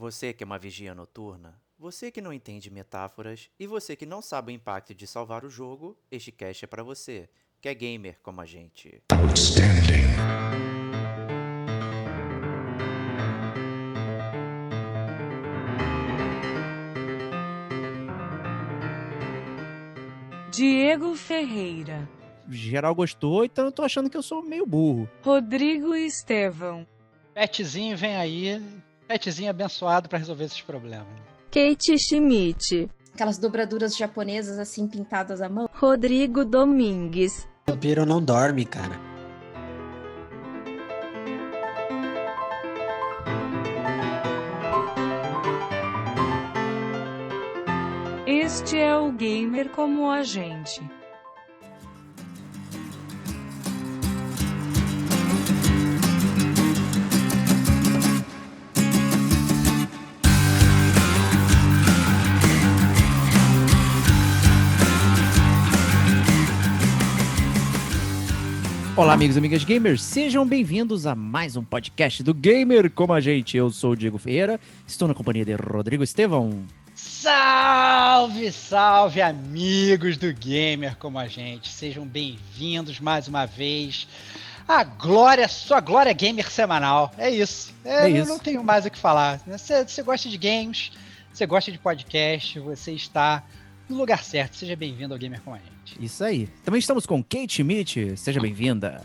Você que é uma vigia noturna, você que não entende metáforas e você que não sabe o impacto de salvar o jogo, este cast é para você, que é gamer como a gente. Outstanding. Diego Ferreira, geral gostou, então eu tô achando que eu sou meio burro. Rodrigo Estevão, Petzinho vem aí, petzinho abençoado pra resolver esses problemas. Kate Schmidt, Aquelas dobraduras japonesas assim pintadas à mão. Rodrigo Domingues, Vampiro não dorme, cara. este é o Gamer como a gente. Olá, amigos e amigas gamers, sejam bem-vindos a mais um podcast do Gamer como a gente. Eu sou o Diego Ferreira, estou na companhia de Rodrigo Estevão. Salve, salve, amigos do Gamer como a gente. Sejam bem-vindos mais uma vez. A glória, sua glória gamer semanal. É isso. É, É não, isso. não tenho mais o que falar. Você, você gosta de games, você gosta de podcast, você está no lugar certo. Seja bem-vindo ao Gamer com a gente. Isso aí. Também estamos com Kate Schmidt, seja bem-vinda.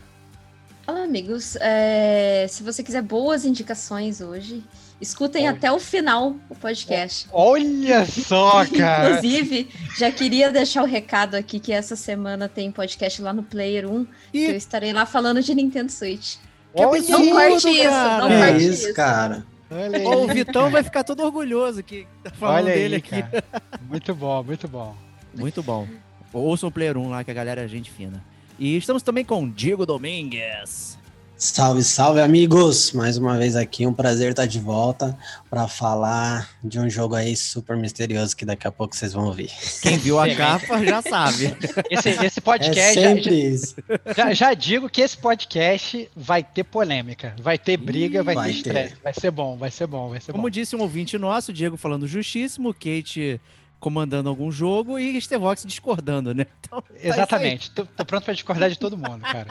Olá, amigos. É, se você quiser boas indicações hoje, escutem Olha. até o final o podcast. Olha só, cara. Inclusive, já queria deixar o recado aqui que essa semana tem podcast lá no Player 1, que eu E estarei lá falando de Nintendo Switch. Olha Não corte isso, não É corte isso, isso. cara. Olha aí. o Vitão vai ficar todo orgulhoso que tá falando Olha aí, dele aqui. cara. Muito bom, muito bom. Muito bom. Ouçam o Player 1 lá, que a galera é gente fina. E estamos também com Diego Domingues. Salve, salve, amigos! Mais uma vez aqui, um prazer estar de volta para falar de um jogo aí super misterioso que daqui a pouco vocês vão ouvir. Quem viu a capa já sabe. Esse, esse É podcast, já- sempre isso. já, já digo que esse podcast vai ter polêmica, vai ter briga, vai, vai ter estresse. Vai ser bom, vai ser bom, vai ser Como bom. disse um ouvinte nosso, Diego falando justíssimo, Kate comandando algum jogo e Stevox discordando, né? Então. Exatamente. Tô, tô pronto pra discordar de todo mundo, cara.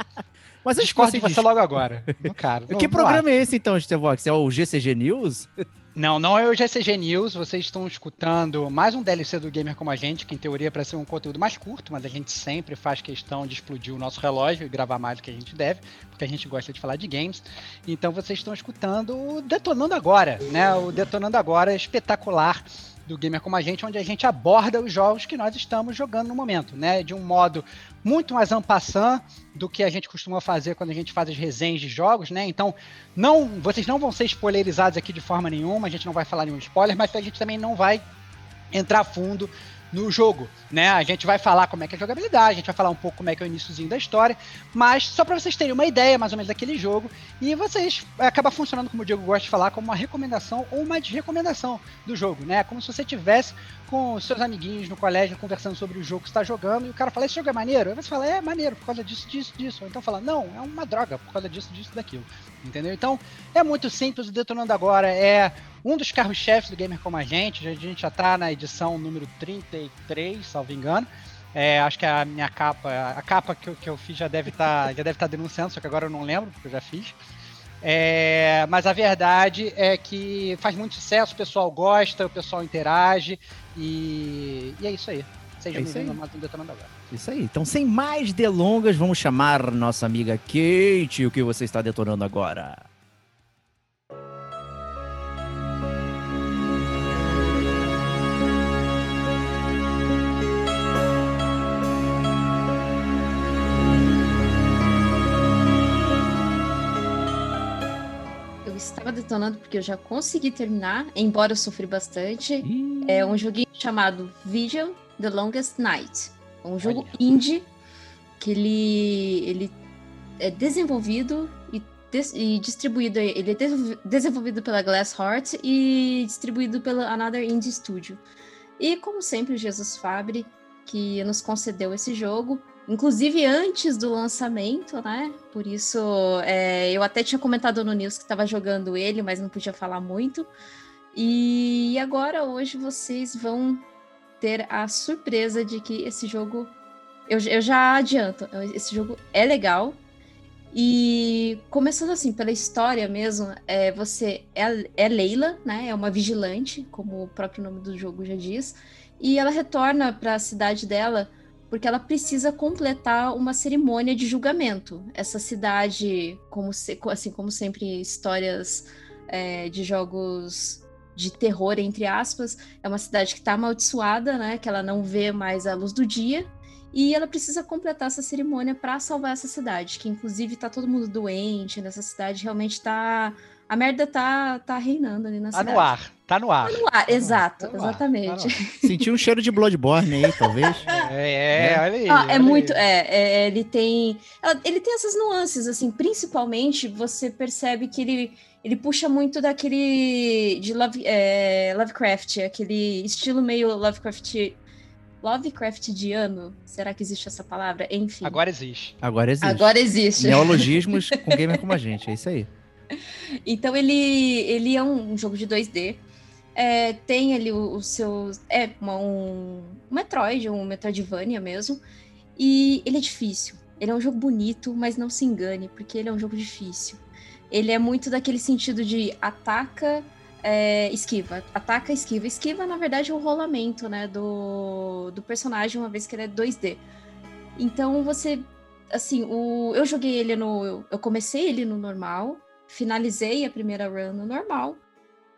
Mas antes que Discordo de você você logo agora. Não, cara. Que programa é esse então, Stevox? É o GCG News? Não, não é o GCG News. Vocês estão escutando mais um DLC do Gamer Como a Gente, que em teoria é para ser um conteúdo mais curto, mas a gente sempre faz questão de explodir o nosso relógio e gravar mais do que a gente deve, porque a gente gosta de falar de games. Então vocês estão escutando o Detonando Agora, né? O Detonando Agora é espetacular do Gamer Como a Gente, onde a gente aborda os jogos que nós estamos jogando no momento, né? De um modo muito mais ampassant do que a gente costuma fazer quando a gente faz as resenhas de jogos, né? Então, não, vocês não vão ser spoilerizados aqui de forma nenhuma, a gente não vai falar nenhum spoiler, mas a gente também não vai entrar fundo no jogo, né? A gente vai falar como é que é a jogabilidade, a gente vai falar um pouco como é que é o iníciozinho da história, mas só para vocês terem uma ideia mais ou menos daquele jogo e vocês acaba funcionando como o Diego gosta de falar como uma recomendação ou uma desrecomendação do jogo, né? Como se você tivesse com seus amiguinhos no colégio conversando sobre o jogo que está jogando e o cara fala esse jogo é maneiro, aí você fala é maneiro por causa disso, disso, disso, ou então fala não é uma droga por causa disso, disso, daquilo, entendeu? Então é muito simples, o Detonando Agora é um dos carros-chefes do Gamer Como a Gente. A gente já tá na edição número 33, salvo engano. É, acho que a minha capa, a capa que eu, que eu fiz já deve deve estar denunciando, só que agora eu não lembro, porque eu já fiz. É, mas a verdade é que faz muito sucesso, o pessoal gosta, o pessoal interage e, e é isso aí. Seja isso bem-vindo aí. a mais um Detonando Agora. Isso aí. Então, sem mais delongas, vamos chamar nossa amiga Kate, o que você está detonando agora. Eu estava detonando porque eu já consegui terminar, embora eu sofri bastante. Ih, É um joguinho chamado Vigil The Longest Night. É um jogo Olha. indie que ele, ele é desenvolvido e, des- e distribuído. Ele é des- desenvolvido pela Glass Heart e distribuído pela Another Indie Studio. E como sempre, o Jesus Fabre, que nos concedeu esse jogo, inclusive antes do lançamento, né? Por isso, é, eu até tinha comentado no News que estava jogando ele, mas não podia falar muito. E agora, hoje, vocês vão ter a surpresa de que esse jogo. Eu, eu já adianto, esse jogo é legal. E começando assim, pela história mesmo, é, você é, é Leila, né? É uma vigilante, como o próprio nome do jogo já diz. E ela retorna para a cidade dela porque ela precisa completar uma cerimônia de julgamento. Essa cidade, como se, assim como sempre histórias é, de jogos de terror entre aspas, é uma cidade que está amaldiçoada, né? Que ela não vê mais a luz do dia. E ela precisa completar essa cerimônia para salvar essa cidade, que inclusive tá todo mundo doente nessa cidade, realmente tá a merda tá, tá reinando ali na tá cidade. No ar, tá no ar. Tá no ar, exato, tá no exatamente. Ar, Senti um cheiro de Bloodborne aí, talvez. É, é, olha aí. Ah, olha é muito, aí. é, é, ele tem, ele tem essas nuances, assim, principalmente você percebe que ele, ele puxa muito daquele de Love, é, Lovecraft, aquele estilo meio Lovecraft, Lovecraftiano, será que existe essa palavra? Enfim. Agora existe. Agora existe. Agora existe. Neologismos com gamer como a gente, é isso aí. Então ele, ele é um jogo de 2D. É, tem ali os seus. É uma, um, um Metroid, um Metroidvania mesmo. E ele é difícil. Ele é um jogo bonito, mas não se engane, porque ele é um jogo difícil. Ele é muito daquele sentido de ataca, é, esquiva. Ataca, esquiva. Esquiva, na verdade, é o rolamento né, do, do personagem, uma vez que ele é 2D. Então você. Assim, o, eu joguei ele no. Eu comecei ele no normal finalizei a primeira run no normal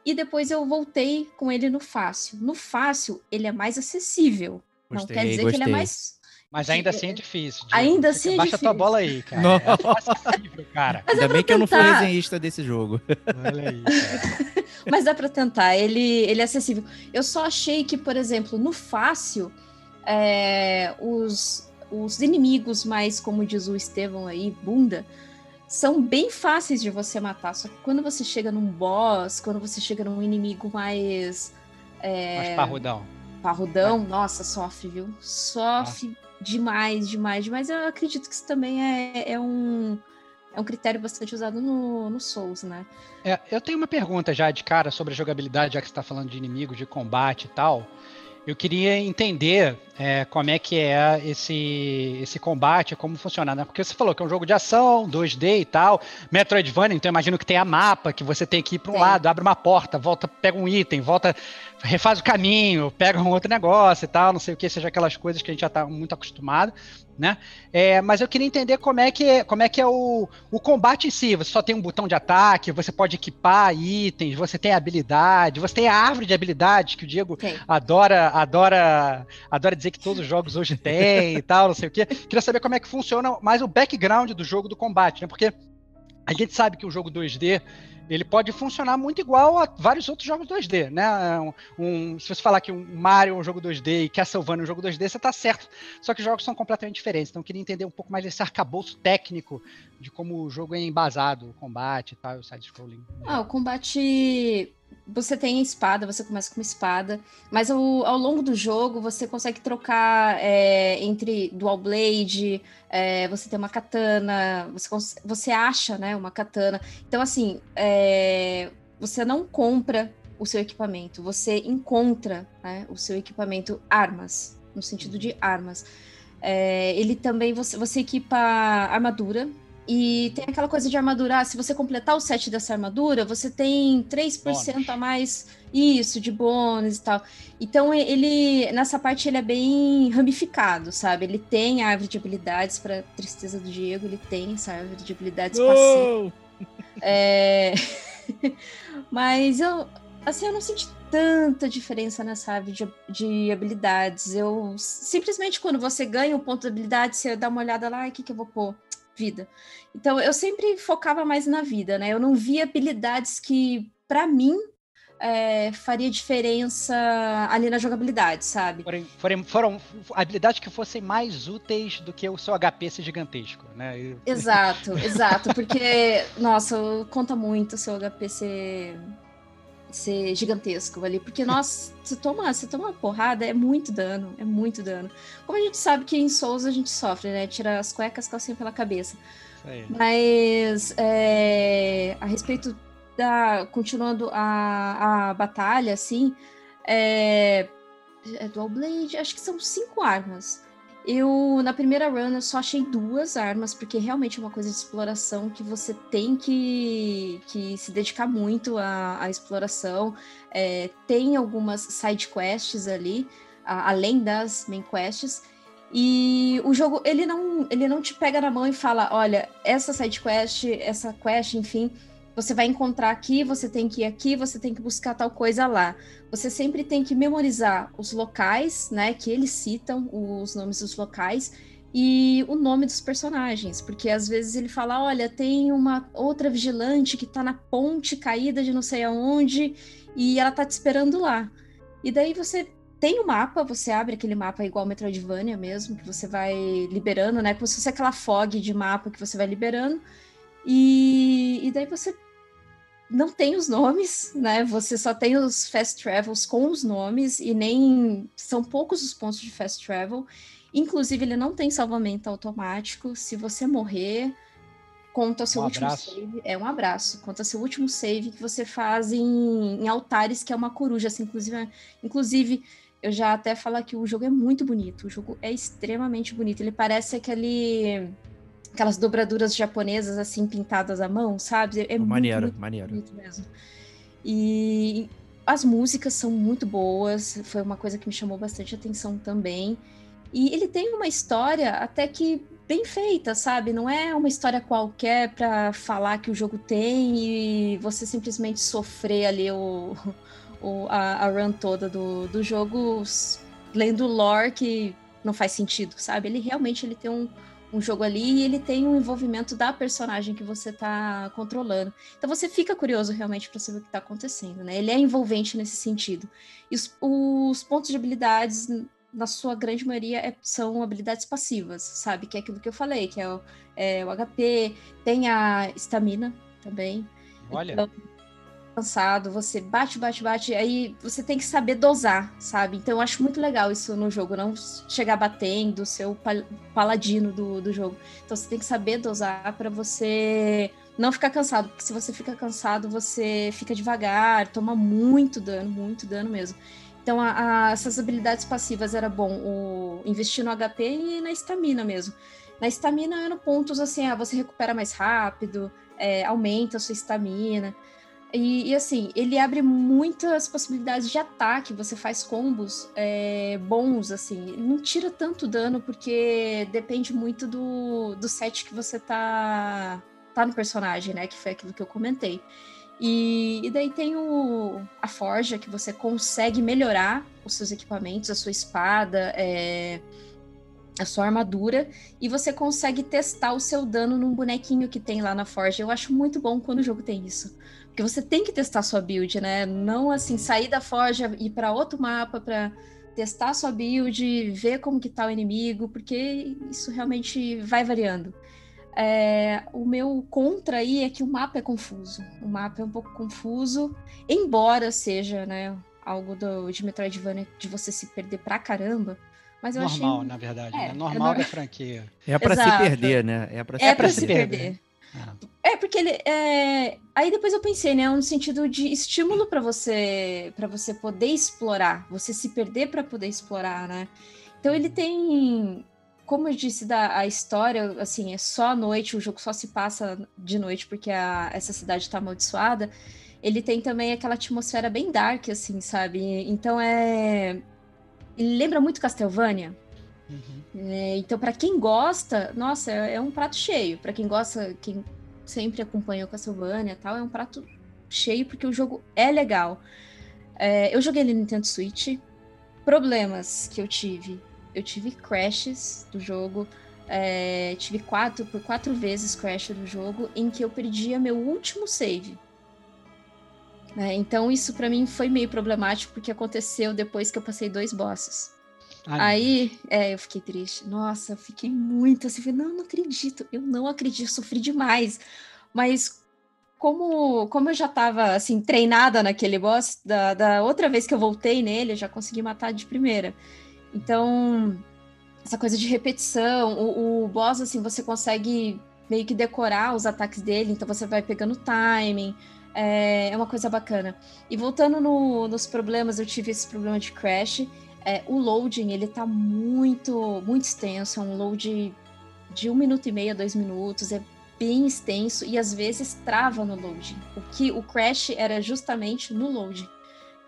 e depois eu voltei com ele no fácil. No fácil, ele é mais acessível. Gostei, não quer dizer gostei. que ele é mais. Mas ainda assim é difícil. Diego. Ainda assim é Baixa difícil. tua bola aí, cara. Não. É acessível, cara. Mas Ainda bem que eu não fui tentar. resenhista desse jogo. Olha aí. cara. Mas dá pra tentar, ele, ele é acessível. Eu só achei que, por exemplo, no fácil, é, os, os inimigos mais, como diz o Estevão aí, bunda, são bem fáceis de você matar. Só que quando você chega num boss, quando você chega num inimigo mais. É, Mas parrudão. parrudão, nossa, sofre, viu? Sofre demais, demais, demais. Eu acredito que isso também é, é um. É um critério bastante usado no, no Souls, né? É, eu tenho uma pergunta já de cara sobre a jogabilidade, já que você está falando de inimigos, de combate e tal. Eu queria entender é, como é que é esse, esse combate, como funciona, né? Porque você falou que é um jogo de ação, 2D e tal, Metroidvania, então eu imagino que tem a mapa, que você tem que ir para um lado, abre uma porta, volta, pega um item, volta, refaz o caminho, pega um outro negócio e tal, não sei o que, seja aquelas coisas que a gente já está muito acostumado, né? É, mas eu queria entender como é que é, como é, que é o, o combate em si. Você só tem um botão de ataque, você pode equipar itens, você tem habilidade, você tem a árvore de habilidades que o Diego adora, adora, adora dizer que todos os jogos hoje têm e tal, não sei o quê. Queria saber como é que funciona mais o background do jogo do combate, né? Porque a gente sabe que o jogo 2D ele pode funcionar muito igual a vários outros jogos 2D, né? Um, um- se você falar que um Mario é um jogo 2D e Castlevania é um jogo 2D, você tá certo. Só que os jogos são completamente diferentes. Então eu queria entender um pouco mais desse arcabouço técnico de como o jogo é embasado, o combate e tal, o side-scrolling. Ah, o combate. Você tem a espada, você começa com uma espada, mas ao, ao longo do jogo você consegue trocar é, entre dual blade, é, você tem uma katana, você, você acha, né, uma katana. Então, assim, é, você não compra o seu equipamento, você encontra né, o seu equipamento, armas, no sentido de armas. É, ele também, você, você equipa armadura, e tem aquela coisa de armadura, ah, se você completar o set dessa armadura, você tem 3% Bônus. a mais isso, de bônus e tal. Então ele, nessa parte ele é bem ramificado, sabe? Ele tem a árvore de habilidades para tristeza do Diego, ele tem essa árvore de habilidades passiva. É... Mas eu, assim, eu não senti tanta diferença nessa árvore de, de habilidades. Eu simplesmente quando você ganha um ponto de habilidade, você dá uma olhada lá, "Ai, o que, que eu vou pôr? Vida. Então eu sempre focava mais na vida, né? Eu não via habilidades que, pra mim, é, faria diferença ali na jogabilidade, sabe? Forem, forem, foram habilidades que fossem mais úteis do que o seu HP ser gigantesco, né? Exato, exato, porque, nossa, conta muito o seu HP ser, ser gigantesco ali, porque, nossa, você toma, você toma uma porrada, é muito dano, é muito dano. Como a gente sabe que em Souls a gente sofre, né? Tira as cuecas, calcinha pela cabeça. Aí. Mas, é, a respeito da, continuando a, a batalha, assim, é, é Dual Blade, acho que são cinco armas. Eu, na primeira run, eu só achei duas armas, porque realmente é uma coisa de exploração que você tem que, que se dedicar muito à, à exploração. É, tem algumas side quests ali, a, além das main quests. E o jogo, ele não, ele não te pega na mão e fala, olha, essa side quest, essa quest, enfim, você vai encontrar aqui, você tem que ir aqui, você tem que buscar tal coisa lá. Você sempre tem que memorizar os locais, né, que eles citam, os nomes dos locais e o nome dos personagens, porque às vezes ele fala, olha, tem uma outra vigilante que tá na ponte caída de não sei aonde e ela tá te esperando lá. E daí você tem o um mapa, você abre aquele mapa igual Metroidvania mesmo, que você vai liberando, né? Como se fosse aquela fog de mapa que você vai liberando. E, e daí você não tem os nomes, né? Você só tem os fast travels com os nomes e nem são poucos os pontos de fast travel. Inclusive, ele não tem salvamento automático. Se você morrer, conta o seu Um último abraço. save. É um abraço. Conta seu último save que você faz em, em altares, que é uma coruja. Assim, inclusive, inclusive, eu já até falo que o jogo é muito bonito. O jogo é extremamente bonito. Ele parece aquele aquelas dobraduras japonesas assim pintadas à mão, sabe? É muito, maneiro, muito maneiro. bonito mesmo. E as músicas são muito boas, foi uma coisa que me chamou bastante atenção também. E ele tem uma história até que bem feita, sabe? Não é uma história qualquer para falar que o jogo tem e você simplesmente sofrer ali o, o- a, a run toda do, do jogo lendo lore que não faz sentido, sabe? Ele realmente ele tem um, um jogo ali e ele tem um envolvimento da personagem que você tá controlando. Então você fica curioso realmente para saber o que tá acontecendo, né? Ele é envolvente nesse sentido. E os, os pontos de habilidades, na sua grande maioria, é- são habilidades passivas, sabe? Que é aquilo que eu falei, que é o, é o HP, tem a estamina também. Olha, Então, cansado, você bate, bate, bate, aí você tem que saber dosar, sabe? Então eu acho muito legal isso no jogo, não chegar batendo, ser o pal- paladino do, do jogo. Então você tem que saber dosar para você não ficar cansado, porque se você fica cansado, você fica devagar, toma muito dano, muito dano mesmo. Então a- a- essas habilidades passivas era bom o investir no HP e na estamina mesmo. Na estamina eram pontos assim, ah, você recupera mais rápido, é, aumenta a sua estamina. E, e, assim, ele abre muitas possibilidades de ataque, você faz combos é, bons, assim. Ele não tira tanto dano, porque depende muito do, do set que você tá, tá no personagem, né? Que foi aquilo que eu comentei. E, e daí tem o, a forja, que você consegue melhorar os seus equipamentos, a sua espada, é, a sua armadura, e você consegue testar o seu dano num bonequinho que tem lá na forja. Eu acho muito bom quando o jogo tem isso. Porque você tem que testar sua build, né? Não assim, sair da forja e ir para outro mapa para testar sua build, ver como que tá o inimigo, porque isso realmente vai variando. É, o meu contra aí é que o mapa é confuso. O mapa é um pouco confuso, embora seja, né, algo do, de Metroidvania de você se perder pra caramba. Mas eu normal, achei na verdade. É, né? é Normal nor- da franquia. É pra se perder, né? É pra se é se se perder. perder. Ah, É, porque ele. É... Aí depois eu pensei, né? No sentido de estímulo para você para você poder explorar, você se perder para poder explorar, né? Então ele tem. Como eu disse, da, a história, assim, é só à noite, o jogo só se passa de noite porque a, essa cidade tá amaldiçoada. Ele tem também aquela atmosfera bem dark, assim, sabe? Então é. Ele lembra muito Castlevania. Uhum. É, então, para quem gosta, nossa, é, é um prato cheio. Para quem gosta, quem sempre acompanha o Castlevania e tal, é um prato cheio porque o jogo é legal. É, eu joguei ele no Nintendo Switch. Problemas que eu tive. Eu tive crashes do jogo. é, tive quatro, por quatro vezes crash do jogo, em que eu perdia meu último save. né? então, isso para mim foi meio problemático, porque aconteceu depois que eu passei dois bosses. Ai, Aí, é, eu fiquei triste. Nossa, eu fiquei muito assim, não, não acredito, eu não acredito, sofri demais. Mas como, como eu já tava assim, treinada naquele boss, da, da outra vez que eu voltei nele, eu já consegui matar de primeira. Então, essa coisa de repetição, o, o boss, assim, você consegue meio que decorar os ataques dele, então você vai pegando timing. É, é uma coisa bacana. E voltando no- nos problemas, eu tive esse problema de crash. É, o loading, ele tá muito, muito extenso. É um load de um minuto e meio a dois minutos. É bem extenso e às vezes trava no loading. O que o crash era justamente no loading.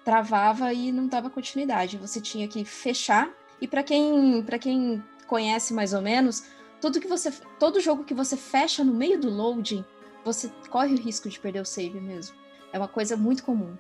Travava e não dava continuidade. Você tinha que fechar. E para quem, para quem conhece mais ou menos, tudo que você, todo jogo que você fecha no meio do loading, você corre o risco de perder o save mesmo. É uma coisa muito comum.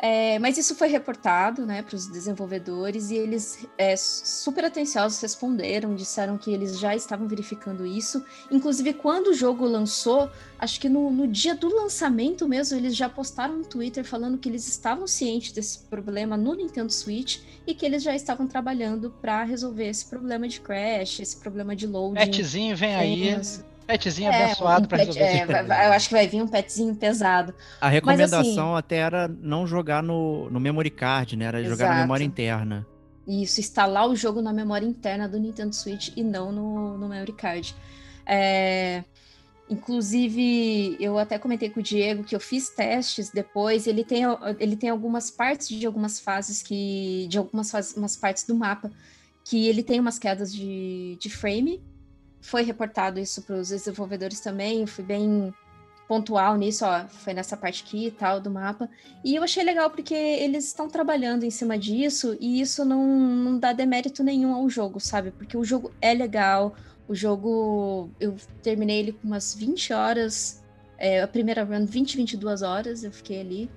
É, mas isso foi reportado né, para os desenvolvedores e eles, é, super atenciosos, responderam, disseram que eles já estavam verificando isso. Inclusive, quando o jogo lançou, acho que no, no dia do lançamento mesmo, eles já postaram no Twitter falando que eles estavam cientes desse problema no Nintendo Switch e que eles já estavam trabalhando para resolver esse problema de crash, esse problema de loading. Petzinho vem aí. Tenso. Petzinho É, abençoado um pra pet- resolver é, vai- eu acho que vai vir um petzinho pesado. A recomendação assim- até era não jogar no, no memory card, né? Era jogar na Exato. memória interna. Isso, instalar o jogo na memória interna do Nintendo Switch e não no, no memory card. É, Inclusive, eu até comentei com o Diego que eu fiz testes depois. Ele tem, ele tem algumas partes de algumas fases que. de algumas fases, umas partes do mapa que ele tem umas quedas de, de frame. Foi reportado isso para os desenvolvedores também. Fui bem pontual nisso, ó. Foi nessa parte aqui e tal do mapa. E eu achei legal porque eles estão trabalhando em cima disso e isso não, não dá demérito nenhum ao jogo, sabe? Porque o jogo é legal, o jogo eu terminei ele com umas 20 horas, é, a primeira run 20, 22 horas eu fiquei ali.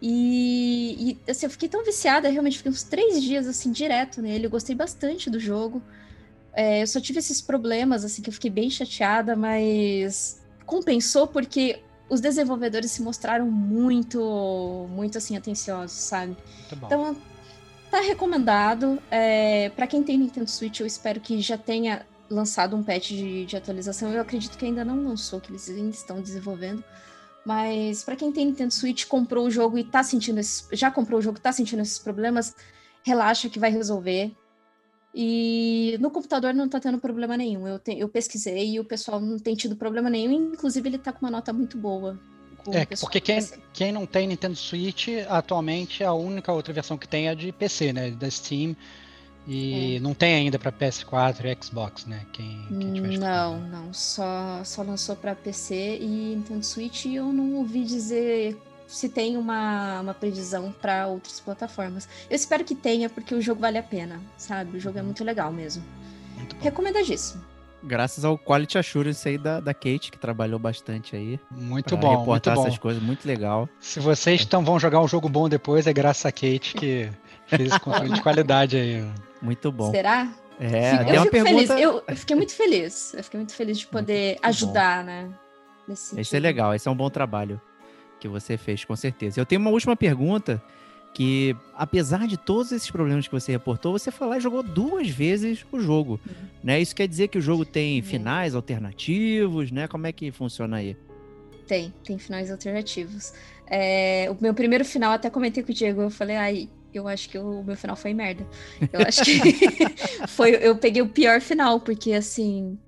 E, e assim, eu fiquei tão viciada, realmente fiquei uns três dias assim direto nele, eu gostei bastante do jogo. É, eu só tive esses problemas, assim, que eu fiquei bem chateada, mas compensou porque os desenvolvedores se mostraram muito, muito assim, atenciosos, sabe? Então, tá recomendado. É, para quem tem Nintendo Switch, eu espero que já tenha lançado um patch de, de atualização. Eu acredito que ainda não lançou, que eles ainda estão desenvolvendo. Mas para quem tem Nintendo Switch, comprou o jogo e tá sentindo esses, já comprou o jogo, e tá sentindo esses problemas, relaxa que vai resolver. E no computador não tá tendo problema nenhum. Eu, te- eu pesquisei e o pessoal não tem tido problema nenhum. Inclusive, ele tá com uma nota muito boa. É, porque quem, quem não tem Nintendo Switch, atualmente a única outra versão que tem é de PC, né? Da Steam. E É. não tem ainda pra PS4 e Xbox, né? Quem, quem tiver Não, não. Só, só lançou para PC e Nintendo Switch e eu não ouvi dizer se tem uma, uma previsão para outras plataformas. Eu espero que tenha, porque o jogo vale a pena, sabe? O jogo é muito legal mesmo. Muito bom. Recomendadíssimo. Graças ao Quality Assurance aí da, da Kate, que trabalhou bastante aí. Muito pra bom, muito reportar bom. essas coisas, muito legal. Se vocês tão, vão jogar um jogo bom depois, é graças a Kate que fez esse controle de qualidade aí. Muito bom. Será? É, Fico- eu uma fico pergunta. feliz. Eu, eu fiquei muito feliz. Eu fiquei muito feliz de poder muito bom. ajudar, né? Nesse Esse é legal, esse é um bom trabalho que você fez, com certeza. Eu tenho uma última pergunta que, apesar de todos esses problemas que você reportou, você foi lá e jogou duas vezes o jogo, né? Isso quer dizer que o jogo tem Uhum. finais alternativos, né? Como é que funciona aí? Tem, tem finais alternativos. É, o meu primeiro final, até comentei com o Diego, eu falei, ai, eu acho que o meu final foi merda. Eu acho que foi, eu peguei o pior final, porque assim,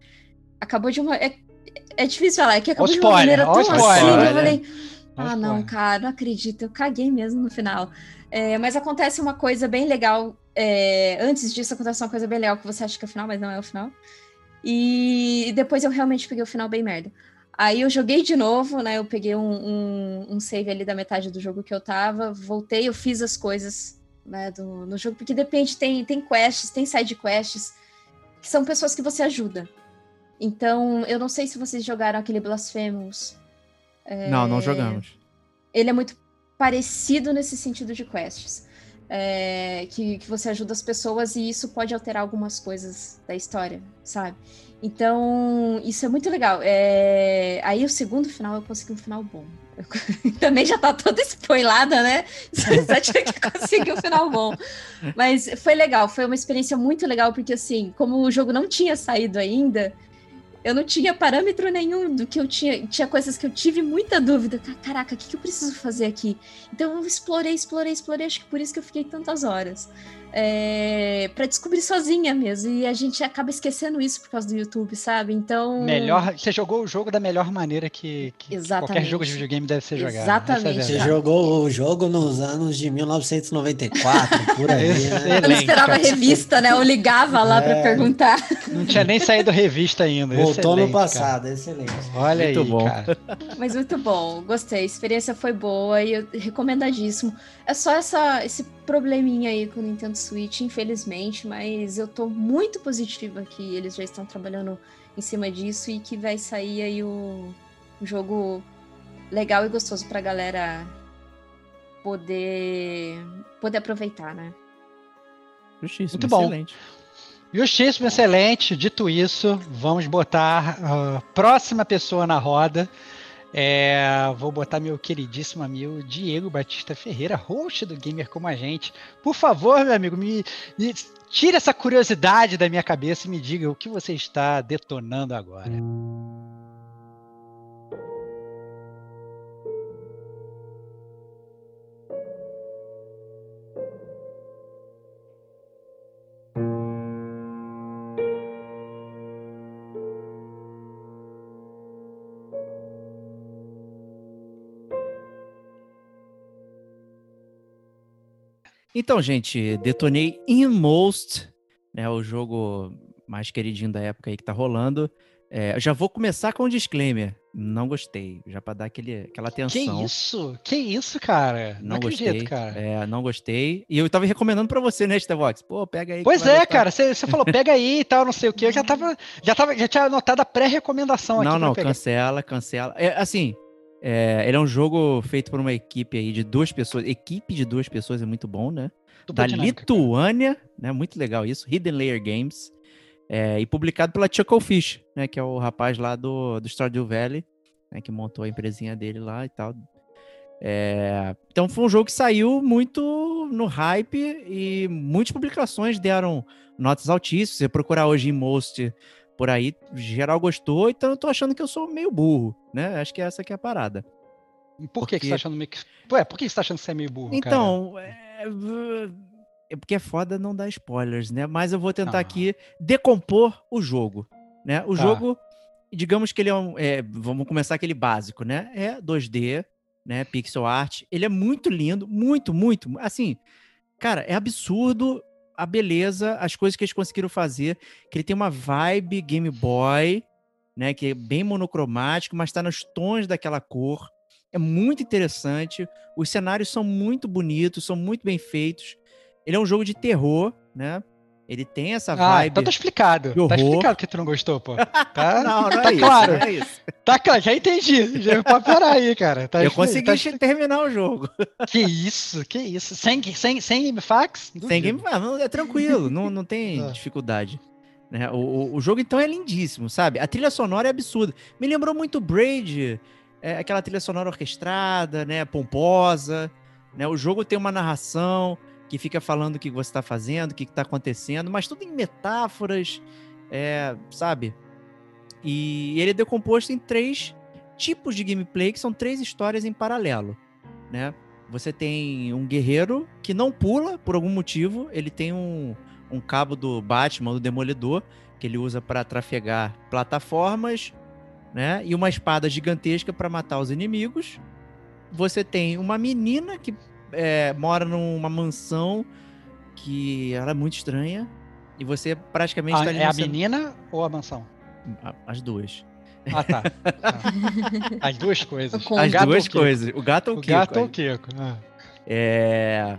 acabou de uma. É, é difícil falar, é que acabou de uma spoiler, maneira tão spoiler. assim, eu falei, ah, não, cara, não acredito, eu caguei mesmo no final. É, mas acontece uma coisa bem legal. é, antes disso, acontece uma coisa bem legal que você acha que é o final, mas não é o final. E depois eu realmente peguei o final bem merda. Aí eu joguei de novo, né? Eu peguei um, um, um save ali da metade do jogo que eu tava, voltei, eu fiz as coisas né, do, no jogo, porque depende, tem, tem quests, tem side quests, que são pessoas que você ajuda. Então, eu não sei se vocês jogaram aquele Blasphemous. Não, não jogamos. Ele é muito parecido nesse sentido de quests. é, que, que você ajuda as pessoas e isso pode alterar algumas coisas da história, sabe? Então, isso é muito legal. É, aí o segundo final eu consegui um final bom. Eu- Também já tá toda spoilada, né? Só tinha que conseguir um final bom. Mas foi legal, foi uma experiência muito legal, porque assim, como o jogo não tinha saído ainda, eu não tinha parâmetro nenhum do que eu tinha. Tinha coisas que eu tive muita dúvida. Ca- Caraca, o que, que eu preciso fazer aqui? Então eu explorei, explorei, explorei. Acho que por isso que eu fiquei tantas horas. É, para descobrir sozinha mesmo. E a gente acaba esquecendo isso por causa do YouTube, sabe? Então. Melhor, você jogou o jogo da melhor maneira que, que qualquer Exatamente. jogo de videogame deve ser jogado. Exatamente. É a Você jogou o jogo nos anos de 1994, por aí, né? Eu não Excelente, esperava revista, né? Eu ligava lá pra É. perguntar. Não tinha nem saído revista ainda. Voltou no Excelente, passado, excelente. cara. Olha Muito aí, bom. cara. Mas muito bom, gostei. A experiência foi boa e eu, recomendadíssimo. É só essa, esse probleminha aí com o Nintendo Switch, infelizmente, mas eu tô muito positiva que eles já estão trabalhando em cima disso e que vai sair aí o, um jogo legal e gostoso pra galera poder poder aproveitar, né? Justíssimo, Muito bom. excelente. Justíssimo, excelente. Dito isso, vamos botar a próxima pessoa na roda. É, vou botar meu queridíssimo amigo Diego Batista Ferreira, host do Gamer Como a Gente. Por favor, meu amigo, me, me tire essa curiosidade da minha cabeça e me diga o que você está detonando agora. Então, gente, detonei Inmost, né, o jogo mais queridinho da época aí que tá rolando. É, já vou começar com um disclaimer. Não gostei, já pra dar aquele, aquela Que atenção. isso? Que isso, cara? Não, Não acredito, gostei, cara. É, não gostei. E eu tava recomendando pra você, né, Stevox? Pô, pega aí. que Pois é, cara, você falou, pega aí e tal, não sei o que. Eu já tava, já tava, já tinha anotado a pré-recomendação aqui. Não, não, cancela, cancela. É, assim, é, ele é um jogo feito por uma equipe aí de duas pessoas. Equipe de duas pessoas é muito bom, né? Dupla da cara. Lituânia, né? Muito legal isso. Hidden Layer Games. É, e publicado pela Chucklefish, né? Que é o rapaz lá do, do Stardew Valley, né? Que montou a empresinha dele lá e tal. É, então foi um jogo que saiu muito no hype e muitas publicações deram notas altíssimas. Se você procurar hoje em Most por aí, geral gostou, então eu tô achando que eu sou meio burro, né? Acho que essa que é a parada. Por que, que você porque- tá achando meio que. Ué, por que você tá achando que você é meio burro, cara? Então, é, é porque é foda não dar spoilers, né? Mas eu vou tentar Ah. aqui decompor o jogo, né? O Tá. jogo, digamos que ele é um, é, vamos começar aquele básico, né? É 2D, né? Pixel art. Ele é muito lindo, muito, muito, assim, cara, é absurdo a beleza, as coisas que eles conseguiram fazer, que ele tem uma vibe Game Boy, né? Que é bem monocromático, mas tá nos tons daquela cor. É muito interessante. Os cenários são muito bonitos, são muito bem feitos. Ele é um jogo de terror, né? Ele tem essa Ah, vibe. então tá explicado. Tá explicado que tu não gostou, pô. Tá, Não, não tá é isso, claro. não é isso. Tá claro, já entendi. Já pode parar aí, cara. Tá Eu consegui tá terminar o jogo. Que isso, que isso. Sem, sem, sem gamefax? Sem Duvido. game, ah, não, é tranquilo, não, não tem Ah. dificuldade. Né? O, o, o jogo, então, é lindíssimo, sabe? A trilha sonora é absurda. Me lembrou muito Braid, é, aquela trilha sonora orquestrada, né? Pomposa. Né? O jogo tem uma narração que fica falando o que você está fazendo, o que está acontecendo, mas tudo em metáforas, é, sabe? E ele é decomposto em três tipos de gameplay, que são três histórias em paralelo, né? Você tem um guerreiro que não pula por algum motivo, ele tem um, um cabo do Batman, do Demolidor, que ele usa para trafegar plataformas, né? E uma espada gigantesca para matar os inimigos. Você tem uma menina que é, mora numa mansão que ela é muito estranha. E você praticamente Ah, está ali é a menina ou a mansão? A- As duas. Ah, tá. Tá. As duas coisas. O com- O As gato ou duas o coisas. O gato ou o O Kiko. gato ou é. o Kiko? Ah. É...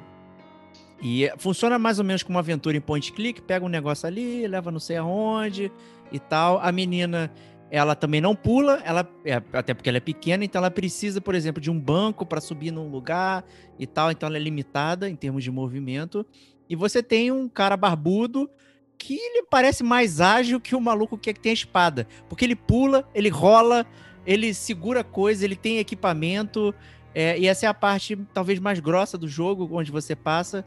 E funciona mais ou menos como uma aventura em point click, pega um negócio ali, leva não sei aonde e tal. A menina, ela também não pula, ela é, até porque ela é pequena, então ela precisa, por exemplo, de um banco para subir num lugar e tal, então ela é limitada em termos de movimento. E você tem um cara barbudo que ele parece mais ágil que o maluco que tem a espada, porque ele pula, ele rola, ele segura coisa, ele tem equipamento, é, e essa é a parte talvez mais grossa do jogo, onde você passa,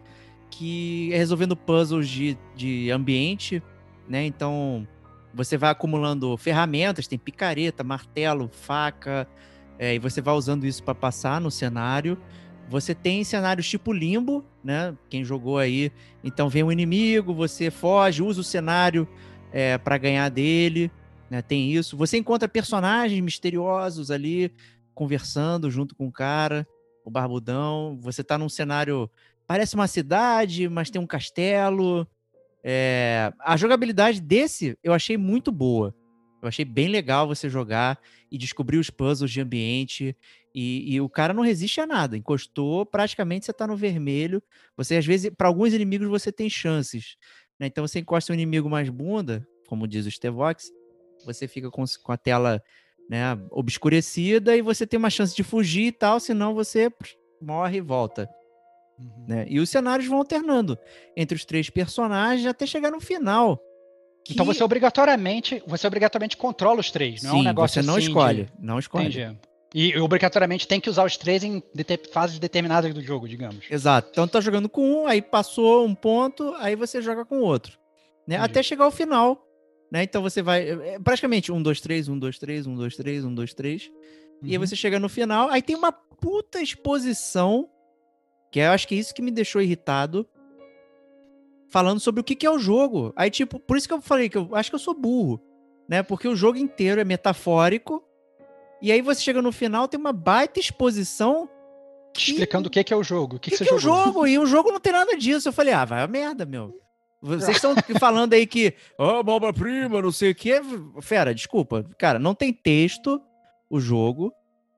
que é resolvendo puzzles de, de ambiente, né? Então, você vai acumulando ferramentas, tem picareta, martelo, faca, é, e você vai usando isso para passar no cenário. Você tem cenários tipo limbo, né? Quem jogou aí, então vem um inimigo, você foge, usa o cenário é, para ganhar dele, né? Tem isso. Você encontra personagens misteriosos ali conversando junto com o cara, o barbudão. Você tá num cenário parece uma cidade, mas tem um castelo. É, a jogabilidade desse eu achei muito boa. Eu achei bem legal você jogar e descobrir os puzzles de ambiente. E, e o cara não resiste a nada. Encostou, praticamente você tá no vermelho. Você, às vezes, para alguns inimigos, você tem chances. Né? Então você encosta um inimigo mais bunda, como diz o Stevox, você fica com, com a tela né, obscurecida e você tem uma chance de fugir e tal, senão você morre e volta. Uhum. Né? E os cenários vão alternando entre os três personagens até chegar no final. que- Então você obrigatoriamente, você obrigatoriamente controla os três, não é um Sim, negócio você não assim de- escolhe. Não escolhe. Entendi. E obrigatoriamente tem que usar os três em fases determinadas do jogo, digamos. Exato. Então tá jogando com um, aí passou um ponto, aí você joga com o outro. Né? Entendi. Até chegar ao final. Né? Então você vai. é praticamente um, dois, três, um, dois, três, um, dois, três, um, dois, três. E aí Uhum. você chega no final, aí tem uma puta exposição, que eu acho que é isso que me deixou irritado, falando sobre o que, que é o jogo. Aí, tipo, por isso que eu falei que eu acho que eu sou burro, né? Porque o jogo inteiro é metafórico, e aí você chega no final, tem uma baita exposição. Explicando o que que é o jogo. O que, que, que, que é o jogo? E o jogo não tem nada disso. Eu falei, ah, vai a merda, meu. Vocês estão falando aí que, ó, oh, prima não sei o que. Fera, desculpa. Cara, não tem texto o jogo.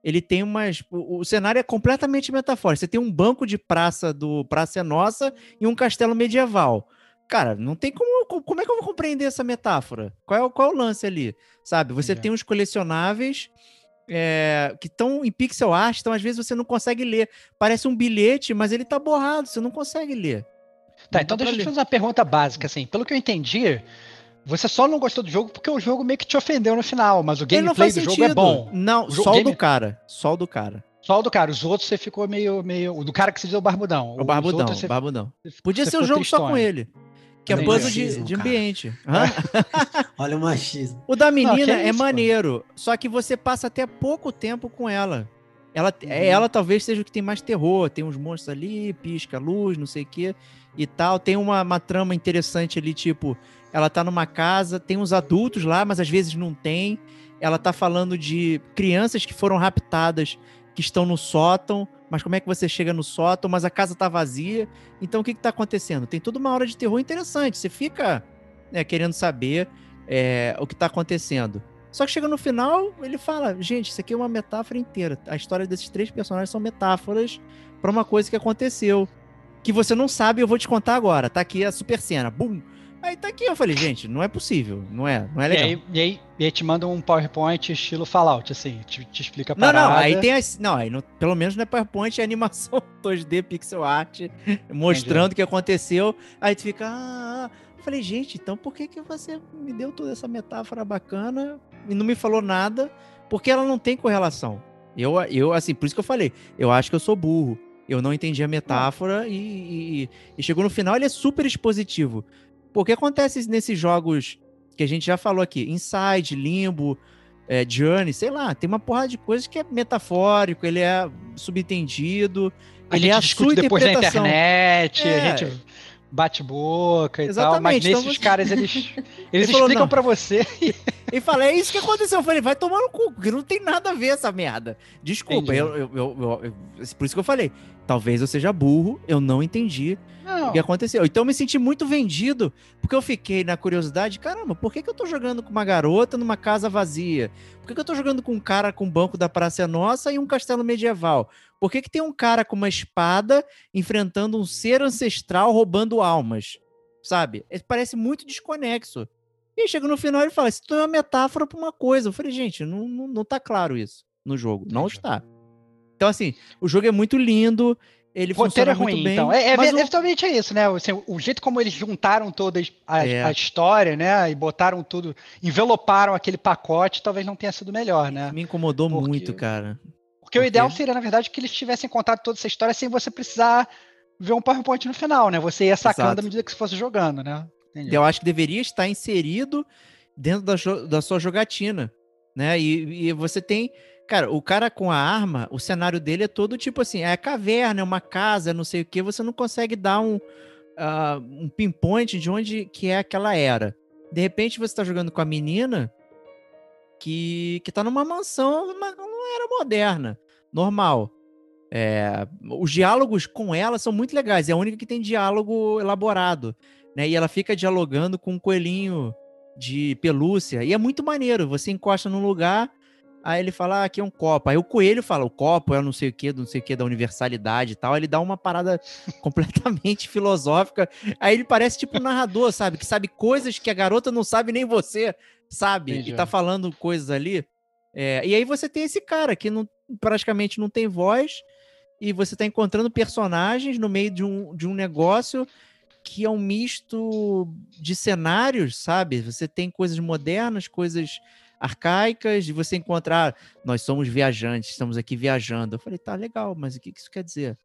Ele tem umas. O, o cenário é completamente metafórico. Você tem um banco de praça do Praça é Nossa e um castelo medieval. Cara, não tem como. co- Como é que eu vou compreender essa metáfora? Qual é, o- qual é o lance ali? Sabe? Você Entendi. tem uns colecionáveis é, que estão em pixel art, então às vezes você não consegue ler. Parece um bilhete, mas ele tá borrado, você não consegue ler. Tá, Não então deixa eu te fazer uma pergunta básica, assim. Pelo que eu entendi, você só não gostou do jogo porque o jogo meio que te ofendeu no final, mas o não gameplay faz do sentido. jogo é bom. Não, jogo- só o game- do cara. Só o do cara. Só o do cara, os outros você ficou meio. meio o do cara que se diz o barbudão. O barbudão, outros você- o barbudão. Podia você ser o ficou jogo só com ele. Que é Entendi. puzzle de, Machismo, de ambiente. Hã? Olha o machismo. O da menina que é isso, pô. maneiro, só que você passa até pouco tempo com ela. Ela, Uhum. é- ela talvez seja o que tem mais terror. Tem uns monstros ali, pisca luz, não sei o que e tal. Tem uma, uma trama interessante ali, tipo, ela tá numa casa, tem uns adultos lá, mas às vezes não tem. Ela tá falando de crianças que foram raptadas, que estão no sótão, mas como é que você chega no sótão, mas a casa tá vazia. Então o que que tá acontecendo? Tem toda uma hora de terror interessante. Você fica né, querendo saber é, o que tá acontecendo. Só que chega no final, ele fala: gente, isso aqui é uma metáfora inteira. A história desses três personagens são metáforas pra uma coisa que aconteceu. Que você não sabe, eu vou te contar agora. Tá aqui a super cena. Bum! Aí tá aqui, eu falei, gente, não é possível. Não é, não é E legal. aí, e, aí, e aí te manda um PowerPoint estilo Fallout, assim, te, te explica a Não, parada. não, aí tem as. Não, aí pelo menos não é PowerPoint, é animação 2D, pixel art, mostrando o que aconteceu. Aí tu fica. Ah, ah. Eu falei, gente, então por que, que você me deu toda essa metáfora bacana e não me falou nada? Porque ela não tem correlação. Eu, eu assim, por isso que eu falei, eu acho que eu sou burro. Eu não entendi a metáfora e, e- e chegou no final, ele é super expositivo. Pô, o que acontece nesses jogos que a gente já falou aqui? Inside, Limbo, é, Journey, sei lá, tem uma porrada de coisas que é metafórico, ele é subentendido, a ele gente é a discute depois na internet, É. a gente bate boca e tal, mas Exatamente, então nesses você- caras eles, eles falou, explicam pra você. E fala, é isso que aconteceu. Eu falei, vai tomar no cu, porque não tem nada a ver essa merda. Desculpa, Entendi. eu, eu- eu- eu- eu- por isso que eu falei, talvez eu seja burro, eu não entendi Não, o que aconteceu. Então eu me senti muito vendido, porque eu fiquei na curiosidade, caramba, por que, que eu tô jogando com uma garota numa casa vazia? Por que, que eu tô jogando com um cara com um banco da Praça Nossa e um castelo medieval? Por que, que tem um cara com uma espada enfrentando um ser ancestral roubando almas? Sabe? É- Parece muito desconexo. E aí chega no final e ele fala: Isso é uma metáfora pra uma coisa. Eu falei, gente, não, não, não tá claro isso no jogo. Não está. Então, assim, o jogo é muito lindo. Ele o roteiro funciona é ruim, muito bem. então. É, é, mas o- eventualmente é isso, né? Assim, o jeito como eles juntaram toda a, É. a história, né? E botaram tudo, enveloparam aquele pacote, talvez não tenha sido melhor, né? Me incomodou Porque- muito, cara. Porque o Por ideal seria, na verdade, que eles tivessem contado toda essa história sem você precisar ver um PowerPoint no final, né? Você ia sacando Exato. à medida que você fosse jogando, né? Entendi. Eu acho que deveria estar inserido dentro da, da sua jogatina, né? E, e você tem, cara, o cara com a arma, o cenário dele é todo tipo assim, é caverna, é uma casa, não sei o que, você não consegue dar um, ah, um pinpoint de onde que é aquela era. De repente você tá jogando com a menina que, que tá numa mansão, uma, uma era moderna, normal. É, os diálogos com ela são muito legais, é a única que tem diálogo elaborado, né? E ela fica dialogando com um coelhinho de pelúcia, e é muito maneiro. Você encosta num lugar, aí ele fala, ah, aqui é um copo. Aí o coelho fala, o copo é não sei o que, não sei o que, da universalidade e tal. Aí ele dá uma parada completamente filosófica. Aí ele parece tipo um narrador, sabe? Que sabe coisas que a garota não sabe nem você, sabe? Entendi. E tá falando coisas ali. É, e aí você tem esse cara que não, praticamente não tem voz, e você tá encontrando personagens no meio de um, de um negócio que é um misto de cenários, sabe? Você tem coisas modernas, coisas arcaicas, e você encontrar, nós somos viajantes, estamos aqui viajando. Eu falei, tá legal, mas o que isso quer dizer?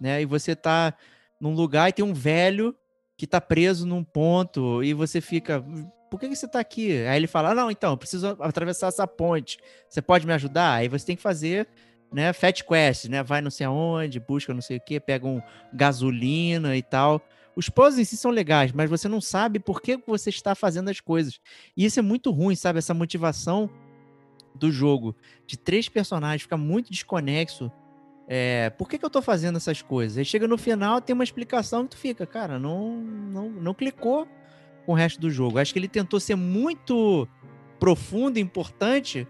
Né? E você tá num lugar e tem um velho que tá preso num ponto, e você fica, por que, que você tá aqui? Aí ele fala, ah, não, então, eu preciso atravessar essa ponte. Você pode me ajudar? Aí você tem que fazer né, Fat Quest, né? Vai não sei aonde, busca não sei o que, pega um gasolina e tal. Os puzzles em si são legais, mas você não sabe por que você está fazendo as coisas. E isso é muito ruim, sabe? Essa motivação do jogo de três personagens fica muito desconexo. É, por que, que eu tô fazendo essas coisas? Aí chega no final, tem uma explicação que tu fica, cara, não, não, não clicou com o resto do jogo. Acho que ele tentou ser muito profundo e importante.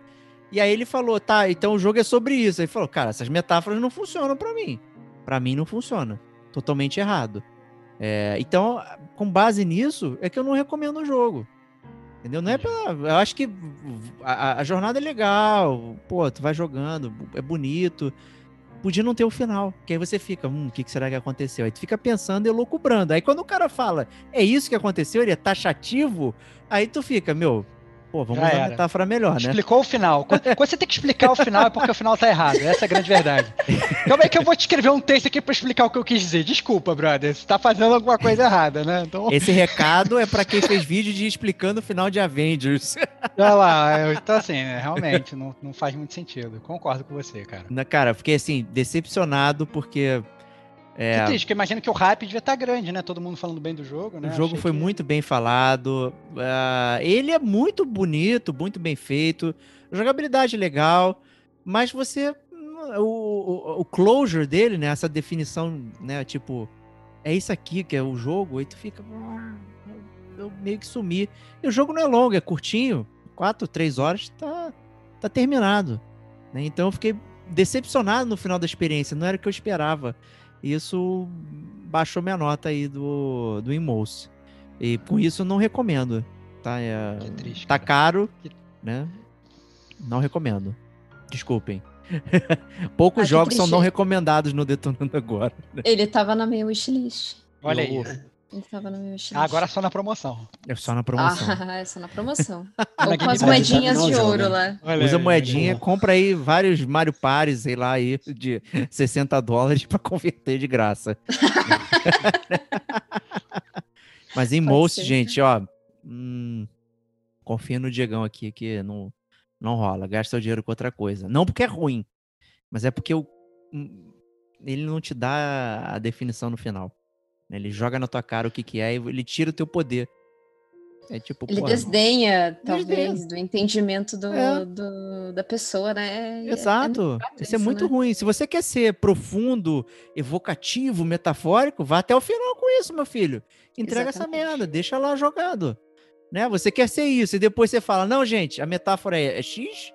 E aí ele falou, tá, então o jogo é sobre isso. Aí ele falou, cara, essas metáforas não funcionam pra mim. Pra mim não funciona. Totalmente errado. É, então, com base nisso, é que eu não recomendo o jogo. Entendeu? Não é pela. Eu acho que a, a jornada é legal. Pô, tu vai jogando, é bonito. Podia não ter o final. Que aí você fica, hum, o que, que será que aconteceu? Aí tu fica pensando e loucubrando. Aí quando o cara fala, é isso que aconteceu, ele é taxativo, aí tu fica, meu, pô, vamos usar era. metáfora melhor, né? Explicou o final. Quando, quando você tem que explicar o final é porque o final tá errado. Essa é a grande verdade. Calma aí que eu vou te escrever um texto aqui pra explicar o que eu quis dizer. Desculpa, brother. Você tá fazendo alguma coisa errada, né? Então, Esse recado é pra quem fez vídeo de explicando o final de Avengers. olha lá. Então, assim, né, realmente, não, não faz muito sentido. Concordo com você, cara. Na- Cara, fiquei assim, decepcionado porque é, Que triste, porque eu imagino que o hype devia estar grande, né? Todo mundo falando bem do jogo, né? o jogo Achei foi que- muito bem falado. ah, ele é muito bonito, muito bem feito. Jogabilidade legal, mas você. O, o, o closure dele, né? Essa definição, né? Tipo, é isso aqui que é o jogo, aí tu fica. "Ah, Eu meio que sumi. E o jogo não é longo, é curtinho. Quatro, três horas, tá, tá terminado. né? Então eu fiquei decepcionado no final da experiência, não era o que eu esperava. Isso baixou minha nota aí do, do Inmouse. E com isso eu não recomendo. Tá, é, Que triste, tá caro, Que- né? Não recomendo. Desculpem. Poucos Ah, jogos são não recomendados no Detonando Agora. Ele tava na minha wishlist. Olha aí. Ele tava na minha wishlist. Ah, agora só na promoção. É só na promoção. Ah, é só na promoção. Ou com as moedinhas de ouro lá. Olha Usa moedinha, compra aí vários Mario Pares, sei lá, aí, de 60 dólares pra converter de graça. Mas em Most, gente, ó, hum, confia no Diegão aqui que não, não rola. Gasta seu dinheiro com outra coisa. Não porque é ruim, mas é porque o, hum, ele não te dá a definição no final. Né? Ele joga na tua cara o que que é e ele tira o teu poder. É tipo, Ele porra, desdenha, Desdenha. talvez, do entendimento do, É. do- da pessoa, né? É- é Exato. muito chato isso é muito né? ruim. Se você quer ser profundo, evocativo, metafórico, vá até o final com isso, meu filho. Entrega essa Exatamente. merda, deixa lá jogado. Né? Você quer ser isso e depois você fala: "Não, gente, a metáfora é, é X".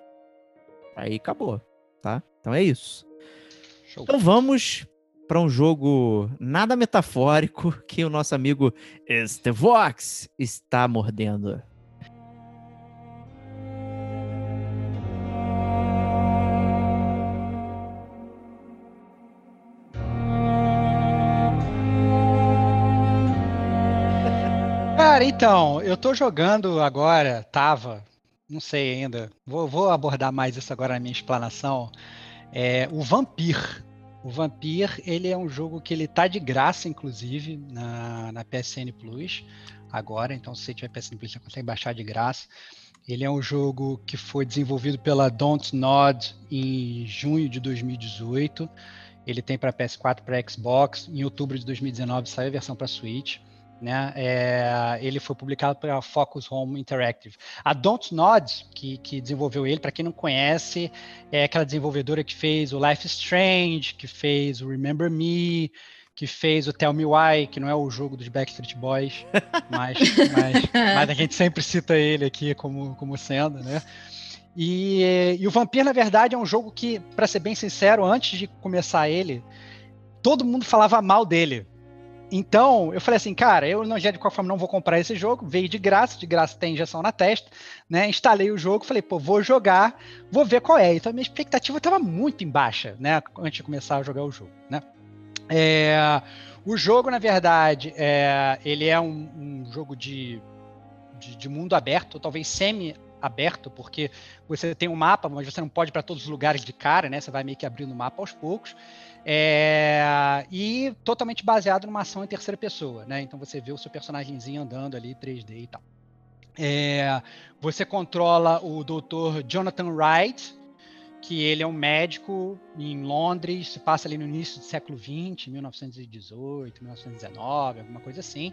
Aí acabou, tá? Então é isso. Show. Então vamos para um jogo nada metafórico que o nosso amigo Stevox está mordendo. Cara, então, eu tô jogando agora, tava, não sei ainda, vou, vou abordar mais isso agora na minha explanação. É o Vampir. O Vampir, ele é um jogo que ele tá de graça, inclusive, na, na PSN Plus agora. Então, se você tiver PSN Plus, você consegue baixar de graça. Ele é um jogo que foi desenvolvido pela Don't Nod em junho de 2018. Ele tem para PS4, para Xbox. Em outubro de 2019 saiu a versão para Switch. Né? É, ele foi publicado pela Focus Home Interactive. A Don't Nod, que, que desenvolveu ele, para quem não conhece, é aquela desenvolvedora que fez o Life is Strange, que fez o Remember Me, que fez o Tell Me Why, que não é o jogo dos Backstreet Boys, mas, mas, mas a gente sempre cita ele aqui como, como sendo, né? E, e o Vampir, na verdade, é um jogo que, para ser bem sincero, antes de começar ele, todo mundo falava mal dele. Então, eu falei assim, cara, eu não, de qualquer forma não vou comprar esse jogo, veio de graça, de graça tem injeção na testa, né? Instalei o jogo, falei, pô, vou jogar, vou ver qual é. Então, minha expectativa estava muito em baixa, né? Antes de começar a jogar o jogo, né? É, o jogo, na verdade, é, ele é um, um jogo de, de, de mundo aberto, talvez semi aberto, porque você tem um mapa, mas você não pode ir para todos os lugares de cara, né? Você vai meio que abrindo o mapa aos poucos. É, e totalmente baseado numa ação em terceira pessoa, né? Então você vê o seu personagemzinho andando ali 3D e tal. É, você controla o Dr. Jonathan Wright, que ele é um médico em Londres, se passa ali no início do século XX, 1918, 1919, alguma coisa assim.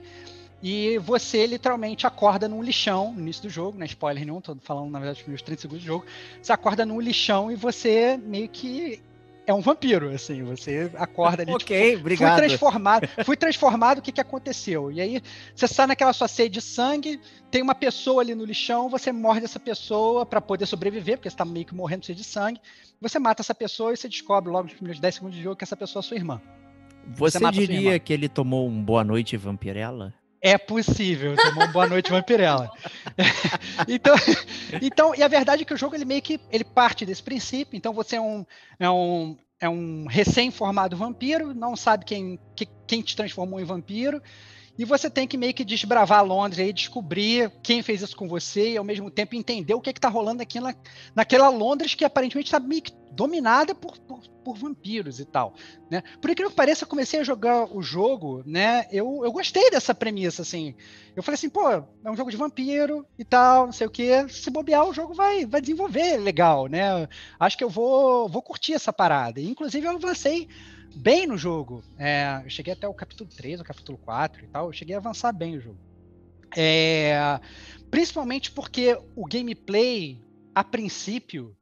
E você literalmente acorda num lixão no início do jogo, não é spoiler nenhum, tô falando na verdade os primeiros 30 segundos do jogo. Você acorda num lixão e você meio que é um vampiro, assim, você acorda ali. ok, tipo, obrigado. Fui transformado, fui transformado, o que, que aconteceu? E aí, você sai naquela sua sede de sangue, tem uma pessoa ali no lixão, você morde essa pessoa para poder sobreviver, porque você tá meio que morrendo de sede de sangue. Você mata essa pessoa e você descobre logo nos primeiros 10 segundos de jogo que essa pessoa é sua irmã. Você, Você diria que ele tomou um boa noite vampirella? É possível, tomou uma boa noite vampirella. então, então, e a verdade é que o jogo ele meio que ele parte desse princípio. Então você é um, é um, é um recém-formado vampiro, não sabe quem, que, quem te transformou em vampiro. E você tem que meio que desbravar Londres aí, descobrir quem fez isso com você e ao mesmo tempo entender o que está rolando aqui na, naquela Londres que aparentemente está meio que dominada por, por, por, vampiros e tal. Né? Por incrível que pareça, eu comecei a jogar o jogo, né? Eu, eu gostei dessa premissa, assim. Eu falei assim, pô, é um jogo de vampiro e tal, não sei o quê. Se bobear, o jogo vai, vai desenvolver legal, né? Acho que eu vou, vou curtir essa parada. Inclusive, eu avancei bem no jogo. É, eu cheguei até o capítulo 3, o capítulo 4 e tal. Eu cheguei a avançar bem no jogo. É, principalmente porque o gameplay, a princípio,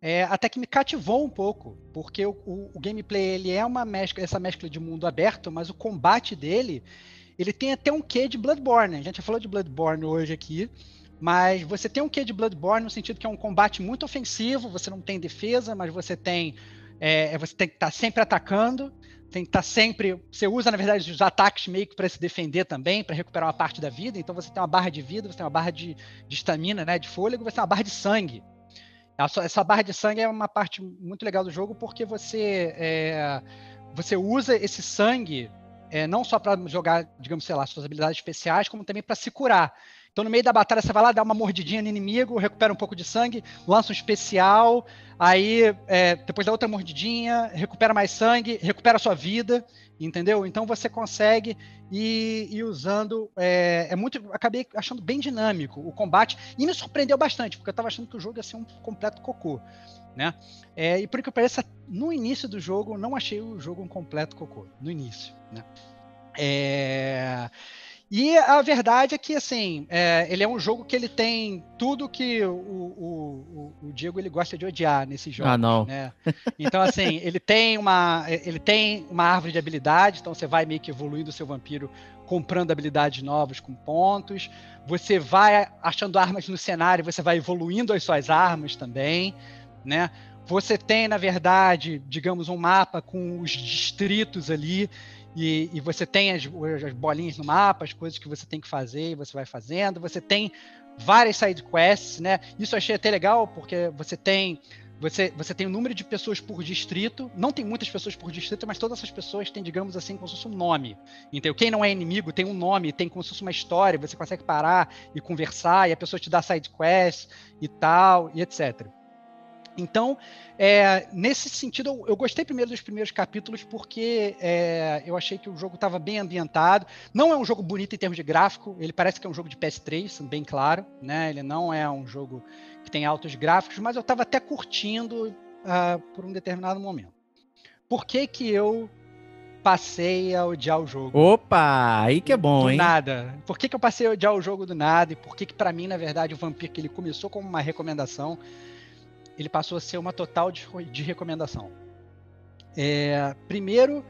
é, até que me cativou um pouco, porque o, o, o, gameplay ele é uma mescla, essa mescla de mundo aberto, mas o combate dele ele tem até um quê de Bloodborne. A gente já falou de Bloodborne hoje aqui, mas você tem um quê de Bloodborne no sentido que é um combate muito ofensivo, você não tem defesa, mas você tem é, é, você tem que estar tá sempre atacando, tem que estar tá sempre. Você usa, na verdade, os ataques meio que para se defender também, para recuperar uma parte da vida. Então você tem uma barra de vida, você tem uma barra de estamina, né, de fôlego, você tem uma barra de sangue. Essa barra de sangue é uma parte muito legal do jogo porque você é, você usa esse sangue é, não só para jogar, digamos, sei lá, suas habilidades especiais, como também para se curar. Então, no meio da batalha, você vai lá, dá uma mordidinha no inimigo, recupera um pouco de sangue, lança um especial, aí, é, depois da outra mordidinha, recupera mais sangue, recupera sua vida, entendeu? Então, você consegue ir, ir usando. É, é, muito. Acabei achando bem dinâmico o combate, e me surpreendeu bastante, porque eu estava achando que o jogo ia ser um completo cocô. Né? É, e por que pareça, no início do jogo, não achei o jogo um completo cocô. No início. Né? É. E a verdade é que, assim, é, ele é um jogo que ele tem tudo que o, o, o, Diego ele gosta de odiar nesse jogo. Ah, não. Né? Então, assim, ele tem uma ele tem uma árvore de habilidades, então você vai meio que evoluindo o seu vampiro comprando habilidades novas com pontos. Você vai achando armas no cenário, você vai evoluindo as suas armas também, né? Você tem, na verdade, digamos, um mapa com os distritos ali e, e você tem as, as, bolinhas no mapa, as coisas que você tem que fazer, e você vai fazendo. Você tem várias side quests, né? Isso eu achei até legal, porque você tem você, você tem um número de pessoas por distrito, não tem muitas pessoas por distrito, mas todas essas pessoas têm, digamos assim, como se fosse um nome. Então, quem não é inimigo tem um nome, tem como se fosse uma história, você consegue parar e conversar, e a pessoa te dá side quests e tal, e etc. Então, é, nesse sentido, eu, eu gostei primeiro dos primeiros capítulos porque é, eu achei que o jogo estava bem ambientado. Não é um jogo bonito em termos de gráfico, ele parece que é um jogo de PS3, sendo bem claro, né? Ele não é um jogo que tem altos gráficos, mas eu estava até curtindo uh, por um determinado momento. Por que que eu passei a odiar o jogo? Opa, aí que é bom, do hein? nada. Por que, que eu passei a odiar o jogo do nada? E por que, que para mim, na verdade, o Vampir, que ele começou como uma recomendação, ele passou a ser uma total de, de recomendação. É, primeiro,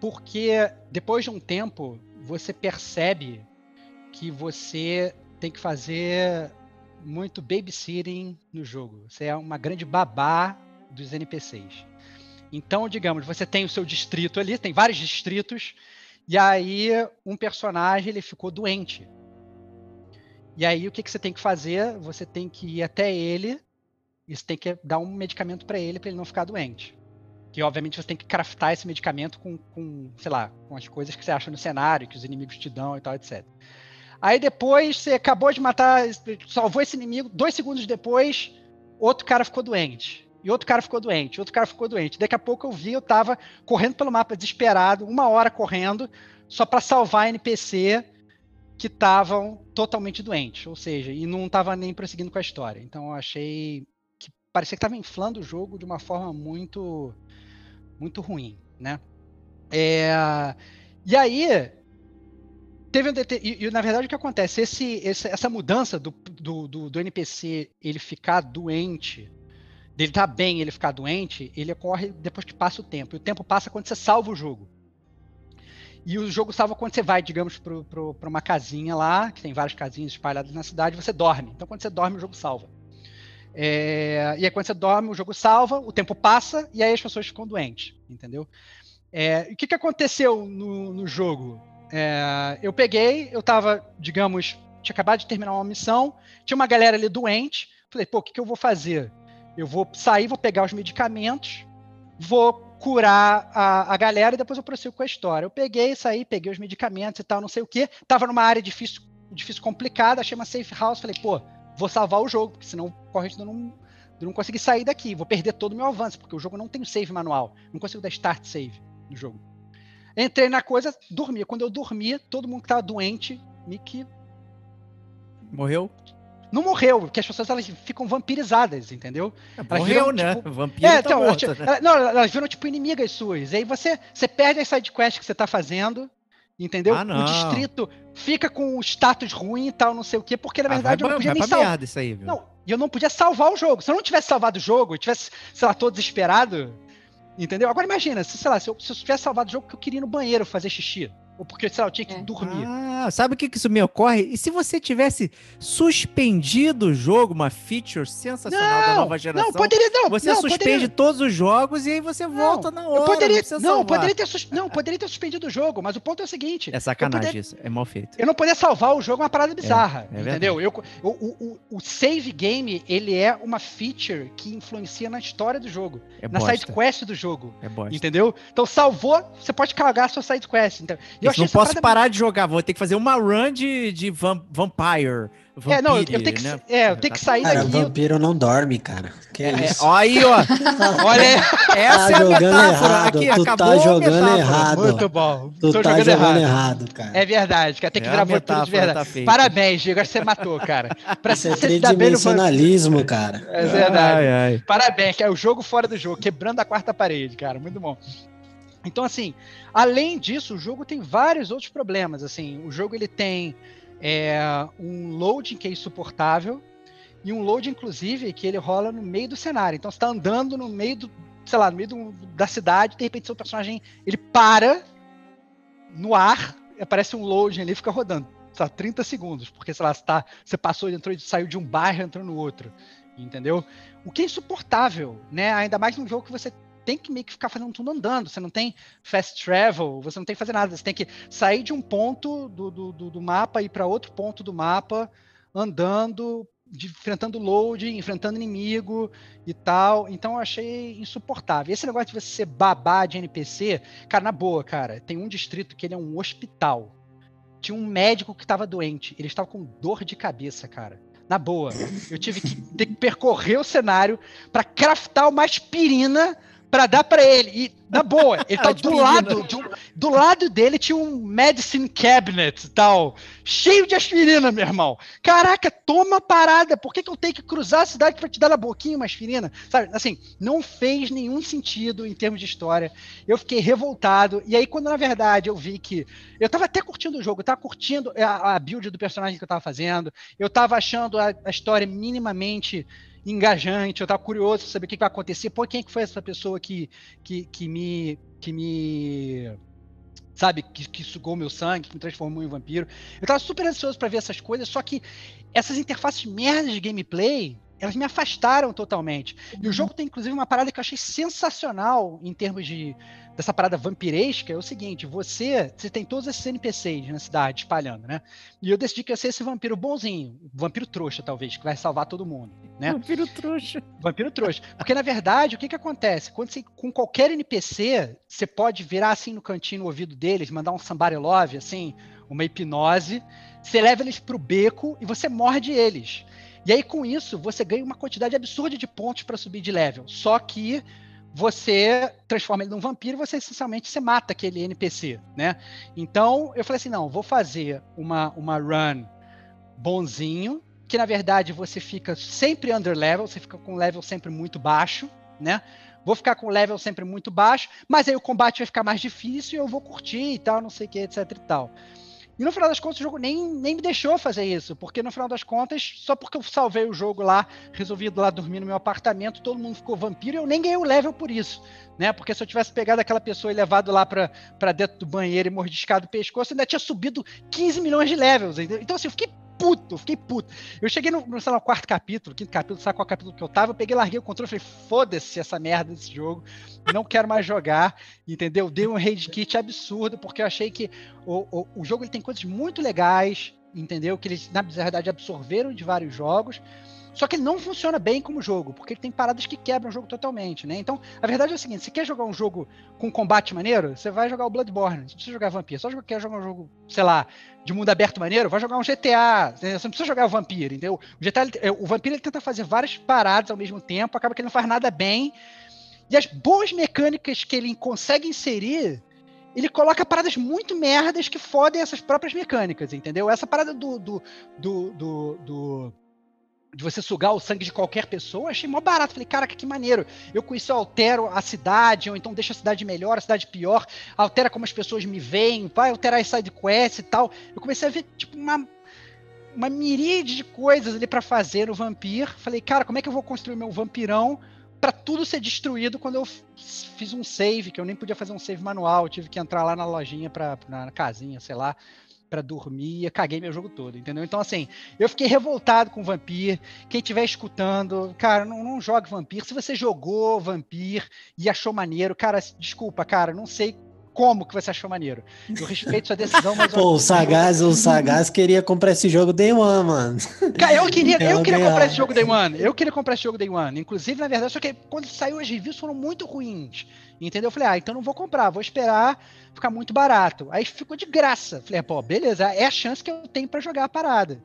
porque depois de um tempo, você percebe que você tem que fazer muito babysitting no jogo. Você é uma grande babá dos NPCs. Então, digamos, você tem o seu distrito ali, tem vários distritos, e aí um personagem ele ficou doente. E aí o que, que você tem que fazer? Você tem que ir até ele você tem que dar um medicamento para ele para ele não ficar doente. Que obviamente você tem que craftar esse medicamento com, com, sei lá, com as coisas que você acha no cenário, que os inimigos te dão e tal, etc. Aí depois você acabou de matar, salvou esse inimigo, dois segundos depois, outro cara ficou doente. E outro cara ficou doente, outro cara ficou doente. Daqui a pouco eu vi, eu tava correndo pelo mapa desesperado, uma hora correndo, só para salvar NPC que estavam totalmente doentes, ou seja, e não tava nem prosseguindo com a história. Então eu achei parecia que tava inflando o jogo de uma forma muito muito ruim, né? É, e aí teve um e, e, na verdade o que acontece esse, esse essa mudança do, do, do, do NPC ele ficar doente dele tá bem ele ficar doente, ele ocorre depois que passa o tempo. E o tempo passa quando você salva o jogo. E o jogo salva quando você vai, digamos, para uma casinha lá, que tem várias casinhas espalhadas na cidade, você dorme. Então, quando você dorme, o jogo salva. É, e aí, quando você dorme, o jogo salva, o tempo passa, e aí as pessoas ficam doentes, entendeu? É, o que, que aconteceu no, no jogo? É, eu peguei, eu tava, digamos, tinha acabado de terminar uma missão, tinha uma galera ali doente, falei, pô, o que, que eu vou fazer? Eu vou sair, vou pegar os medicamentos, vou curar a, a galera e depois eu prossigo com a história. Eu peguei, saí, peguei os medicamentos e tal, não sei o que. Tava numa área difícil, difícil complicada, achei uma safe house, falei, pô, vou salvar o jogo, porque senão corre de não, não conseguir sair daqui, vou perder todo o meu avanço, porque o jogo não tem save manual, não consigo dar start save no jogo. Entrei na coisa, dormi. Quando eu dormi, todo mundo que tava doente, me que Morreu? Não morreu, porque as pessoas elas ficam vampirizadas, entendeu? É, morreu, viram, né? Tipo, Vampiro é, tá então, morto, elas, né? Não, elas viram tipo inimigas suas. E aí você, você perde as sidequests que você tá fazendo, entendeu? Ah. O distrito fica com o status ruim e tal, não sei o quê, porque na Ah, verdade vai, eu não podia nem salvar. isso aí, viu? Não, e eu não podia salvar o jogo. Se eu não tivesse salvado o jogo, eu tivesse, sei lá, todo desesperado, entendeu? Agora imagina, se, sei lá, se eu, se eu tivesse salvado o jogo que eu queria ir no banheiro fazer xixi. Ou porque, sei lá, eu tinha que É. dormir. Ah, sabe o que, que isso me ocorre? E se você tivesse suspendido o jogo, uma feature sensacional da nova geração? não, poderia não. você não, suspende poderia- todos os jogos e aí você volta na hora. Eu poderia, não, não, poderia ter, sus- não, poderia ter suspendido o jogo, mas o ponto é o seguinte. É sacanagem poder- isso, é mal feito. Eu não poder salvar o jogo é uma parada bizarra, é entendeu? Eu, o, o, o- o save game, ele é uma feature que influencia na história do jogo, É na bosta. side quest do jogo, É bosta. entendeu? Então salvou, você pode cagar a sua side quest. Então, e Eu não posso parada- parar de jogar, vou ter que fazer uma run de, de vam- Vampire. É, não, eu, Vampire, tenho que, né? é, eu tenho que sair Cara, daqui. vampiro não dorme, cara. Que É, isso? Ó aí, ó. Olha Essa Tá é a jogando metáfora. errado, Aqui, tu acabou tá jogando errado. muito bom. Tu Tô tá jogando jogando errado. errado, cara. É verdade, cara. Tem que É, virar vampiro de verdade. tá. Parabéns, Diego. Acho que você matou, cara. Pra Isso é tridimensionalismo, cara. É verdade. Ai, ai. Parabéns, que é o jogo fora do jogo, quebrando a quarta parede, cara, muito bom. Então, assim, além disso, o jogo tem vários outros problemas. Assim, o jogo ele tem é, um loading que é insuportável e um load, inclusive, que ele rola no meio do cenário. Então, você está andando no meio do, sei lá, no meio do- da cidade, de repente seu personagem ele para no ar, aparece um loading ali, fica rodando, lá, 30 segundos, porque sei lá, você, tá, você passou, entrou, saiu de um bairro, entrou no outro, entendeu? O que é insuportável, né? Ainda mais num jogo que você tem que meio que ficar fazendo tudo andando. Você não tem fast travel, você não tem que fazer nada. Você tem que sair de um ponto do, do, do, mapa e ir para outro ponto do mapa, andando, enfrentando load, enfrentando inimigo e tal. Então eu achei insuportável. Esse negócio de você ser babá de NPC, cara, na boa, cara, tem um distrito que ele é um hospital. Tinha um médico que estava doente. Ele estava com dor de cabeça, cara. Na boa. Eu tive que que percorrer o cenário pra craftar uma aspirina pra dar pra ele. E, na boa, ele tá do lado, de um- do lado dele tinha um medicine cabinet e tal, cheio de aspirina, meu irmão. Caraca, toma parada. Por que, que eu tenho que cruzar a cidade pra te dar na boquinha uma aspirina? Sabe, assim, não fez nenhum sentido em termos de história. Eu fiquei revoltado. E aí, quando na verdade eu vi que. Eu tava até curtindo o jogo, eu tava curtindo a, a build do personagem que eu tava fazendo, eu tava achando a, a história minimamente engajante, eu tava curioso pra saber o que, que vai acontecer. Pô, quem que foi essa pessoa que, que, que me. que me. Sabe, que, que sugou meu sangue, que me transformou em vampiro. Eu tava super ansioso pra ver essas coisas, só que essas interfaces merdas de gameplay, elas me afastaram totalmente. E o jogo tem, inclusive, uma parada que eu achei sensacional em termos de dessa parada vampiresca. É o seguinte: você, você tem todos esses NPCs na cidade espalhando, né? E eu decidi que ia ser esse vampiro bonzinho, vampiro trouxa, talvez, que vai salvar todo mundo, né? Vampiro trouxa. Vampiro trouxa. Porque, na verdade, o que que acontece? Quando você, com qualquer NPC, você pode virar assim no cantinho no ouvido deles, mandar um somebody love, assim, uma hipnose, você leva eles pro beco e você morde eles. E aí, com isso, você ganha uma quantidade absurda de pontos para subir de level. Só que você transforma ele num vampiro e você essencialmente você mata aquele NPC, né? Então, eu falei assim, não, vou fazer uma, uma run bonzinho, que na verdade você fica sempre under level, você fica com level sempre muito baixo, né? Vou ficar com level sempre muito baixo, mas aí o combate vai ficar mais difícil e eu vou curtir e tal, não sei o que, etc e tal. E no final das contas, o jogo nem, nem me deixou fazer isso, porque no final das contas, só porque eu salvei o jogo lá, resolvi lá dormir no meu apartamento, todo mundo ficou vampiro e eu nem ganhei o level por isso, né? Porque se eu tivesse pegado aquela pessoa e levado lá pra, dentro do banheiro e mordiscado o pescoço, eu ainda tinha subido 15 milhões de levels. Então, assim, eu fiquei puto, fiquei puto. Eu cheguei no, no, sei lá, quarto capítulo, quinto capítulo, sabe qual capítulo que eu tava? Eu peguei, larguei o controle falei, foda-se essa merda desse jogo, não quero mais jogar, entendeu? Dei um rage kit absurdo, porque eu achei que o, o, o jogo ele tem coisas muito legais, entendeu? Que eles, na verdade, absorveram de vários jogos, só que ele não funciona bem como jogo, porque ele tem paradas que quebram o jogo totalmente, né? Então, a verdade é o seguinte: se quer jogar um jogo com combate maneiro, você vai jogar o Bloodborne. Você precisa jogar Vampiro. Só quer jogar um jogo, sei lá, de mundo aberto maneiro, vai jogar um GTA. Você não precisa jogar o Vampiro, entendeu? O, GTA, ele- o Vampiro ele tenta fazer várias paradas ao mesmo tempo, acaba que ele não faz nada bem. E as boas mecânicas que ele consegue inserir, ele coloca paradas muito merdas que fodem essas próprias mecânicas, entendeu? Essa parada do. do, do, do, do- de você sugar o sangue de qualquer pessoa, achei mó barato. Falei, caraca, que maneiro. Eu com isso altero a cidade, ou então deixo a cidade melhor, a cidade pior, altera como as pessoas me veem, vai alterar as side quests e tal. Eu comecei a ver, tipo, uma, uma miríade de coisas ali pra fazer no Vampir. Falei, cara, como é que eu vou construir meu vampirão pra tudo ser destruído quando eu fiz um save, que eu nem podia fazer um save manual, tive que entrar lá na lojinha, pra, na casinha, sei lá, pra dormir, e caguei meu jogo todo, entendeu? Então, assim, eu fiquei revoltado com Vampir. Quem estiver escutando, cara, não, não jogue Vampir. Se você jogou Vampir e achou maneiro, cara, desculpa, cara, não sei como que você achou maneiro. Eu respeito sua decisão, mas Pô, o Sagaz, o Sagaz queria comprar esse jogo Day One, mano. Cara, eu queria, eu queria comprar esse jogo Day One. Eu queria comprar esse jogo Day One. Inclusive, na verdade, só que quando saiu as reviews foram muito ruins. Entendeu? Eu falei, ah, então não vou comprar, vou esperar ficar muito barato. Aí ficou de graça. Falei, pô, beleza, é a chance que eu tenho pra jogar a parada.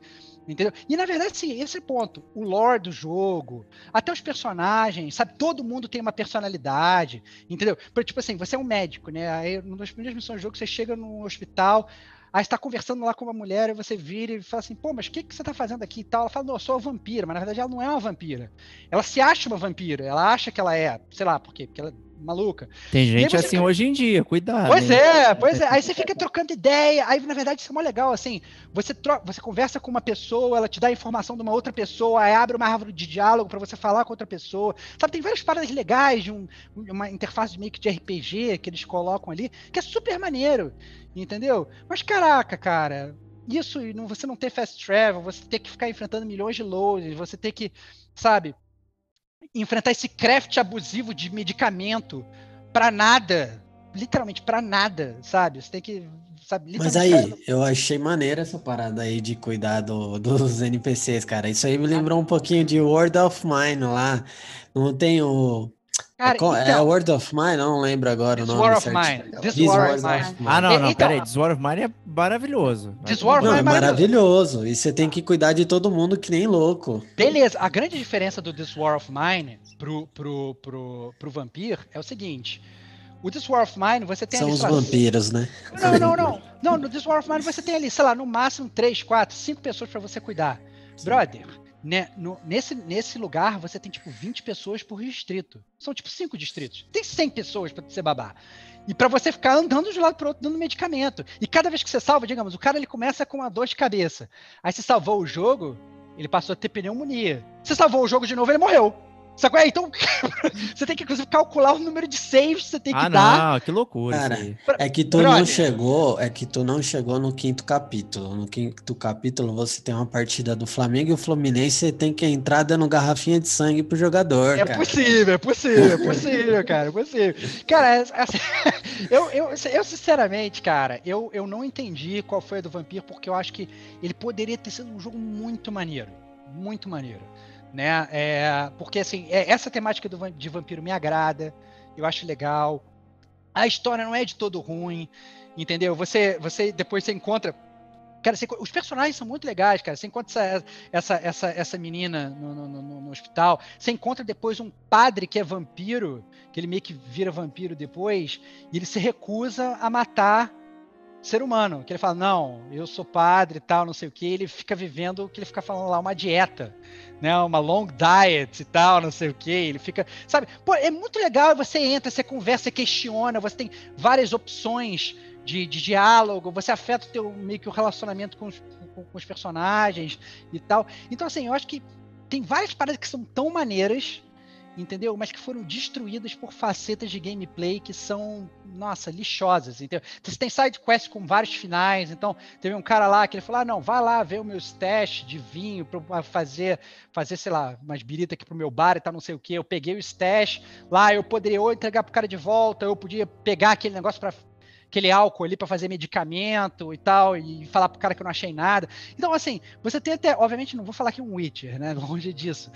Entendeu? E na verdade, sim, esse ponto. O lore do jogo, até os personagens, sabe? Todo mundo tem uma personalidade, entendeu? Por- Tipo assim, você é um médico, né? Aí, numa das primeiras missões do jogo, você chega no hospital, aí você tá conversando lá com uma mulher, e você vira e fala assim, pô, mas o que, que você tá fazendo aqui e tal? Ela fala, não, eu sou uma vampira, mas na verdade ela não é uma vampira. Ela se acha uma vampira, ela acha que ela é, sei lá, por quê? Porque ela maluca. Tem gente assim hoje em dia, cuidado. Pois hein? é, pois é. Aí você fica trocando ideia. Aí, na verdade, isso é mó legal, assim. Você, tro você conversa com uma pessoa, ela te dá a informação de uma outra pessoa, aí abre uma árvore de diálogo pra você falar com outra pessoa. Sabe, tem várias paradas legais de um- uma interface meio que de RPG que eles colocam ali, que é super maneiro, entendeu? Mas caraca, cara, isso e você não ter fast travel, você ter que ficar enfrentando milhões de loads, você ter que, sabe, enfrentar esse craft abusivo de medicamento pra nada. Literalmente pra nada, sabe? Você tem que. Sabe, Mas aí, eu achei maneira essa parada aí de cuidar do- dos NPCs, cara. Isso aí me lembrou um pouquinho de World of Mine lá. Não tem o. Cara, é, co- é então, Word of Mine? Eu não lembro agora This o nome War of. Mine. This This War War of Mine. Mine. Ah, não, não, Então- peraí. This War of Mine é maravilhoso. This War of Não, bem. é Mine maravilhoso. E você tem que cuidar de todo mundo que nem louco. Beleza, a grande diferença do This War of Mine pro, pro, pro, pro Vampir é o seguinte. O This War of Mine, você tem São ali, os lá, vampiros, né? Não, não, não. Não, no This War of Mine você tem ali, sei lá, no máximo 3, 4, 5 pessoas pra você cuidar. Brother, né, no- nesse, nesse lugar você tem tipo 20 pessoas por distrito. São tipo 5 distritos. Tem 100 pessoas pra você babar. E pra você ficar andando de um lado pro outro dando medicamento. E cada vez que você salva, digamos, o cara ele começa com uma dor de cabeça. Aí você salvou o jogo, ele passou a ter pneumonia. Você salvou o jogo de novo, ele morreu. Sacou? É, então você tem que inclusive calcular o número de saves que você tem que Ah, dar. não, que loucura Cara. É que tu Brother. não chegou, é que tu não chegou no quinto capítulo. No quinto capítulo você tem uma partida do Flamengo e o Fluminense você tem que entrar dando garrafinha de sangue pro jogador, É cara. possível, é possível, é possível, cara, é possível. Cara, é- é assim, eu, eu, eu sinceramente, cara, eu, eu não entendi qual foi a do Vampiro, porque eu acho que ele poderia ter sido um jogo muito maneiro. Muito maneiro. Né? É, porque, assim, é- essa temática do, de vampiro me agrada, eu acho legal. A história não é de todo ruim, entendeu? Você, você depois você encontra. Cara, você os personagens são muito legais, cara. Você encontra essa, essa, essa, essa menina no, no- no- no hospital. Você encontra depois um padre que é vampiro, que ele meio que vira vampiro depois, e ele se recusa a matar ser humano. Que ele fala, não, eu sou padre e tal, não sei o que. Ele fica vivendo o que ele fica falando lá, uma dieta, né? Uma long diet e tal, não sei o que. Ele fica, sabe? Pô, é muito legal. Você entra, você conversa, você questiona, você tem várias opções de, de diálogo, você afeta o teu meio que o relacionamento com os, com- com os personagens e tal. Então, assim, eu acho que tem várias paradas que são tão maneiras, entendeu? Mas que foram destruídas por facetas de gameplay que são, nossa, lixosas, entendeu? Você tem side quest com vários finais, então teve um cara lá que ele falou: ah, não, vai lá ver o meu stash de vinho para fazer, fazer, sei lá, umas birita aqui pro meu bar e tal, não sei o que. Eu peguei o stash lá, eu poderia ou entregar pro cara de volta, eu podia pegar aquele negócio para aquele álcool ali para fazer medicamento e tal, e falar pro cara que eu não achei nada. Então, assim, você tem até, obviamente, não vou falar que um Witcher, né? Longe disso.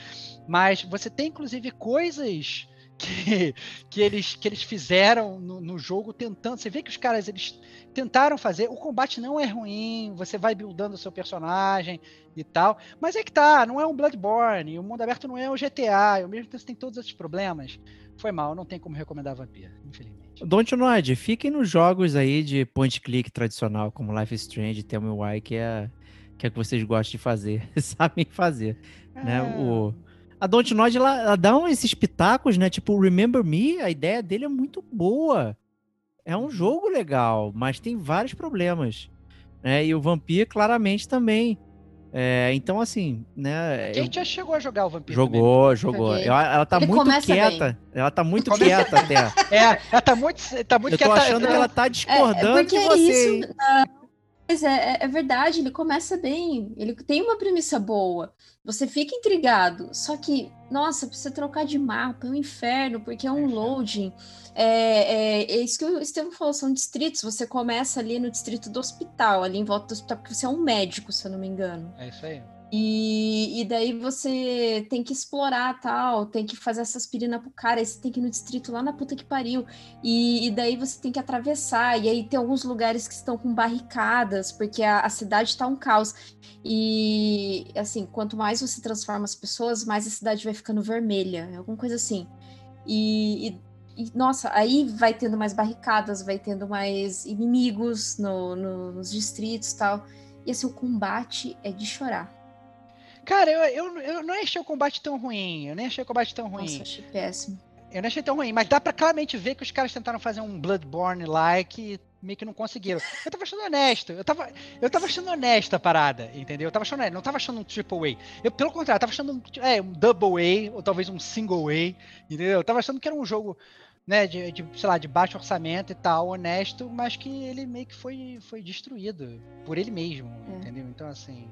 Mas você tem, inclusive, coisas que, que, eles, que eles fizeram no, no jogo tentando. Você vê que os caras eles tentaram fazer. O combate não é ruim, você vai buildando o seu personagem e tal. Mas é que tá, não é um Bloodborne, o mundo aberto não é um GTA, e ao mesmo tempo você tem todos esses problemas. Foi mal, não tem como recomendar Vampir, infelizmente. Don't Nod, fiquem nos jogos aí de point click tradicional, como Life is Strange Tell Me Why, que é, que é que vocês gostam de fazer, sabem fazer, né? É. O, a Don't Nod, ela, ela dá um- esses pitacos, né? Tipo, Remember Me, a ideia dele é muito boa. É um jogo legal, mas tem vários problemas. Né? E o Vampir, claramente, também. É, então, assim, né? Quem eu- já chegou a jogar o Vampir? Jogou, jogou. Joguei. Ela, ela tá Ele muito começa quieta. Ela tá muito quieta até. também? É, ela tá muito, tá muito Eu tô quieta- achando que ela tá É, discordando é porque de você. hein? isso. Mas é, é- é verdade, ele começa bem. Ele tem uma premissa boa. Você fica intrigado. Só que, nossa, precisa trocar de mapa, é um inferno, porque é um loading. É, é- é isso que o Estevam falou, são distritos. Você começa ali no distrito do hospital, ali em volta do hospital, porque você é um médico, se eu não me engano. É isso aí. E, e daí você tem que explorar tal, tem que fazer essa aspirina pro cara, aí você tem que ir no distrito lá na puta que pariu. E, e daí você tem que atravessar, e aí tem alguns lugares que estão com barricadas, porque a, a cidade tá um caos. E assim, quanto mais você transforma as pessoas, mais a cidade vai ficando vermelha, alguma coisa assim. E, e- nossa, aí vai tendo mais barricadas, vai tendo mais inimigos no- no- nos distritos tal. E assim, o combate é de chorar. Cara, eu, eu, eu não achei o combate tão ruim. Eu nem achei o combate tão ruim. Nossa, achei péssimo. Eu não achei tão ruim, mas dá pra claramente ver que os caras tentaram fazer um Bloodborne-like e meio que não conseguiram. Eu tava achando honesto. Eu tava, eu tava achando honesta a parada, entendeu? Eu tava achando, não tava achando um triple A. Eu, pelo contrário, eu tava achando um, é, um double A, ou talvez um single A, entendeu? Eu tava achando que era um jogo, né, de, de, sei lá, de baixo orçamento e tal, honesto, mas que ele meio que foi, foi destruído por ele mesmo, É. entendeu? Então, assim...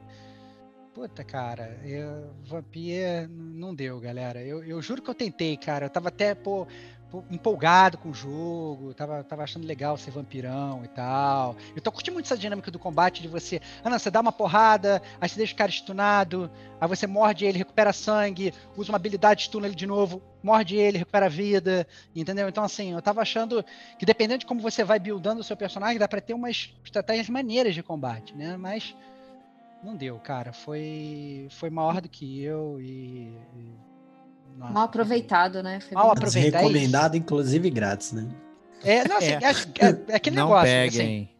Puta, cara, eu, Vampir não deu, galera. Eu, eu juro que eu tentei, cara. Eu tava até, pô, empolgado com o jogo, tava, tava achando legal ser vampirão e tal. Eu tô curtindo muito essa dinâmica do combate de você. Ah, não, você dá uma porrada, aí você deixa o cara stunado, aí você morde ele, recupera sangue, usa uma habilidade, stuna ele de novo, morde ele, recupera vida, entendeu? Então, assim, eu tava achando que dependendo de como você vai buildando o seu personagem, dá pra ter umas estratégias maneiras de combate, né? Mas não deu, cara. Foi, foi maior do que eu e. e... Nossa, Mal aproveitado, né? Foi Mal aproveitar isso. Recomendado, inclusive, grátis, né? É, não, assim, É. é, é- é aquele Não negócio. Assim, peguem.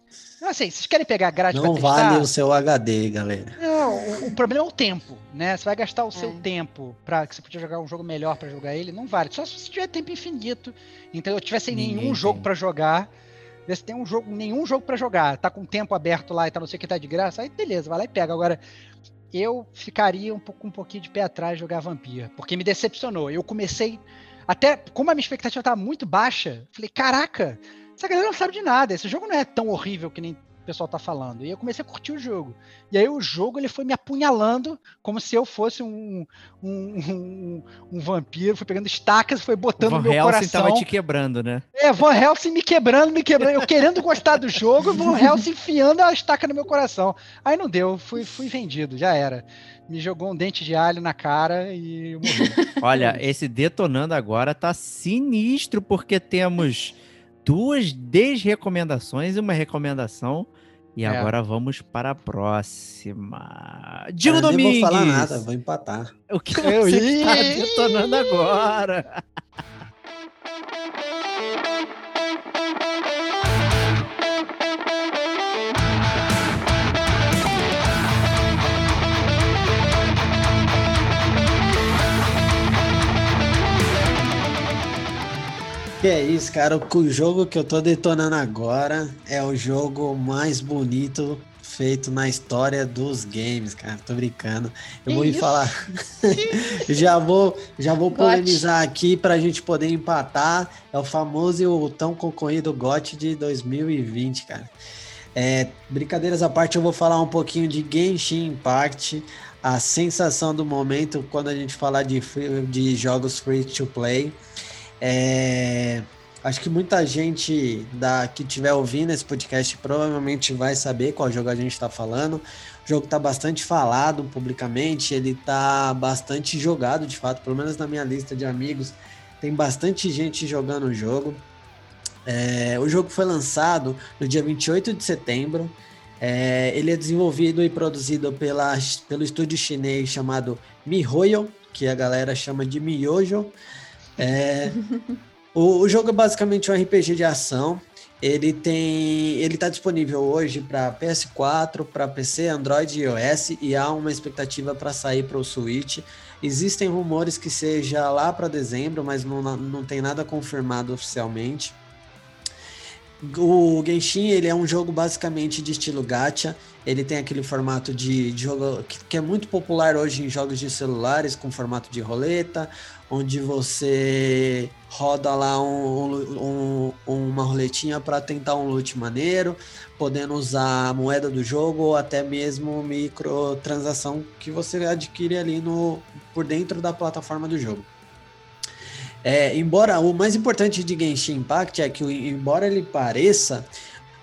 não, assim, vocês querem pegar grátis Não pra testar? vale o seu HD, galera. Não, o, o problema é o tempo, né? Você vai gastar o seu É. tempo para que você podia jogar um jogo melhor pra jogar ele, não vale. Só se você tiver tempo infinito, entendeu? Tiver sem Ninguém nenhum jogo tem. pra jogar, vê se tem um jogo, nenhum jogo pra jogar, tá com tempo aberto lá e tá não sei o que tá de graça, aí beleza, vai lá e pega. Agora, eu ficaria um pouco um pouquinho de pé atrás jogar Vampir, porque me decepcionou. Eu comecei até como a minha expectativa tava muito baixa, falei, caraca, essa galera não sabe de nada, esse jogo não é tão horrível que nem o pessoal tá falando. E eu comecei a curtir o jogo. E aí o jogo ele foi me apunhalando como se eu fosse um, um, um, um vampiro, foi pegando estacas, foi botando Van no meu Helsing coração. tava te quebrando, né? É, Van Helsing me quebrando, me quebrando. Eu querendo gostar do jogo, Van Helsing enfiando a estaca no meu coração. Aí não deu, fui, fui vendido, já era. Me jogou um dente de alho na cara e morri. Olha, esse detonando agora tá sinistro, porque temos duas desrecomendações e uma recomendação. E É. agora vamos para a próxima. Eu nem Domingues! vou falar nada, vou empatar. O que Eu você ia- está detonando agora? Que é isso, cara. O jogo que eu tô detonando agora é o jogo mais bonito feito na história dos games, cara. Tô brincando. Eu vou ir falar. já vou, já vou Gote. polemizar aqui pra gente poder empatar. É o famoso e o tão concorrido GOT de 2020, cara. É, brincadeiras à parte, eu vou falar um pouquinho de Genshin Impact, a sensação do momento quando a gente falar de, free- de jogos free to play. É, acho que muita gente da, que estiver ouvindo esse podcast provavelmente vai saber qual jogo a gente está falando. O jogo está bastante falado publicamente, ele está bastante jogado de fato, pelo menos na minha lista de amigos. Tem bastante gente jogando o jogo. É, o jogo foi lançado no dia 28 de setembro. É, ele é desenvolvido e produzido pela, pelo estúdio chinês chamado MiHoYo, que a galera chama de Miyojo. É, o, o jogo é basicamente um RPG de ação. Ele tem, ele está disponível hoje para PS4, para PC, Android e iOS e há uma expectativa para sair para o Switch. Existem rumores que seja lá para dezembro, mas não, não tem nada confirmado oficialmente. O Genshin ele é um jogo basicamente de estilo gacha. Ele tem aquele formato de, de jogo que, que é muito popular hoje em jogos de celulares, com formato de roleta, onde você roda lá um, um, uma roletinha para tentar um loot maneiro, podendo usar a moeda do jogo ou até mesmo microtransação que você adquire ali no, por dentro da plataforma do jogo. É, embora o mais importante de Genshin Impact é que, embora ele pareça,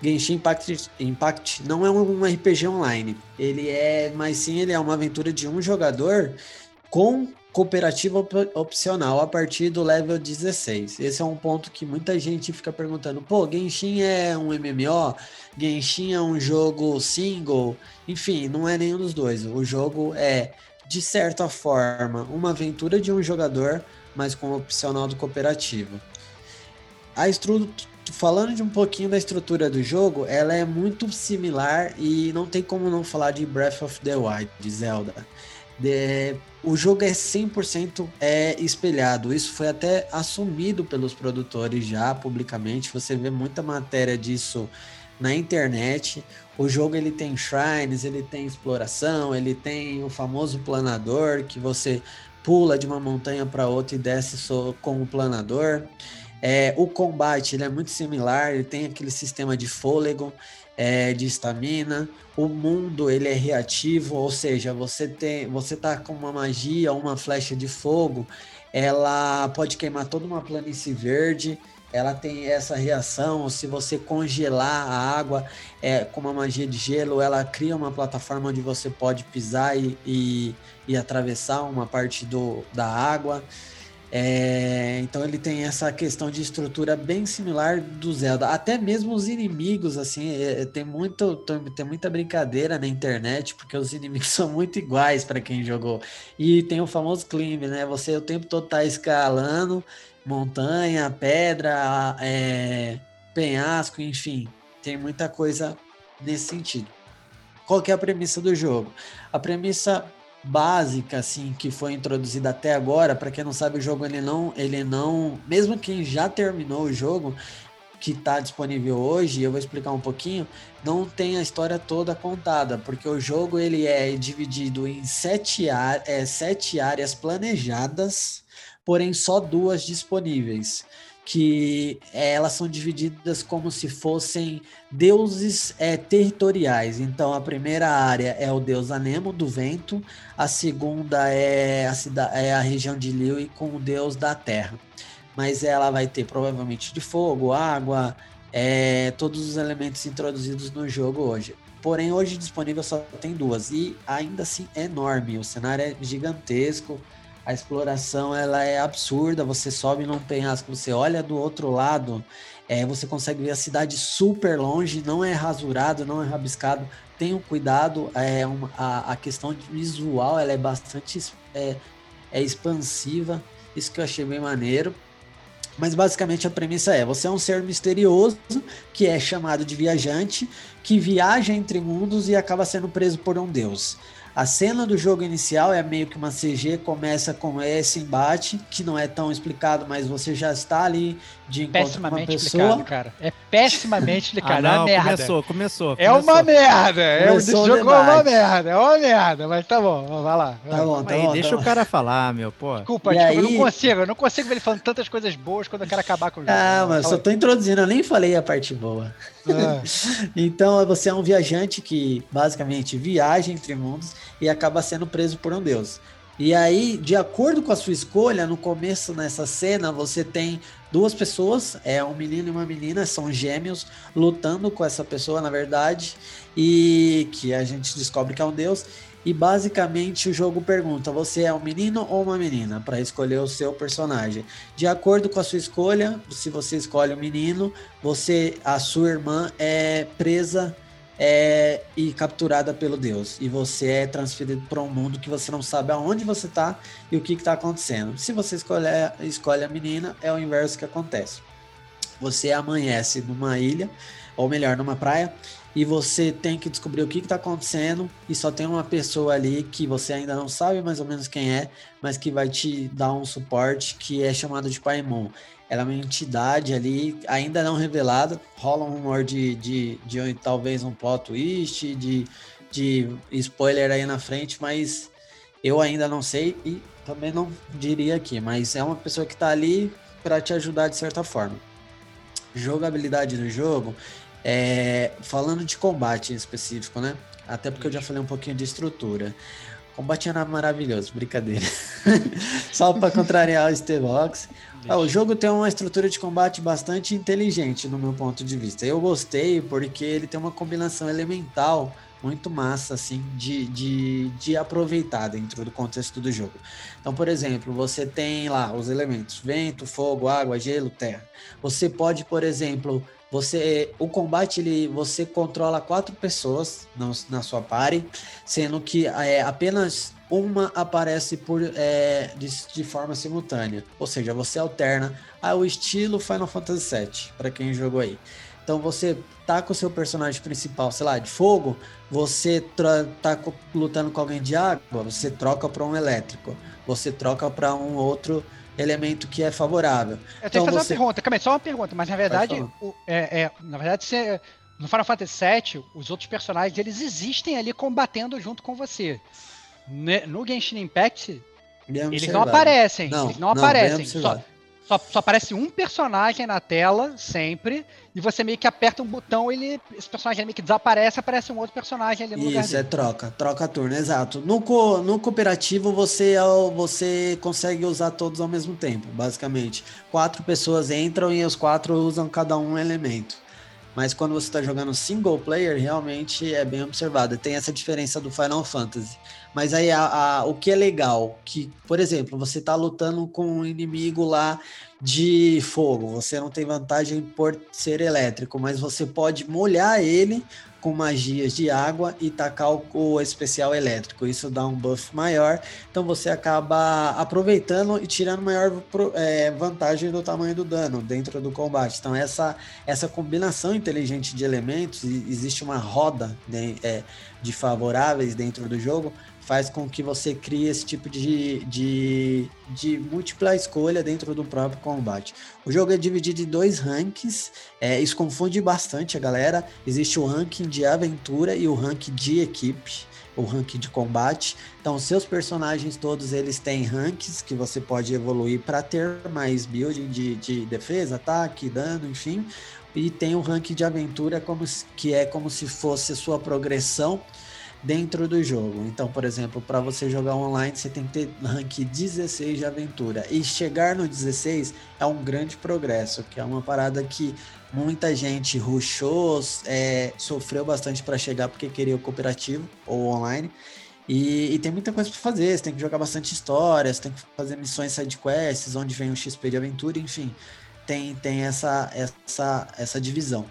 Genshin Impact, Impact não é um RPG online. Ele é, mas sim, ele é uma aventura de um jogador com cooperativa op opcional a partir do level 16. Esse é um ponto que muita gente fica perguntando: pô, Genshin é um MMO? Genshin é um jogo single? Enfim, não é nenhum dos dois. O jogo é, de certa forma, uma aventura de um jogador mas com opcional do cooperativo. A estrutura, falando de um pouquinho da estrutura do jogo, ela é muito similar e não tem como não falar de Breath of the Wild, de Zelda. De, o jogo é 100% é espelhado. Isso foi até assumido pelos produtores já publicamente. Você vê muita matéria disso na internet. O jogo ele tem shrines, ele tem exploração, ele tem o famoso planador que você pula de uma montanha para outra e desce com o planador. É, o combate ele é muito similar, ele tem aquele sistema de fôlego, é, de estamina. O mundo ele é reativo, ou seja, você tem, você tá com uma magia, uma flecha de fogo, ela pode queimar toda uma planície verde, ela tem essa reação, se você congelar a água é, com uma magia de gelo, ela cria uma plataforma onde você pode pisar e, e, e atravessar uma parte do, da água. É, então ele tem essa questão de estrutura bem similar do Zelda. Até mesmo os inimigos, assim, é, tem, muito, tem muita brincadeira na internet, porque os inimigos são muito iguais para quem jogou. E tem o famoso climb, né? Você o tempo todo tá escalando montanha, pedra, é, penhasco, enfim. Tem muita coisa nesse sentido. Qual que é a premissa do jogo? A premissa básica assim que foi introduzida até agora, para quem não sabe, o jogo ele não, ele não, mesmo quem já terminou o jogo que está disponível hoje, eu vou explicar um pouquinho, não tem a história toda contada, porque o jogo ele é dividido em sete, é, sete áreas planejadas, porém só duas disponíveis que é, elas são divididas como se fossem deuses é, territoriais. Então, a primeira área é o deus Anemo do vento, a segunda é a, cidade, é a região de Liu com o deus da terra. Mas ela vai ter provavelmente de fogo, água, é, todos os elementos introduzidos no jogo hoje. Porém, hoje disponível só tem duas e ainda assim é enorme. O cenário é gigantesco a exploração ela é absurda. Você sobe num penhasco, você olha do outro lado, é, você consegue ver a cidade super longe, não é rasurado, não é rabiscado. Tenham cuidado, é uma, a, a questão visual ela é bastante é, é expansiva. Isso que eu achei bem maneiro. Mas basicamente a premissa é: você é um ser misterioso que é chamado de viajante, que viaja entre mundos e acaba sendo preso por um deus. A cena do jogo inicial é meio que uma CG, começa com esse embate, que não é tão explicado, mas você já está ali de encontro com uma pessoa. cara. É pessimamente explicado, ah, não, é uma merda. Começou, começou. É uma merda. É, o jogo é uma merda, é uma merda, mas tá bom, vai lá. Tá bom, tá aí, bom. Deixa tá o cara falar, meu, pô. Desculpa, desculpa, aí... eu não consigo, eu não consigo ver ele falando tantas coisas boas quando eu quero acabar com o jogo. Ah, mas só tô introduzindo, eu nem falei a parte boa. Ah. então, você é um viajante que basicamente viaja entre mundos e acaba sendo preso por um deus. E aí, de acordo com a sua escolha, no começo nessa cena, você tem duas pessoas, é um menino e uma menina, são gêmeos, lutando com essa pessoa, na verdade, e que a gente descobre que é um deus. E basicamente o jogo pergunta: você é um menino ou uma menina? Para escolher o seu personagem. De acordo com a sua escolha, se você escolhe o um menino, você, a sua irmã é presa é, e capturada pelo Deus. E você é transferido para um mundo que você não sabe aonde você está e o que está acontecendo. Se você escolhe, escolhe a menina, é o inverso que acontece. Você amanhece numa ilha, ou melhor, numa praia, e você tem que descobrir o que está acontecendo e só tem uma pessoa ali que você ainda não sabe mais ou menos quem é, mas que vai te dar um suporte que é chamado de Paimon. Ela é uma entidade ali, ainda não revelada. Rola um rumor de, de, de, talvez um plot twist, de, de spoiler aí na frente, mas eu ainda não sei e também não diria aqui. Mas é uma pessoa que está ali para te ajudar de certa forma. Jogabilidade do jogo, é, falando de combate em específico, né? Até porque eu já falei um pouquinho de estrutura. Combate era maravilhoso, brincadeira. Só para contrariar o Stevox. Ah, o jogo tem uma estrutura de combate bastante inteligente, no meu ponto de vista. Eu gostei porque ele tem uma combinação elemental muito massa, assim, de, de, de aproveitar dentro do contexto do jogo. Então, por exemplo, você tem lá os elementos: vento, fogo, água, gelo, terra. Você pode, por exemplo, você o combate ele você controla quatro pessoas na, na sua party, sendo que é, apenas uma aparece por é, de, de, forma simultânea. Ou seja, você alterna ah, o estilo Final Fantasy VII, para quem jogou aí. Então você tá com o seu personagem principal, sei lá, de fogo, você tá lutando com alguém de água, você troca para um elétrico, você troca para um outro elemento que é favorável. Eu tenho então, que fazer você... uma pergunta, calma aí, só uma pergunta, mas na verdade, o, é, é, na verdade, você, no Final Fantasy VII, os outros personagens eles existem ali combatendo junto com você. No Genshin Impact, eles não aparecem. Não, eles não, não aparecem. Só, Só, só aparece um personagem na tela, sempre, e você meio que aperta um botão, ele, esse personagem meio que desaparece, aparece um outro personagem ali no lugar Isso, é troca, troca turno, exato. No, co, no cooperativo você, é você consegue usar todos ao mesmo tempo, basicamente. Quatro pessoas entram e os quatro usam cada um elemento. Mas quando você está jogando single player, realmente é bem observado. Tem essa diferença do Final Fantasy. Mas aí a- a- o que é legal, que, por exemplo, você está lutando com um inimigo lá de fogo, você não tem vantagem por ser elétrico, mas você pode molhar ele com magias de água e tacar o, especial elétrico. Isso dá um buff maior, então você acaba aproveitando e tirando maior é, vantagem do tamanho do dano dentro do combate. Então essa, essa combinação inteligente de elementos, existe uma roda de, é, de favoráveis dentro do jogo, faz com que você crie esse tipo de, de, de múltipla escolha dentro do próprio combate. O jogo é dividido em dois ranks, é, isso confunde bastante a galera. Existe o ranking de aventura e o ranking de equipe, o ranking de combate. Então, seus personagens todos eles têm ranks que você pode evoluir para ter mais building de, de defesa, ataque, dano, enfim. E tem o ranking de aventura como que é como se fosse sua progressão dentro do jogo. Então, por exemplo, para você jogar online, você tem que ter rank 16 de aventura. E chegar no 16 é um grande progresso, que é uma parada que muita gente rushou, é, sofreu bastante para chegar porque queria o cooperativo ou online. E, e tem muita coisa para fazer, você tem que jogar bastante história, você tem que fazer missões side quests, onde vem o XP de aventura, enfim. Tem, tem essa, essa, essa divisão.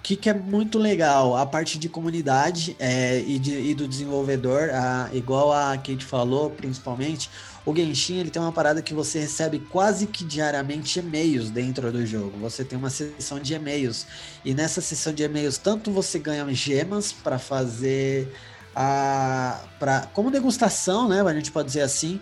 O que, que é muito legal, a parte de comunidade é, e, de- e do desenvolvedor, a- igual a Kate falou, principalmente, o Genshin ele tem uma parada que você recebe quase que diariamente e-mails dentro do jogo. Você tem uma seção de e-mails e nessa seção de e-mails tanto você ganha gemas para fazer a para como degustação, né? A gente pode dizer assim,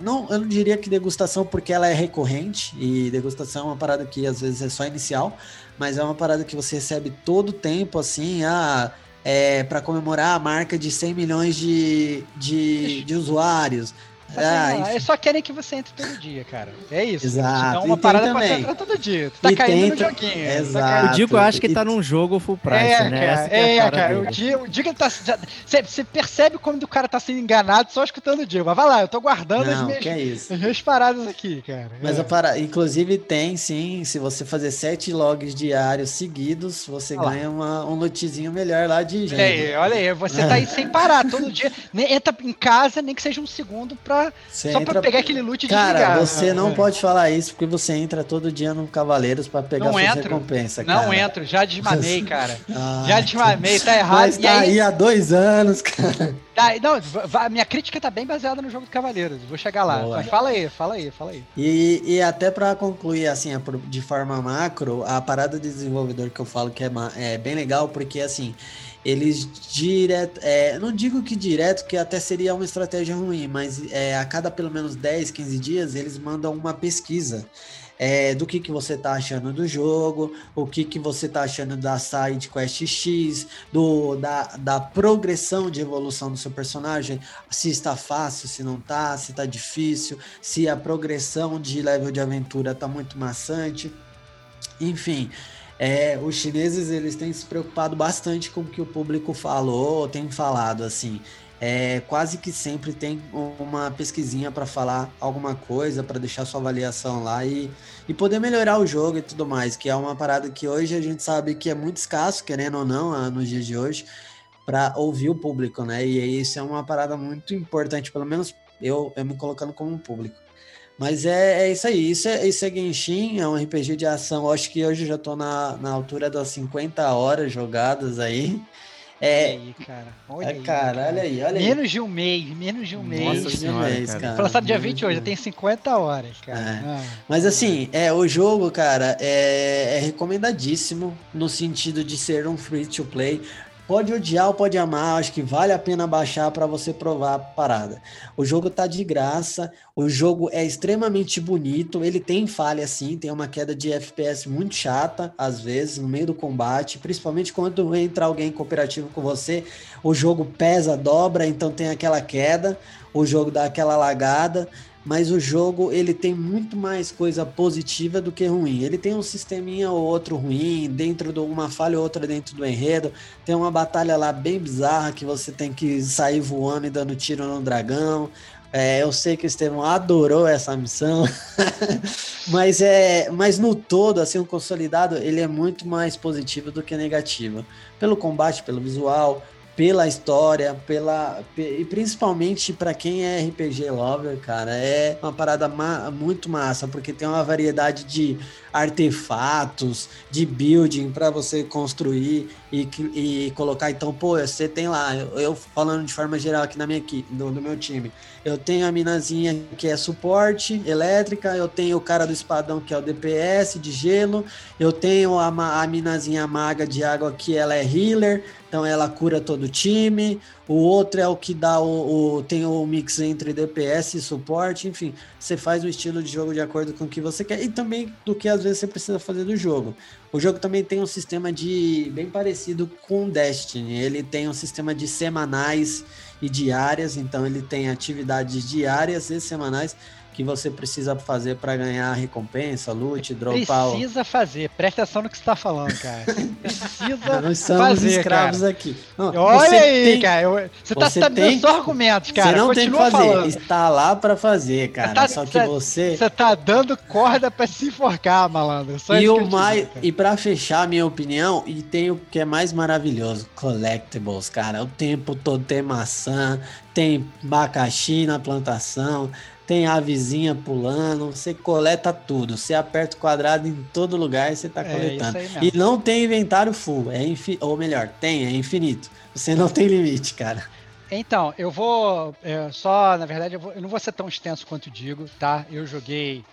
não, eu não diria que degustação porque ela é recorrente e degustação é uma parada que às vezes é só inicial, mas é uma parada que você recebe todo tempo assim, ah, é, para comemorar a marca de 100 milhões de, de, de usuários. Ah, lá, enfim. Eles só querem que você entre todo dia, cara. É isso. Exato. É E uma parada pra você entrar todo dia. Tu tá E caindo tem no joguinho. tá Exato. caindo- O Dico eu acho que e- tá num jogo full price, é, né? Cara, é, é, a cara. O dia, o ele tá. Você percebe quando o cara tá sendo enganado só escutando o Diego. Mas vai lá, eu tô guardando as Não, minhas, que é isso. as minhas paradas aqui, cara. Mas é. a para... inclusive tem sim, se você fazer sete logs diários seguidos, você Olha ganha uma, um lootzinho melhor lá de Olha aí, gente. olha aí, você tá aí sem parar todo dia. Nem, entra em casa, nem que seja um segundo, pra, Você só entra- pra pegar aquele loot e Cara, desligar. você não É. pode falar isso porque você entra todo dia no Cavaleiros pra pegar Não suas entro. recompensas, Não cara. entro, já desmamei, cara. Ah, Já desmamei, tá errado. Mas E tá aí- aí há dois anos, cara. Tá, não, minha crítica tá bem baseada no jogo do Cavaleiros. Vou chegar lá. Boa. Mas fala aí, fala aí, fala aí. E, e até para concluir, assim, de forma macro, a parada de desenvolvedor que eu falo que é, é bem legal, porque, assim, eles direto, é, não digo que direto, que até seria uma estratégia ruim, mas é, a cada pelo menos 10, 15 dias, eles mandam uma pesquisa. é, do que, que você tá achando do jogo, o que, que você tá achando da side quest X, do, da, da progressão de evolução do seu personagem, se está fácil, se não tá, se tá difícil, se a progressão de level de aventura tá muito maçante. Enfim, é, os chineses eles têm se preocupado bastante com o que o público falou, tem falado assim. É, quase que sempre tem uma pesquisinha para falar alguma coisa, para deixar sua avaliação lá e, e poder melhorar o jogo e tudo mais, que é uma parada que hoje a gente sabe que é muito escasso, querendo ou não, ah, nos dias de hoje, para ouvir o público, né? E isso é uma parada muito importante, pelo menos eu, eu me colocando como um público. Mas é, é isso aí, isso é, isso é Genshin, é um RPG de ação. Eu acho que hoje eu já tô na, na altura das 50 horas jogadas aí. Olha É, aí, cara. Olha é aí. cara, olha aí, olha aí. Menos de um mês, menos de um mês. Nossa Menos de um senhora, mês, cara. cara. Foi lançado dia Menos 20 de hoje, já tem 50 horas, cara. É. Ah. Mas assim, é, o jogo, cara, é, é recomendadíssimo no sentido de ser um free to play. Pode odiar ou pode amar, acho que vale a pena baixar para você provar a parada. O jogo tá de graça, o jogo é extremamente bonito, ele tem falha sim, tem uma queda de FPS muito chata, às vezes, no meio do combate, principalmente quando entra alguém cooperativo com você, o jogo pesa, dobra, então tem aquela queda, o jogo dá aquela lagada, mas o jogo ele tem muito mais coisa positiva do que ruim. Ele tem um sisteminha ou outro ruim, dentro de uma falha ou outra dentro do enredo. Tem uma batalha lá bem bizarra que você tem que sair voando e dando tiro no dragão. É, eu sei que o Estevão adorou essa missão, mas é, mas no todo, assim, o consolidado ele é muito mais positivo do que negativo, pelo combate, pelo visual, pela história, pela e principalmente para quem é RPG lover, cara, é uma parada ma muito massa, porque tem uma variedade de artefatos, de building para você construir e, e colocar. Então, pô, você tem lá, eu, falando de forma geral aqui na minha equipe, no meu time, eu tenho a minazinha que é suporte elétrica, eu tenho o cara do espadão que é o DPS de gelo, eu tenho a, a minazinha maga de água que ela é healer, então ela cura todo o time. O outro é o que dá o, o, tem o mix entre DPS e suporte, enfim, você faz o estilo de jogo de acordo com o que você quer e também do que às vezes você precisa fazer do jogo. O jogo também tem um sistema de bem parecido com Destiny. Ele tem um sistema de semanais e diárias, então ele tem atividades diárias e semanais que você precisa fazer para ganhar recompensa, loot, dropar. Precisa fazer, presta atenção no que você está falando, cara. Precisa Nós somos fazer, escravos cara. aqui. Não, Olha aí, tem, cara. Eu, você está tá dando só argumentos, cara. Você não tem que Continua fazer, falando. está lá para fazer, cara. tá- Só que você- você Você tá dando corda pra se enforcar, malandro. Só E o mais digo, e para fechar a minha opinião, e tem o que é mais maravilhoso, collectibles, cara. O tempo todo tem maçã, tem abacaxi na plantação, tem avezinha pulando, você coleta tudo. Você aperta o quadrado em todo lugar, você tá É, coletando. E não tem inventário full, é infi... ou melhor, tem, é infinito. Você não tem limite, cara. Então, eu vou. é, só, na verdade, eu, vou- eu não vou ser tão extenso quanto digo, tá? Eu joguei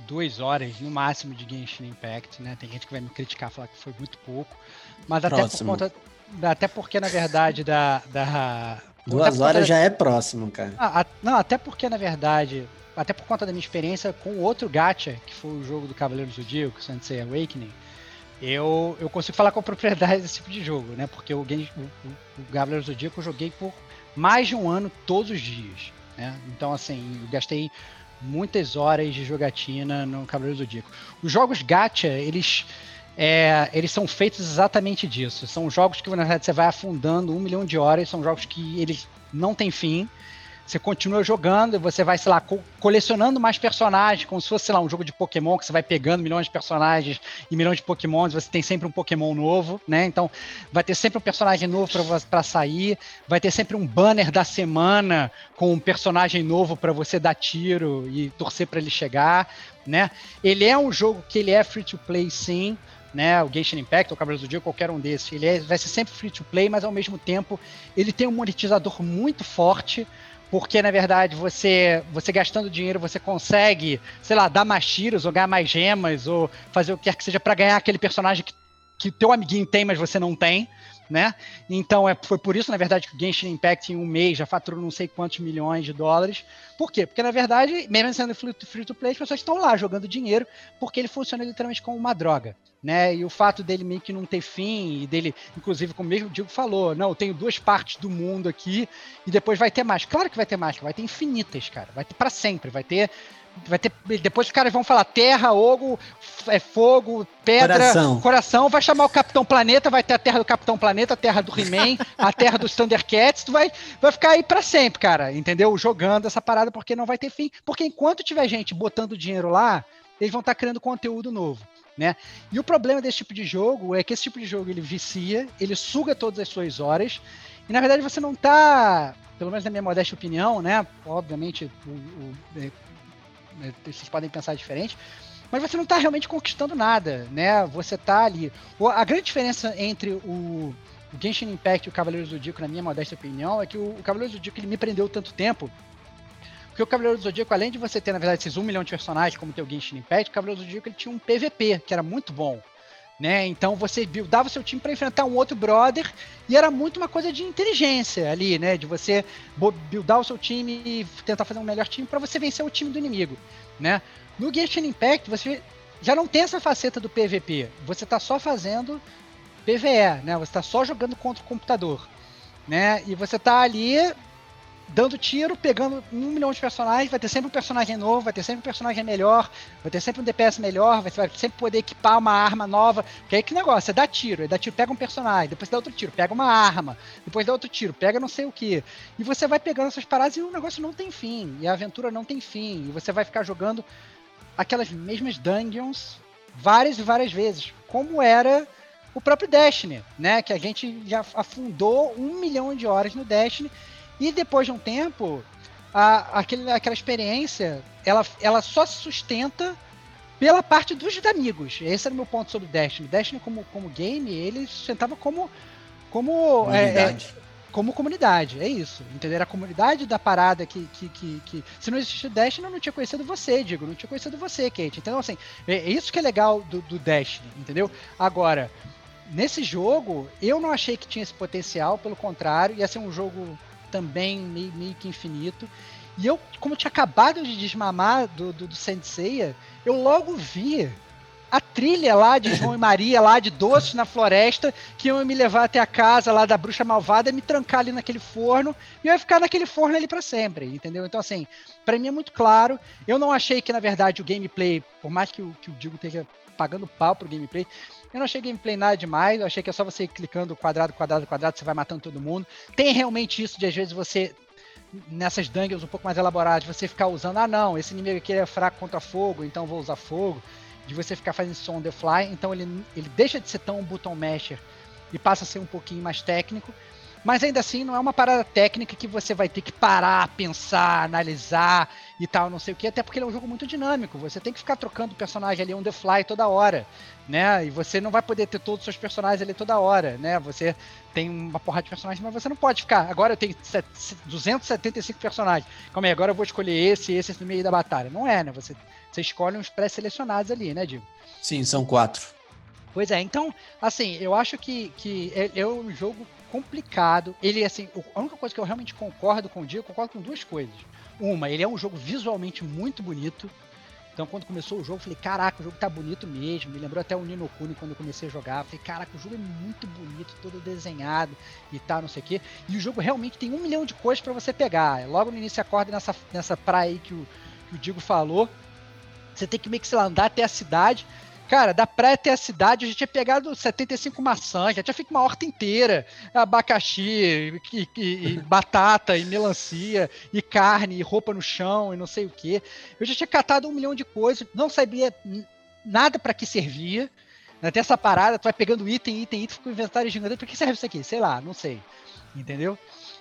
duas horas no máximo de Genshin Impact, né? Tem gente que vai me criticar, falar que foi muito pouco. Mas até por Próximo. conta. Até porque, na verdade, da. da Duas horas da- já é próximo, cara. Ah, a- não, até porque, na verdade, até por conta da minha experiência com o outro gacha, que foi o jogo do Cavaleiro do Zodíaco, Sensei Awakening, eu, eu consigo falar com propriedade desse tipo de jogo, né? Porque o, Gen- o, o, o Cavaleiro do Zodíaco eu joguei por mais de um ano, todos os dias, né? Então, assim, eu gastei muitas horas de jogatina no Cavaleiro do Zodíaco. Os jogos gacha, eles... é, eles são feitos exatamente disso. São jogos que, na verdade, você vai afundando um milhão de horas. São jogos que eles não têm fim. Você continua jogando e você vai, sei lá, co- colecionando mais personagens, como se fosse, sei lá, um jogo de Pokémon, que você vai pegando milhões de personagens e milhões de Pokémons, você tem sempre um Pokémon novo, né? Então, vai ter sempre um personagem novo para sair, vai ter sempre um banner da semana com um personagem novo para você dar tiro e torcer para ele chegar, né? Ele é um jogo que ele é free to play sim, né, o Genshin Impact, o Cavaleiro do Dia, qualquer um desses, ele é- vai ser sempre free to play, mas ao mesmo tempo ele tem um monetizador muito forte, porque na verdade você você gastando dinheiro você consegue, sei lá, dar mais tiros, ou ganhar mais gemas, ou fazer o que quer que seja para ganhar aquele personagem que, que teu amiguinho tem, mas você não tem, né? Então é, foi por isso, na verdade, que o Genshin Impact em um mês já faturou não sei quantos milhões de dólares. Por quê? Porque na verdade, mesmo sendo free to- play, as pessoas estão lá jogando dinheiro, porque ele funciona literalmente como uma droga. Né? E o fato dele meio que não ter fim, e dele, inclusive, como mesmo o Diego falou, não, eu tenho duas partes do mundo aqui, e depois vai ter mais. Claro que vai ter mais, vai ter infinitas, cara. Vai ter para sempre, vai ter. Vai ter. Depois os caras vão falar terra, ogo, é fogo, pedra, Coração. coração, vai chamar o Capitão Planeta, vai ter a terra do Capitão Planeta, a terra do He-Man, a terra dos Thundercats, tu vai, vai ficar aí pra sempre, cara, entendeu? Jogando essa parada porque não vai ter fim. Porque enquanto tiver gente botando dinheiro lá, eles vão estar criando conteúdo novo. Né? E o problema desse tipo de jogo é que esse tipo de jogo ele vicia, ele suga todas as suas horas, e na verdade você não tá, pelo menos na minha modesta opinião, né? Obviamente, o- o- vocês podem pensar diferente, mas você não está realmente conquistando nada, né? Você tá ali. A grande diferença entre o, Genshin Impact e o Cavaleiro do Zodíaco, na minha modesta opinião, é que o, o Cavaleiro do Zodíaco ele me prendeu tanto tempo. Porque o Cavaleiro do Zodíaco, além de você ter, na verdade, esses um milhão de personagens, como tem o Genshin Impact, o Cavaleiro do Zodíaco ele tinha um PVP, que era muito bom. Né? Então você buildava o seu time para enfrentar um outro brother e era muito uma coisa de inteligência ali, né? De você buildar o seu time e tentar fazer um melhor time para você vencer o time do inimigo, né? No Genshin Impact você já não tem essa faceta do PVP, você tá só fazendo PVE, né? Você tá só jogando contra o computador, né? E você tá ali dando tiro, pegando um milhão de personagens, vai ter sempre um personagem novo, vai ter sempre um personagem melhor, vai ter sempre um DPS melhor, você vai sempre poder equipar uma arma nova. Que aí que negócio, você dá tiro, aí dá tiro, pega um personagem, depois dá outro tiro, pega uma arma, depois dá outro tiro, pega não sei o que. E você vai pegando essas paradas e o negócio não tem fim, e a aventura não tem fim, e você vai ficar jogando aquelas mesmas dungeons várias e várias vezes, como era o próprio Destiny, né? Que a gente já afundou um milhão de horas no Destiny e depois de um tempo, a, aquele, aquela experiência, ela, ela só se sustenta pela parte dos amigos. Esse era o meu ponto sobre Destiny. Destiny como, como game, ele se sustentava como como Comunidade. É, é, como comunidade, é isso. Entender a comunidade da parada que, que, que, que se não existisse o Destiny, eu não tinha conhecido você, digo, não tinha conhecido você, Kate. Então, assim, é, é isso que é legal do, do Destiny, entendeu? Agora, nesse jogo, eu não achei que tinha esse potencial, pelo contrário, ia ser um jogo também meio, meio que infinito. E eu, como tinha acabado de desmamar do, do, do Senseiya, eu logo vi a trilha lá de João e Maria, lá de doces na floresta, que iam me levar até a casa lá da bruxa malvada, me trancar ali naquele forno, e eu ia ficar naquele forno ali para sempre, entendeu? Então, assim, para mim é muito claro. Eu não achei que, na verdade, o gameplay, por mais que o, que o Digo esteja pagando pau pro gameplay, eu não achei gameplay nada demais, eu achei que é só você ir clicando quadrado, quadrado, quadrado, você vai matando todo mundo. Tem realmente isso de às vezes você nessas dungeons um pouco mais elaboradas, você ficar usando, ah não, esse inimigo aqui é fraco contra fogo, então vou usar fogo. De você ficar fazendo som on the fly, então ele, ele deixa de ser tão button masher e passa a ser um pouquinho mais técnico. Mas ainda assim, não é uma parada técnica que você vai ter que parar, pensar, analisar e tal, não sei o que, até porque ele é um jogo muito dinâmico. Você tem que ficar trocando personagem ali on the fly toda hora, né? E você não vai poder ter todos os seus personagens ali toda hora, né? Você tem uma porrada de personagens, mas você não pode ficar. Agora eu tenho 275 personagens. Calma aí, agora eu vou escolher esse e esse no meio da batalha. Não é, né? Você, você escolhe uns pré-selecionados ali, né, Digo? Sim, são quatro. Pois é, então, assim, eu acho que, que é, é um jogo complicado. Ele, assim, a única coisa que eu realmente concordo com o Diego, eu concordo com duas coisas. Uma, ele é um jogo visualmente muito bonito. Então, quando começou o jogo, eu falei, caraca, o jogo tá bonito mesmo. Me lembrou até o Nino Kuni quando eu comecei a jogar. Eu falei, caraca, o jogo é muito bonito, todo desenhado e tal, não sei o quê. E o jogo realmente tem um milhão de coisas para você pegar. Logo no início, acorda nessa, nessa praia aí que o, que o Digo falou. Você tem que meio que, sei lá, andar até a cidade. Cara, da praia até a cidade, eu já tinha pegado 75 maçãs, já tinha feito uma horta inteira. Abacaxi, e, e, e batata, e melancia, e carne, e roupa no chão, e não sei o que. Eu já tinha catado um milhão de coisas, não sabia nada para que servia. Até essa parada, tu vai pegando item, item, item, fica o inventário gigante. Pra que serve isso aqui? Sei lá, não sei. Entendeu?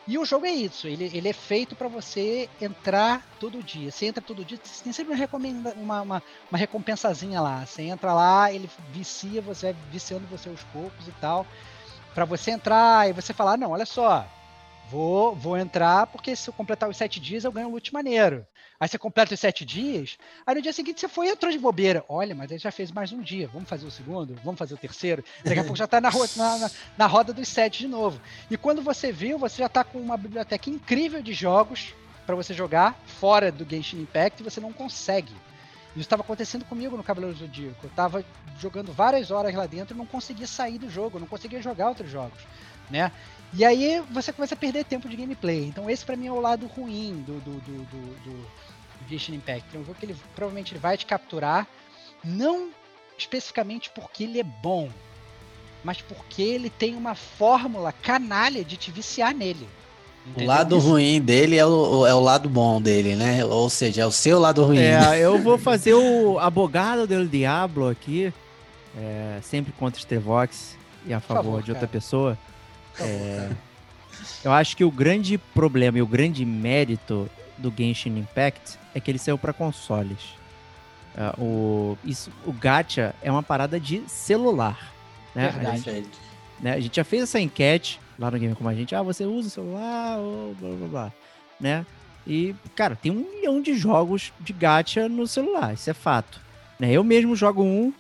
E o jogo é isso, ele, ele é feito para você entrar todo dia. Você entra todo dia, tem sempre uma, uma, uma, uma, recompensazinha lá. Você entra lá, ele vicia, você vai viciando você aos poucos e tal. para você entrar e você falar, não, olha só, vou, vou entrar porque se eu completar os sete dias eu ganho um loot maneiro. Aí você completa os sete dias, aí no dia seguinte você foi e entrou de bobeira. Olha, mas ele já fez mais um dia. Vamos fazer o segundo? Vamos fazer o terceiro? Daqui a pouco já está na, na, na, roda dos sete de novo. E quando você viu, você já está com uma biblioteca incrível de jogos para você jogar fora do Genshin Impact e você não consegue. Isso estava acontecendo comigo no Cavaleiro Zodíaco. Eu estava jogando várias horas lá dentro e não conseguia sair do jogo, não conseguia jogar outros jogos, né? E aí você começa a perder tempo de gameplay. Então esse para mim é o lado ruim do, do, do, do, do Genshin Impact. É um jogo que ele provavelmente ele vai te capturar, não especificamente porque ele é bom, mas porque ele tem uma fórmula canalha de te viciar nele. Entendeu? O lado Isso. ruim dele é o, é o lado bom dele, né? Ou seja, é o seu lado ruim. É, eu vou fazer o abogado do Diablo aqui, é, sempre contra Stevox e a favor, favor de outra cara. pessoa. É, eu acho que o grande problema e o grande mérito do Genshin Impact é que ele saiu para consoles. Uh, o, isso, o gacha é uma parada de celular. Né? A gente, né? a gente já fez essa enquete lá no Game Como a gente. Ah, você usa o celular, ou blá blá blá. Né? E, cara, tem um milhão de jogos de gacha no celular, isso é fato. Né? Eu mesmo jogo um,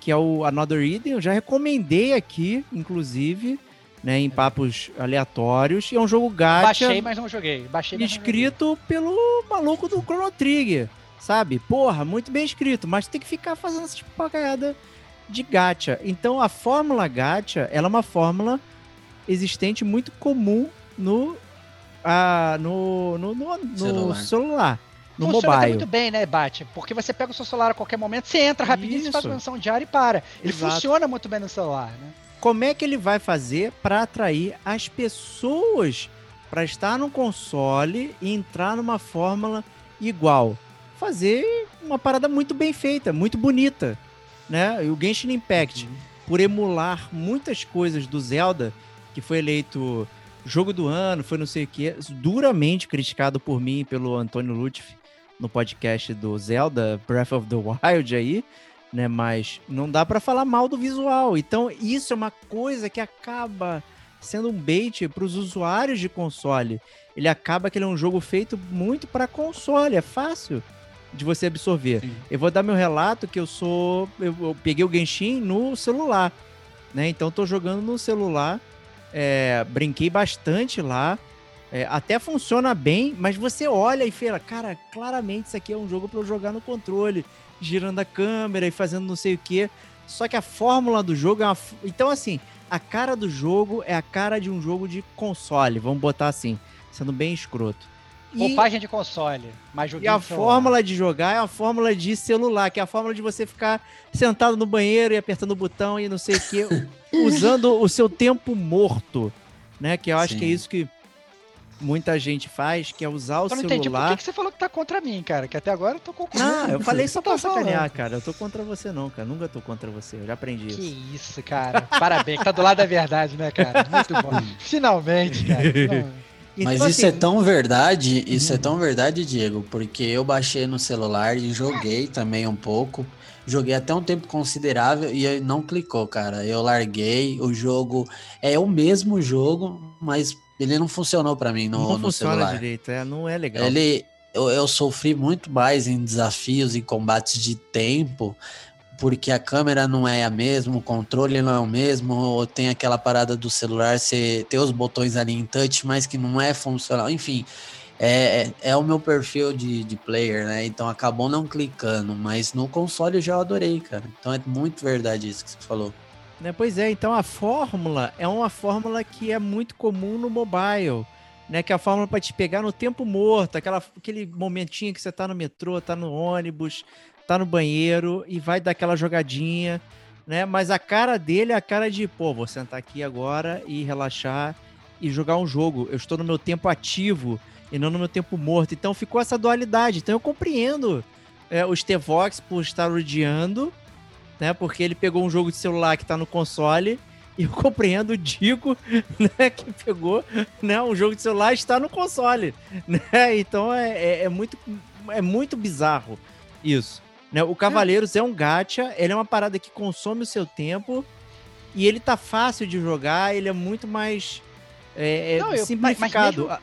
que é o Another Eden, eu já recomendei aqui, inclusive né, em papos aleatórios. E é um jogo gacha. Baixei, mas não joguei. Baixei, escrito joguei. pelo maluco do Chrono Trigger, sabe? Porra, muito bem escrito, mas tem que ficar fazendo essa papagaiada de gacha. Então a fórmula gacha, ela é uma fórmula existente muito comum no ah, no, no, no, no celular. Celular. no Funciona até mobile. muito bem, né, Bate? Porque você pega o seu celular a qualquer momento, você entra rapidinho, você faz uma missão diária e para. Ele Exato. funciona muito bem no celular, né? Como é que ele vai fazer para atrair as pessoas para estar no console e entrar numa fórmula igual? Fazer uma parada muito bem feita, muito bonita, né? E o Genshin Impact, por emular muitas coisas do Zelda, que foi eleito jogo do ano, foi não sei o que, duramente criticado por mim e pelo Antônio Lutfi no podcast do Zelda Breath of the Wild aí, né? Mas não dá pra falar mal do visual. Então, isso é uma coisa que acaba sendo um bait para os usuários de console. Ele acaba que ele é um jogo feito muito para console, é fácil de você absorver. Sim. Eu vou dar meu relato que eu sou, eu, eu peguei o Genshin no celular, né? Então tô jogando no celular, é, brinquei bastante lá. é, até funciona bem, mas você olha e fala, cara, claramente isso aqui é um jogo para eu jogar no controle, girando a câmera e fazendo não sei o que. Só que a fórmula do jogo é uma. Então, assim, a cara do jogo é a cara de um jogo de console, vamos botar assim, sendo bem escroto. Roupagem de console, mas e a fórmula de jogar é a fórmula de celular, que é a fórmula de você ficar sentado no banheiro e apertando o botão e não sei o que, usando o seu tempo morto, né? Que eu acho Sim. que é isso que muita gente faz, que é usar o Eu não entendi por celular. que, que você falou que tá contra mim, cara. Que até agora eu tô concordando. Não, eu falei só Você tá pra sacanear, cara. Eu tô contra você não, cara. Nunca tô contra você. Eu já aprendi isso. Que isso, cara. Parabéns, tá do lado da verdade, né, cara? Muito bom. Finalmente, cara. finalmente. Mas Então, isso é assim, tão verdade, isso é tão verdade, Diego, porque eu baixei no celular e joguei também um pouco. Joguei até um tempo considerável e aí não clicou, cara. Eu larguei, o jogo é o mesmo jogo, mas ele não funcionou pra mim no, não no funciona celular. direito, é, não é legal. Ele, eu, eu sofri muito mais em desafios e combates de tempo, porque a câmera não é a mesma, o controle não é o mesmo, ou tem aquela parada do celular, você ter os botões ali em touch, mas que não é funcional. Enfim, é, é, é o meu perfil de, de player, né? Então acabou não clicando, mas no console eu já adorei, cara. Então é muito verdade isso que você falou. Né, Pois é, então a fórmula é uma fórmula que é muito comum no mobile, né? Que é a fórmula para te pegar no tempo morto, aquela, aquele momentinho que você tá no metrô, tá no ônibus, tá no banheiro e vai dar aquela jogadinha, né? Mas a cara dele é a cara de, pô, vou sentar aqui agora e relaxar e jogar um jogo. Eu estou no meu tempo ativo e não no meu tempo morto. Então ficou essa dualidade. Então eu compreendo é, o Stevox por estar odiando, né? Porque ele pegou um jogo de celular que tá no console. E eu compreendo o Digo, né? Que pegou né, um jogo de celular e está no console. Né? Então é, é, é muito, é muito bizarro isso. Né? O Cavaleiros é um gacha, ele é uma parada que consome o seu tempo. E ele tá fácil de jogar, ele é muito mais é, é Não, eu- mas- mas simplificado. mesmo-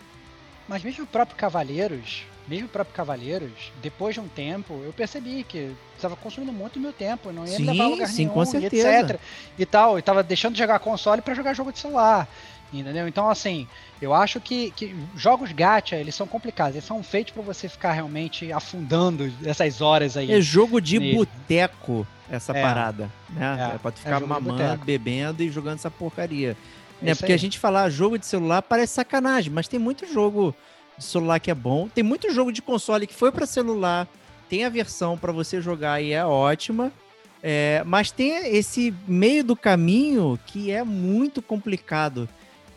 Mas mesmo o próprio Cavaleiros, mesmo próprio Cavaleiros, depois de um tempo, eu percebi que estava consumindo muito meu tempo, eu não ia Sim, levar a lugar sim, nenhum, com e certeza. etc. E tal, e tava deixando de jogar console para jogar jogo de celular. Entendeu? Então, assim, eu acho que, que jogos gacha, eles são complicados. Eles são feitos para você ficar realmente afundando essas horas aí. É jogo de boteco essa É. parada, né? É, É, pra tu é ficar de mamando, bebendo e jogando essa porcaria. É né? Porque aí. a gente falar jogo de celular parece sacanagem, mas tem muito jogo de celular que é bom, tem muito jogo de console que foi pra celular, tem a versão pra você jogar e é ótima. é, mas tem esse meio do caminho que é muito complicado.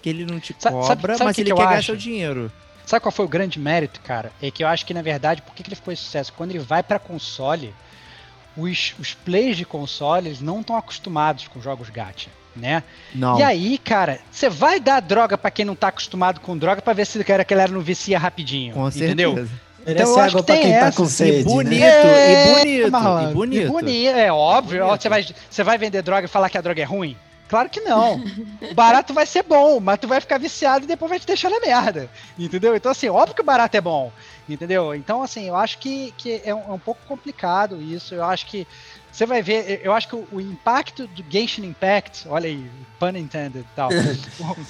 Que ele não te Sa- sabe- cobra, sabe o mas que ele que quer acho? seu dinheiro. Sabe qual foi o grande mérito, cara? É que eu acho que, na verdade, por que, que ele ficou esse sucesso? Quando ele vai pra console, os, os players de console eles não estão acostumados com jogos gacha, né? Não. E aí, cara, você vai dar droga pra quem não tá acostumado com droga pra ver se a galera não vicia rapidinho. com entendeu? certeza. Merece eu acho que tem quem tá essa. com E sede, bonito. né? É, e bonito, malandro, e bonito. é óbvio. Bonito. Você, vai, você vai vender droga e falar que a droga é ruim? Claro que não. O barato vai ser bom, mas tu vai ficar viciado e depois vai te deixar na merda. Entendeu? Então, assim, óbvio que o barato é bom. Entendeu? Então, assim, eu acho que, que é, um, é um pouco complicado isso. Eu acho que você vai ver, eu acho que o, o impacto do Genshin Impact, olha aí, pun intended e tal.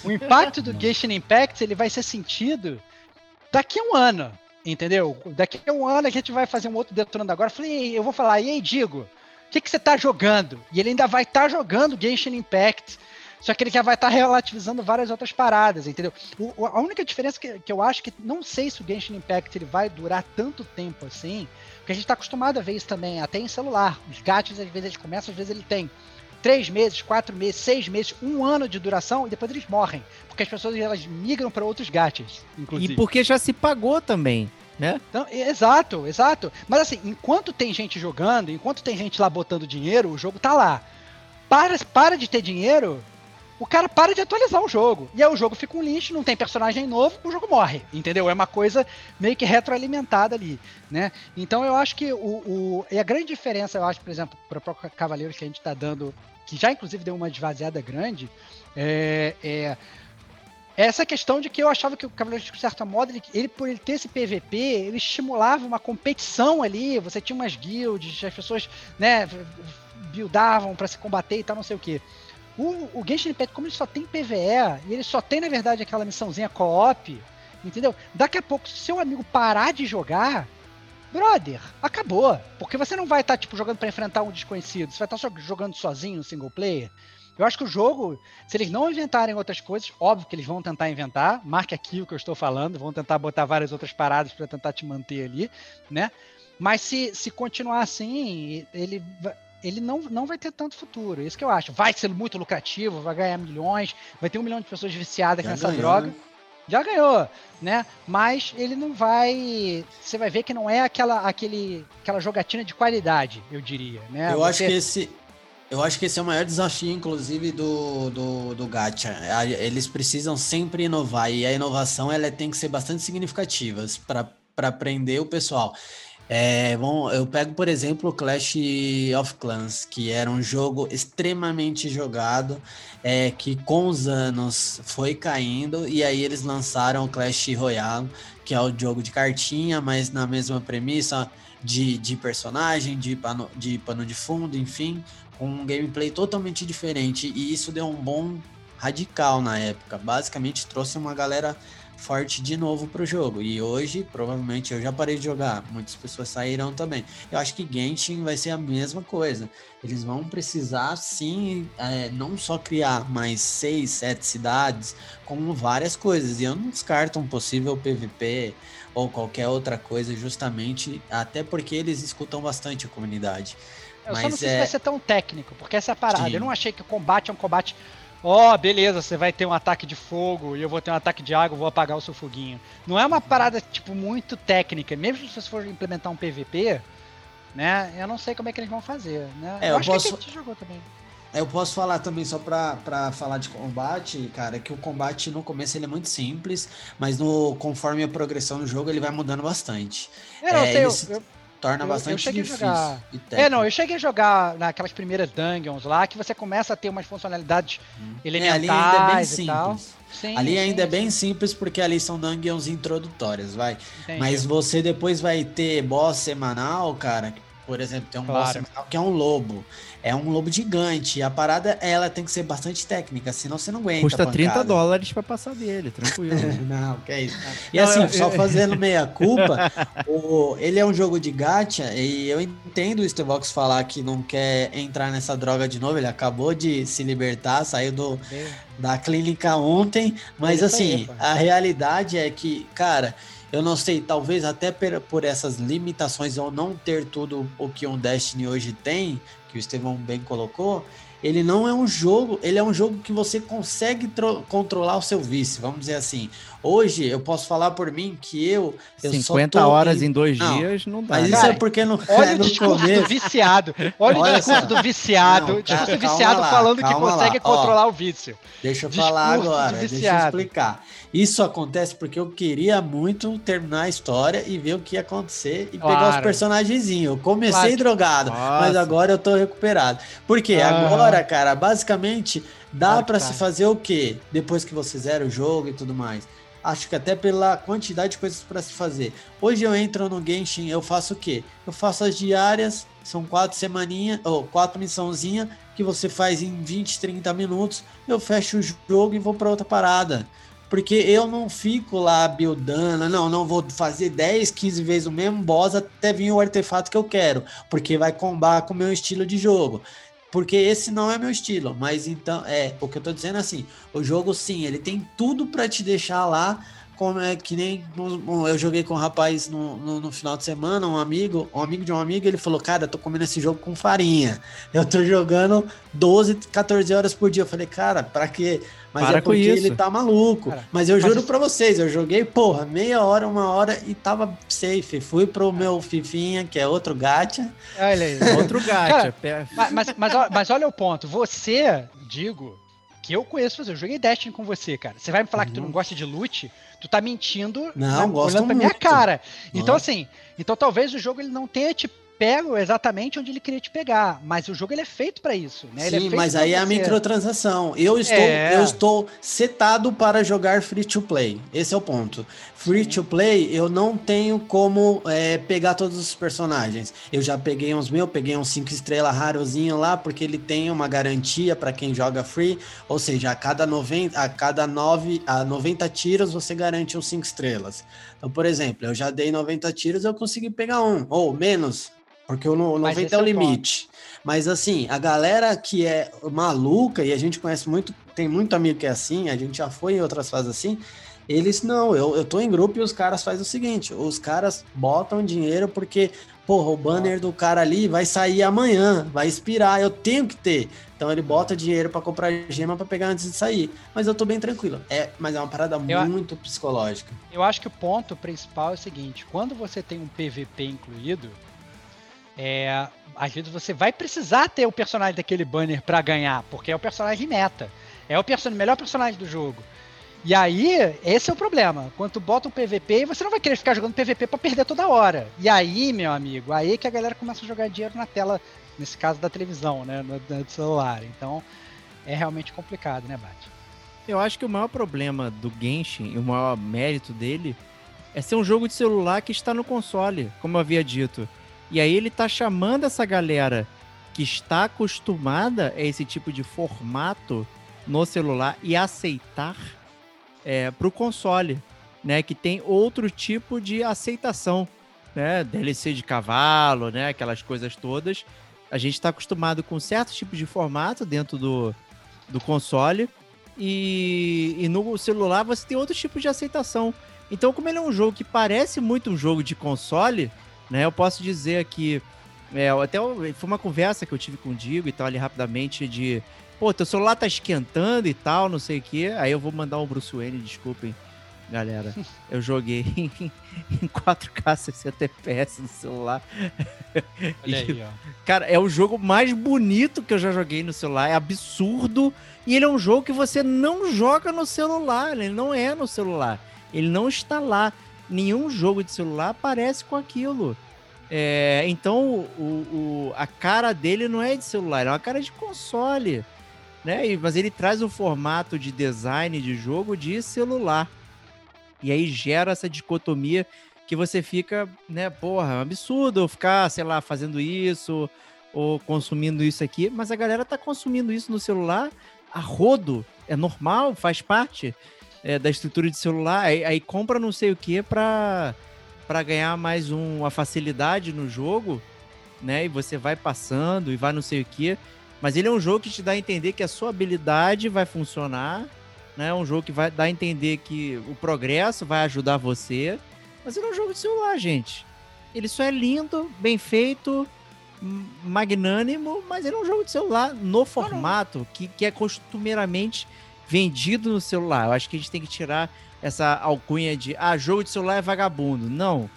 o, o impacto do Genshin Impact, ele vai ser sentido daqui a um ano. Entendeu? Daqui a um ano a gente vai fazer um outro detonando agora. Eu Falei, eu vou falar, e aí, Digo, o que, que você tá jogando? E ele ainda vai estar jogando Genshin Impact Só que ele já vai estar relativizando várias outras paradas, entendeu? O- a única diferença que, que eu acho que não sei se o Genshin Impact ele vai durar tanto tempo assim, porque a gente está acostumado a ver isso também, até em celular. Os gatos, às vezes, eles começam, às vezes ele tem três meses, quatro meses, seis meses, um ano de duração e depois eles morrem. Porque as pessoas elas migram para outros gatos, inclusive. E porque já se pagou também, né? Então, exato, exato. Mas assim, enquanto tem gente jogando, enquanto tem gente lá botando dinheiro, o jogo tá lá. Para, para de ter dinheiro, o cara para de atualizar o jogo. E aí o jogo fica um lixo, não tem personagem novo, o jogo morre. Entendeu? É uma coisa meio que retroalimentada ali, né? Então eu acho que o, o- e a grande diferença, eu acho, por exemplo, para o Cavaleiros que a gente tá dando, que já inclusive deu uma esvaziada grande, é, é essa questão de que eu achava que o Cavaleiros, de certo modo, ele, ele, por ele ter esse PVP, ele estimulava uma competição ali, você tinha umas guilds, as pessoas, né, buildavam para se combater e tal, não sei o que. O, o Genshin Impact, como ele só tem PVE, e ele só tem, na verdade, aquela missãozinha co-op, entendeu? Daqui a pouco, se seu amigo parar de jogar, brother, acabou. Porque você não vai estar, tipo, jogando para enfrentar um desconhecido, você vai estar só jogando sozinho, single player. Eu acho que o jogo, se eles não inventarem outras coisas, óbvio que eles vão tentar inventar, marque aqui o que eu estou falando, vão tentar botar várias outras paradas para tentar te manter ali, né? Mas se, se continuar assim, ele, ele não, não vai ter tanto futuro. Isso que eu acho. Vai ser muito lucrativo, vai ganhar milhões, vai ter um milhão de pessoas viciadas Já nessa ganhou, droga. né? Já ganhou, né? Mas ele não vai. Você vai ver que não é aquela, aquele, aquela jogatina de qualidade, eu diria, né? Eu acho que esse. Eu acho que esse é o maior desafio, inclusive, do, do, do Gacha. Eles precisam sempre inovar e a inovação ela tem que ser bastante significativa para prender o pessoal. É, bom, eu pego, por exemplo, Clash of Clans, que era um jogo extremamente jogado, é, que com os anos foi caindo, e aí eles lançaram o Clash Royale, que é o jogo de cartinha, mas na mesma premissa de, de personagem, de pano, de pano de fundo, enfim, com um gameplay totalmente diferente. E isso deu um bom radical na época. Basicamente trouxe uma galera forte de novo pro jogo. E hoje, provavelmente, eu já parei de jogar. Muitas pessoas saíram também. Eu acho que Genshin vai ser a mesma coisa. Eles vão precisar, sim, é, não só criar mais seis, sete cidades, como várias coisas. E eu não descarto um possível PVP ou qualquer outra coisa, justamente até porque eles escutam bastante a comunidade. Eu só Mas não sei se é- vai ser tão técnico, porque essa é a parada. Sim. Eu não achei que o combate é um combate. Ó, beleza, você vai ter um ataque de fogo e eu vou ter um ataque de água, eu vou apagar o seu foguinho. Não é uma parada, tipo, muito técnica. Mesmo se você for implementar um PVP, né? Eu não sei como é que eles vão fazer, né? É, eu, eu acho posso- que a gente jogou também. Eu posso falar também só pra, pra falar de combate, cara, que o combate no começo ele é muito simples, mas no conforme a progressão do jogo ele vai mudando bastante. É, não, É, eu sei, eu- ele se eu- Torna Eu- eu bastante a difícil. jogar- É, não, eu cheguei a jogar naquelas primeiras dungeons lá, que você começa a ter umas funcionalidades É, ali ainda é bem simples. Sim, Ali sim, ainda é sim, bem simples porque ali são dungeons introdutórias, vai. entendi. Mas você depois vai ter boss semanal, cara. Por exemplo, tem um boss Claro. semanal que é um lobo. É um lobo gigante. E a parada, ela tem que ser bastante técnica, senão você não aguenta. Custa a 30 pancada. dólares pra passar dele, tranquilo. Não, que é isso. E Não, assim, eu- só fazendo meia culpa, o, ele é um jogo de gacha e eu entendo o Stevox falar que não quer entrar nessa droga de novo. Ele acabou de se libertar, saiu do, da clínica ontem, mas aí, assim, pô. a realidade é que, cara, eu não sei, talvez até por essas limitações ou não ter tudo o que um Destiny hoje tem, que o Estevão bem colocou, ele não é um jogo, ele é um jogo que você consegue tro- controlar o seu vício, vamos dizer assim. Hoje eu posso falar por mim que eu, eu só 50 tô horas em- em dois Não, dias não dá. Mas isso Cara, é porque no, Olha o no discurso começo, do viciado. Olha Olha o discurso só. do viciado. Não, o discurso viciado lá, falando que calma lá. consegue Ó. controlar o vício. Deixa eu Discurso falar agora, deixa eu explicar. Isso acontece porque eu queria muito terminar a história e ver o que ia acontecer e pegar os Claro. personagenzinhos. Eu comecei Claro. drogado, mas Nossa. agora eu tô recuperado. Porque agora, cara, basicamente dá Claro pra tá. se fazer o quê? Depois que você zera o jogo e tudo mais. Acho que até pela quantidade de coisas pra se fazer. Hoje eu entro no Genshin, eu faço o quê? Eu faço as diárias, são quatro semaninhas, ou quatro missãozinhas que você faz em 20, 30 minutos. Eu fecho o jogo e vou pra outra parada. Porque eu não fico lá buildando, não, não vou fazer 10, 15 vezes o mesmo boss até vir o artefato que eu quero, porque vai combar com o meu estilo de jogo. porque esse não é meu estilo. Mas então, é, o que eu tô dizendo é assim, o jogo sim, ele tem tudo para te deixar lá como é que nem eu joguei com um rapaz no, no, no, final de semana, um amigo, um amigo de um amigo, ele falou, cara, eu tô comendo esse jogo com farinha. Eu tô jogando 12, 14 horas por dia. Eu falei, cara, pra quê? Mas Para é porque ele tá maluco. Cara, mas eu mas juro isso- pra vocês, eu joguei, porra, meia hora, uma hora e tava safe. Fui pro meu Fifinha, que é outro gacha. Olha aí. Outro gacha. Mas, mas, mas, olha o ponto. Você, digo, que eu conheço você. Eu joguei Destiny com você, cara. Você vai me falar que tu não gosta de loot? Tu tá mentindo Não, gosto olhando pra minha cara. Então, Gosto. assim, então talvez o jogo ele não tenha te pego exatamente onde ele queria te pegar. Mas o jogo ele é feito pra isso, né? É Sim, feito mas aí é a microtransação. Eu estou, É. eu estou setado para jogar free to play. Esse é o ponto. Free to play, eu não tenho como é, pegar todos os personagens. Eu já peguei uns mil, peguei uns 5 estrelas rarozinho lá, porque ele tem uma garantia para quem joga free. Ou seja, a cada 90, a cada 9, a 90 tiros você garante uns 5 estrelas. Então, por exemplo, eu já dei 90 tiros, eu consegui pegar um, ou menos, porque o no- Mas 90 esse é o o ponto. limite. Mas assim, a galera que é maluca, e a gente conhece muito, tem muito amigo que é assim, a gente já foi em outras fases assim, eles não, eu, eu tô em grupo e os caras fazem o seguinte, os caras botam dinheiro porque, porra, o banner do cara ali vai sair amanhã, vai expirar, eu tenho que ter. Então ele bota dinheiro pra comprar gema pra pegar antes de sair. Mas eu tô bem tranquilo. É, mas é uma parada Eu- muito psicológica. Eu acho que o ponto principal é o seguinte: quando você tem um PVP incluído, é, às vezes você vai precisar ter o personagem daquele banner pra ganhar, porque é o personagem meta. É o person melhor personagem do jogo. E aí, esse é o problema. Quando tu bota um PVP, você não vai querer ficar jogando PVP pra perder toda hora. E aí, meu amigo, aí que a galera começa a jogar dinheiro na tela, nesse caso da televisão, né? No celular. Então, é realmente complicado, né, Bate? Eu acho que o maior problema do Genshin e o maior mérito dele é ser um jogo de celular que está no console, como eu havia dito. E aí ele tá chamando essa galera que está acostumada a esse tipo de formato no celular e aceitar é, pro console, né? Que tem outro tipo de aceitação, né? DLC de cavalo, né? Aquelas coisas todas. A gente está acostumado com certos tipos de formato dentro do, do console. E, e no celular você tem outro tipo de aceitação. Então, como ele é um jogo que parece muito um jogo de console, né? Eu posso dizer que. É, até foi uma conversa que eu tive com o Digo e tal, ali rapidamente, de. Pô, teu celular tá esquentando e tal, não sei o quê. Aí eu vou mandar um Bruce Wayne, desculpem, galera. Eu joguei em, em 4K 60 FPS no celular. Olha aí, ó. Cara, é o jogo mais bonito que eu já joguei no celular. É absurdo. E ele é um jogo que você não joga no celular. Ele não é no celular. Ele não está lá. Nenhum jogo de celular parece com aquilo. É, então, o, o- a cara dele não é de celular, é uma cara de console. Né? E- Mas ele traz o formato de design de jogo de celular. E aí gera essa dicotomia que você fica, né, porra, é absurdo eu ficar, sei lá, fazendo isso ou consumindo isso aqui, mas a galera tá consumindo isso no celular a rodo, é normal, faz parte é, da estrutura de celular, aí, aí compra não sei o que pra, pra ganhar mais um, uma facilidade no jogo, né, e você vai passando e vai não sei o que, mas ele é um jogo que te dá a entender que a sua habilidade vai funcionar, né, é um jogo que vai dar a entender que o progresso vai ajudar você, mas ele é um jogo de celular, gente. Ele só é lindo, bem feito, magnânimo, mas ele é um jogo de celular no formato que, que é costumeiramente vendido no celular. Eu acho que a gente tem que tirar essa alcunha de ah, jogo de celular é vagabundo. Não.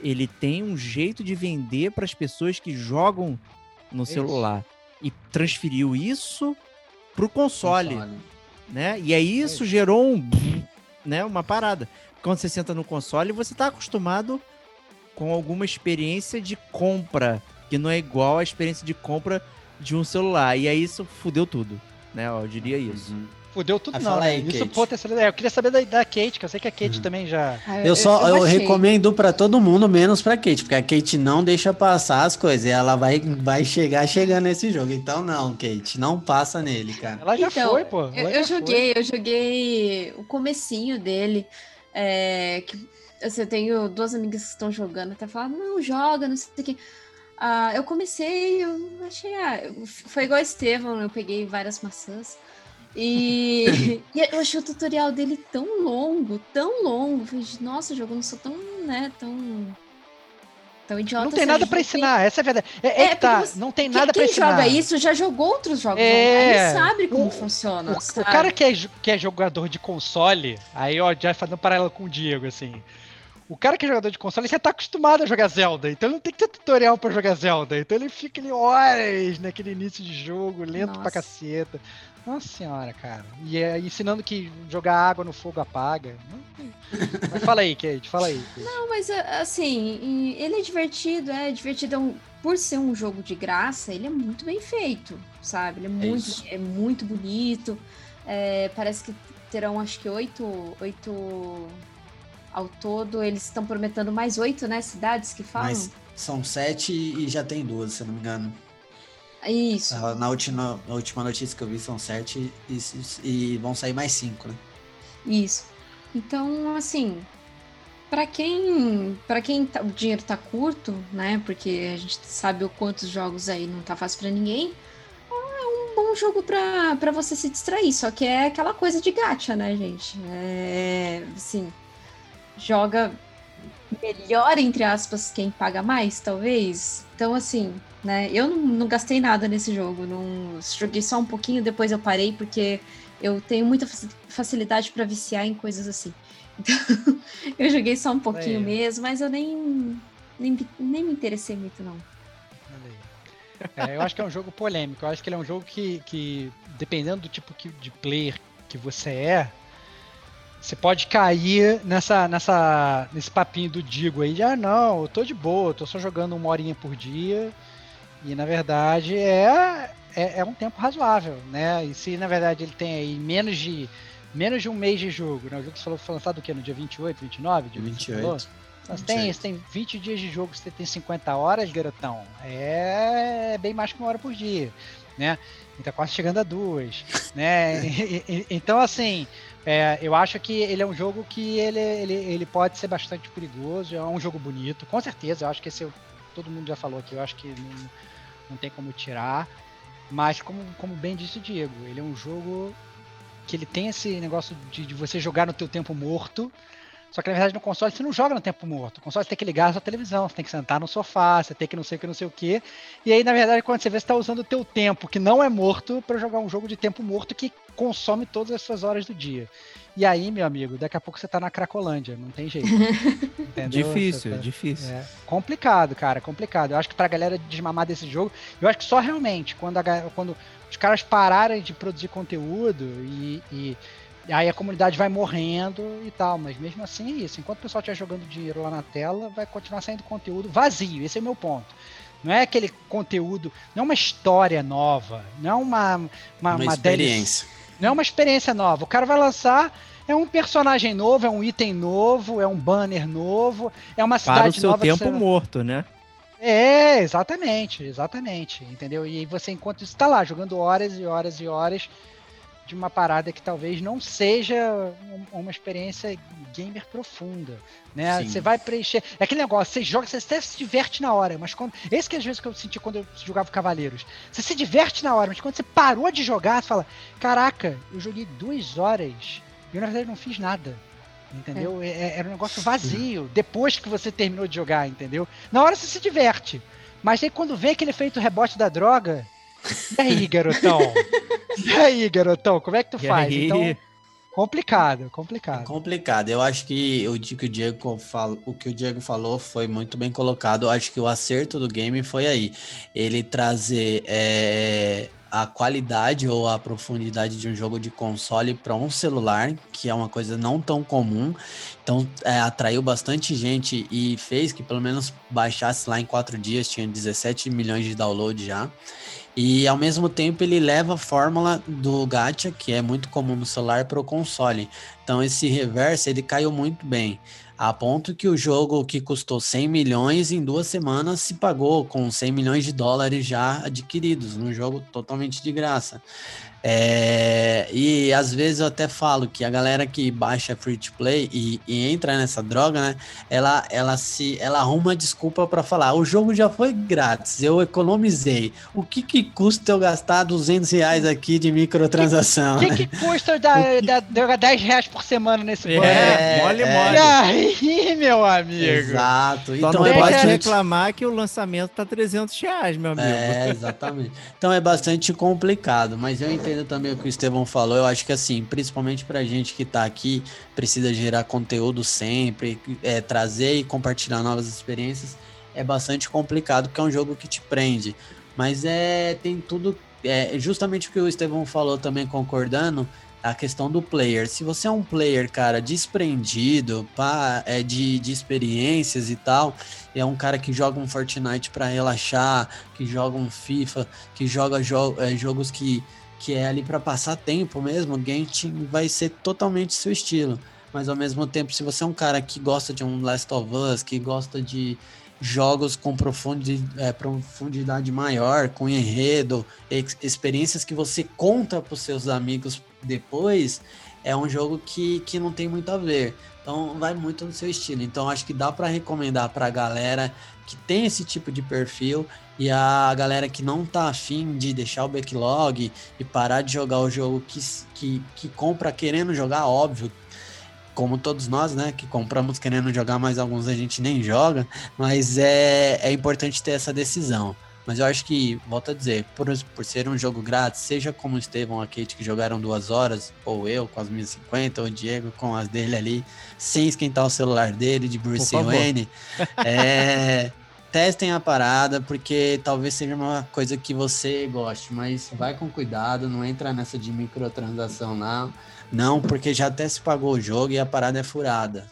Ele tem um jeito de vender para as pessoas que jogam no Isso. celular. E transferiu isso pro console né? E aí isso gerou um, né, uma parada. Quando você senta no console, você tá acostumado com alguma experiência de compra que não é igual à experiência de compra de um celular. E aí isso fudeu tudo, né? Eu diria isso. Fudeu tudo Ah, não, né? aí, Isso Kate. potencializa. É, eu queria saber da, da Kate, que eu sei que a Kate também já. Ah, Eu só eu, achei. recomendo pra todo mundo, menos pra Kate, porque a Kate não deixa passar as coisas. E ela vai, vai chegar chegando nesse jogo. Então, não, Kate, não passa nele, cara. Ela já Então, foi, pô. Eu, Ela eu já foi. joguei, eu joguei o comecinho dele. É, que, assim, eu tenho duas amigas que estão jogando, até falaram, não, joga, não sei o que. Ah, eu comecei, eu achei. Ah, eu- foi igual a Estevam, eu peguei várias maçãs. E, e eu achei o tutorial dele tão longo, tão longo. Falei, nossa, o jogo não sou tão, né, tão. Tão idiota. Não tem assim, nada eu pra joguei- ensinar, essa é a verdade. É, é tá, você- não tem Quem- nada pra Quem ensinar. joga isso já jogou outros jogos. É, Ele sabe como o- funciona. O, o sabe? cara que é, que é jogador de console, aí ó, já fazendo um paralelo com o Diego, assim. O cara que é jogador de console já tá acostumado a jogar Zelda, então ele não tem que ter tutorial pra jogar Zelda. Então ele fica ali horas naquele início de jogo, lento pra Nossa. caceta. Nossa senhora, cara. E é, ensinando que jogar água no fogo apaga. Mas fala aí, Kate, fala aí. Kate. Não, mas é, assim, ele é divertido, é divertido. é um- por ser um jogo de graça, ele é muito bem feito, sabe? Ele é muito, isso. é muito bonito. É, parece que terão acho que oito, oito ao todo. Eles estão prometendo mais oito, né? Cidades que falam. Mas são sete e já tem duas, se eu não me engano. Isso. Ah, Na última, na última notícia que eu vi são sete e, e vão sair mais cinco, né? Isso. Então, assim, para quem, para quem tá- o dinheiro tá curto, né? Porque a gente sabe o quantos jogos aí não tá fácil pra ninguém. É um bom jogo pra pra você se distrair, só que é aquela coisa de gacha, né, gente? É, assim, joga melhor entre aspas quem paga mais, talvez. Então, assim, né? Eu não, não gastei nada nesse jogo, não joguei só um pouquinho, depois eu parei porque eu tenho muita faci- facilidade para viciar em coisas assim. Então, eu joguei só um pouquinho mesmo, mas eu nem, nem, nem me interessei muito, não. É, eu acho que é um jogo polêmico. Eu acho que ele é um jogo que, que dependendo do tipo que- de player que você é, você pode cair nessa, nessa, nesse papinho do Digo aí de, ah, não, eu tô de boa, eu tô só jogando uma horinha por dia. E na verdade é, é, é um tempo razoável, né? E se na verdade ele tem aí menos de, menos de um mês de jogo, né? O jogo que você falou foi lançado o quê? No dia 28, 29? Diego, você falou? 28. Então, você, tem, você tem 20 dias de jogo, você tem 50 horas, garotão. É bem mais que uma hora por dia, né? E tá quase chegando a duas, né? E- e- então, assim, é, eu acho que ele é um jogo que ele, ele, ele pode ser bastante perigoso, é um jogo bonito, com certeza. Eu acho que esse é todo mundo já falou aqui, eu acho que não, não tem como tirar. Mas, como, como bem disse o Diego, ele é um jogo que ele tem esse negócio de, de você jogar no teu tempo morto, só que na verdade no console você não joga no tempo morto. O console você tem que ligar a sua televisão, você tem que sentar no sofá, você tem que não sei o que, não sei o que. E aí, na verdade, quando você vê, você tá usando o teu tempo, que não é morto, para jogar um jogo de tempo morto que consome todas as suas horas do dia. E aí, meu amigo, daqui a pouco você tá na Cracolândia, não tem jeito. Difícil, é tá- difícil. é, complicado, cara, complicado. Eu acho que pra galera desmamar desse jogo, eu acho que só realmente quando, a quando os caras pararem de produzir conteúdo e, e- e aí a comunidade vai morrendo e tal, mas mesmo assim é isso. Enquanto o pessoal estiver jogando dinheiro lá na tela, vai continuar saindo conteúdo vazio. Esse é o meu ponto. Não é aquele conteúdo, não é uma história nova, não é uma, uma, Uma, uma experiência. Não é uma experiência nova. O cara vai lançar, é um personagem novo, é um item novo, é um banner novo, é uma cidade Para o seu nova tempo você- morto, né? é, exatamente, exatamente, entendeu? E você, enquanto isso, tá lá, jogando horas e horas e horas de uma parada que talvez não seja um- uma experiência gamer profunda, né? Sim. Você vai preencher... É aquele negócio, você joga, você até se diverte na hora, mas quando... Esse que às vezes que eu senti quando eu jogava Cavaleiros. Você se diverte na hora, mas quando você parou de jogar, você fala, caraca, eu joguei duas horas e eu na verdade não fiz nada. Entendeu? É- é- Era um negócio vazio. Depois que você terminou de jogar, entendeu? Na hora você se diverte. Mas aí quando vem aquele efeito rebote da droga. E aí, garotão? e aí, garotão? Como é que tu E faz? aí? Então, complicado, É complicado. complicado. Eu acho que o que o Diego o que o Diego falou foi muito bem colocado. Eu acho que o acerto do game foi aí. Ele trazer é, a qualidade ou a profundidade de um jogo de console para um celular, que é uma coisa não tão comum. Então é, atraiu bastante gente e fez que pelo menos baixasse lá em quatro dias, tinha 17 milhões de download já. E ao mesmo tempo ele leva a fórmula do gacha, que é muito comum no celular, para o console. Então esse reverso ele caiu muito bem. A ponto que o jogo que custou 100 milhões em duas semanas se pagou com 100 milhões de dólares já adquiridos, num jogo totalmente de graça. É, e às vezes eu até falo que a galera que baixa free to play e, e entra nessa droga, né? Ela, ela se ela arruma desculpa para falar: o jogo já foi grátis, eu economizei. O que que custa eu gastar 200 reais aqui de microtransação? O que, que custa dar, dar, dar 10 reais por semana nesse? É, mole, é. mole. E aí, meu amigo? Exato. Só Então não é pode bastante. reclamar que o lançamento tá 300 reais, meu amigo. É, exatamente. Então é bastante complicado, mas eu entendo também o que o Estevão falou. Eu acho que assim, principalmente pra gente que tá aqui, precisa gerar conteúdo sempre, é, trazer e compartilhar novas experiências, é bastante complicado, porque é um jogo que te prende. Mas é tem tudo. É justamente o que o Estevão falou também, concordando. A questão do player. Se você é um player, cara, desprendido, pá, é, de, de experiências e tal, é um cara que joga um Fortnite para relaxar, que joga um FIFA, que joga jo é, jogos que, que é ali para passar tempo mesmo, Genshin vai ser totalmente seu estilo. Mas ao mesmo tempo, se você é um cara que gosta de um Last of Us, que gosta de jogos com é, profundidade maior, com enredo, ex experiências que você conta para os seus amigos depois, é um jogo que, que não tem muito a ver. Então vai muito no seu estilo. Então acho que dá para recomendar para a galera que tem esse tipo de perfil e a galera que não tá afim de deixar o backlog e parar de jogar o jogo que, que, que compra querendo jogar, óbvio, como todos nós, né, que compramos querendo jogar, mas alguns a gente nem joga, mas é, é importante ter essa decisão. Mas eu acho que, volto a dizer, por, por ser um jogo grátis, seja como o Estevão a Kate que jogaram duas horas, ou eu com as minhas 50, ou o Diego com as dele ali, sem esquentar o celular dele, de Bruce. Wayne, é, testem a parada, porque talvez seja uma coisa que você goste, mas vai com cuidado, não entra nessa de microtransação, não. Não, porque já até se pagou o jogo e a parada é furada.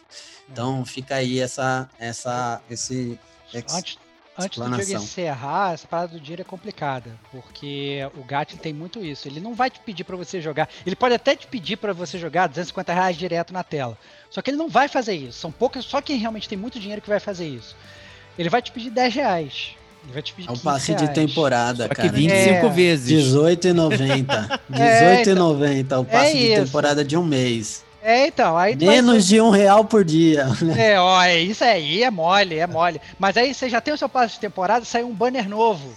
Então fica aí essa, essa, esse Antes, antes do Diego encerrar, essa parada do dinheiro é complicada, porque o Gatin tem muito isso. Ele não vai te pedir pra você jogar. Ele pode até te pedir pra você jogar 250 reais direto na tela. Só que ele não vai fazer isso. São poucas, só quem realmente tem muito dinheiro que vai fazer isso. Ele vai te pedir 10 reais. Ele vai te pedir É 15 passe de reais. temporada, Só que cara. 25 É. vezes. R$18,90. É, R$18,90 o passe de isso. temporada de um mês. É, então, aí tu vai- Menos de um real por dia. É, ó, é isso aí, é mole, é mole. Mas aí você já tem o seu passe de temporada, saiu um banner novo.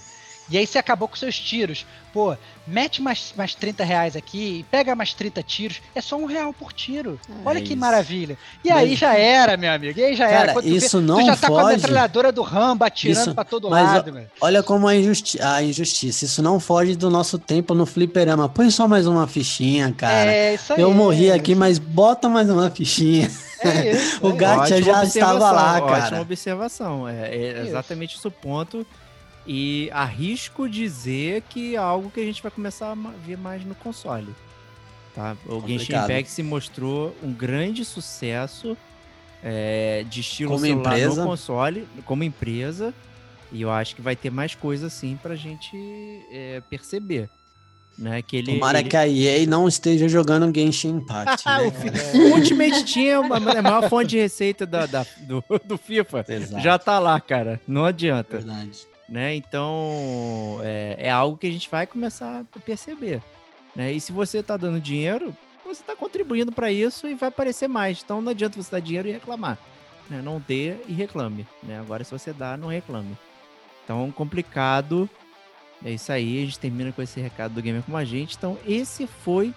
E aí você acabou com seus tiros. Pô, mete mais, mais 30 reais aqui e pega mais 30 tiros. É só um real por tiro. Olha que isso. maravilha. E Mas- aí já era, meu amigo. E aí já Cara, era. Quando tu vê, isso não tu já tá com a metralhadora do Rambo atirando Isso- pra todo mas, lado, meu. Olha como a, injusti a injustiça. Isso não foge do nosso tempo no fliperama. Põe só mais uma fichinha, cara. É, isso aí. Eu morri aqui, mas bota mais uma fichinha. É isso, O é Gacha Ótima já estava lá, Ótima cara. observação. É, é Isso. exatamente esse o ponto. E arrisco dizer que é algo que a gente vai começar a ver mais no console. Tá? O Genshin. Impact se mostrou um grande sucesso é, de estilo Como celular empresa. no console, como empresa. E eu acho que vai ter mais coisa assim pra gente é, perceber. Né? Que ele, Tomara ele- que a EA não esteja jogando Genshin Impact. Né, o Ultimate tinha uma- a maior fonte de receita da, da- do, do FIFA. Exato. Já tá lá, cara. Não adianta. Verdade. Né? Então, é, é algo que a gente vai começar a perceber. Né? E se você tá dando dinheiro, você tá contribuindo para isso e vai aparecer mais. Então não adianta você dar dinheiro e reclamar. Né? Não dê e reclame. Né? Agora, se você dá, não reclame. Então, complicado. É isso aí. A gente termina com esse recado do Gamer Como a Gente. Então, esse foi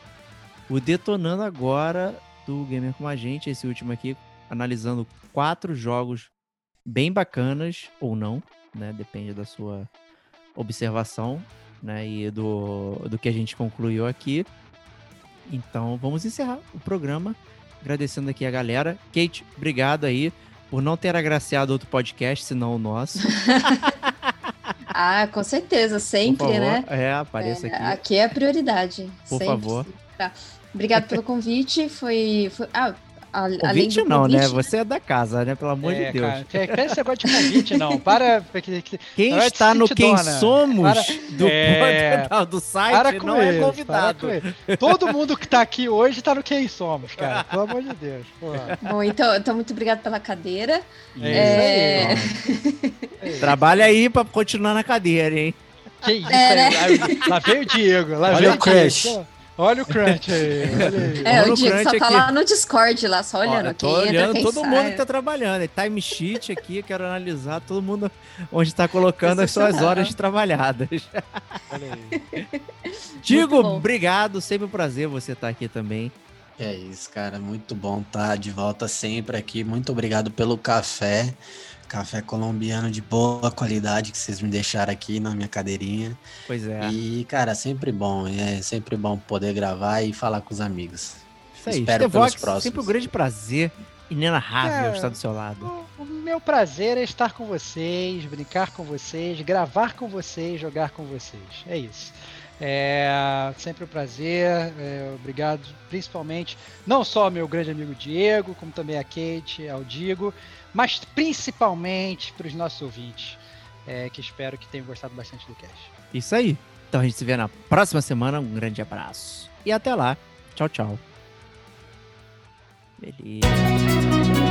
o Detonando Agora do Gamer Como a Gente. Esse último aqui, analisando quatro jogos bem bacanas ou não, né? Depende da sua observação, né? E do, do que a gente concluiu aqui. Então, vamos encerrar o programa. Agradecendo aqui a galera. Kate, obrigado aí por não ter agraciado outro podcast, senão o nosso. Ah, com certeza, sempre, favor. né? É, apareça aqui. Aqui é a prioridade. Por sempre, favor. sempre, tá. Obrigado pelo convite. Foi. foi ah, a- além Convite do não, convite, né? Você é da casa, né? Pelo amor É, de Deus. cara, que- que esse negócio de convite, não. Para. que- que- Quem é está no Quem dona. Somos Para- do, É. do, do site Para com não é convidado. para. Todo mundo que tá aqui hoje tá no Quem Somos, cara. Pelo amor de Deus. porra. Bom, então, então, muito obrigado pela cadeira. É É, isso aí. Trabalha aí pra continuar na cadeira, hein? Que isso, É, né? aí, lá veio o Diego, lá Olha veio o crush. Olha o crunch aí, olha aí. É, Olha o Diego só tá aqui. lá no Discord, lá, só olhando Olha, quem tô entra, olhando quem todo sai. mundo que tá trabalhando. É time sheet aqui, quero analisar todo mundo onde está colocando as suas horas trabalhadas. olha aí. Digo, obrigado, sempre um prazer você estar aqui também. É isso, cara. Muito bom estar de volta sempre aqui. Muito obrigado pelo café. Café colombiano de boa qualidade que vocês me deixaram aqui na minha cadeirinha. Pois é. E, cara, sempre bom. É sempre bom poder gravar e falar com os amigos. Isso aí. Espero The pelos Vox, próximos. sempre um grande prazer inenarrável É. estar do seu lado. O, o meu prazer é estar com vocês, brincar com vocês, gravar com vocês, jogar com vocês. É isso. É sempre um prazer. é, obrigado, principalmente, não só ao meu grande amigo Diego, como também a Kate, ao Digo, mas principalmente para os nossos ouvintes, é, que espero que tenham gostado bastante do cast. Isso aí. Então a gente se vê na próxima semana. Um grande abraço. E até lá. Tchau, tchau. Beleza.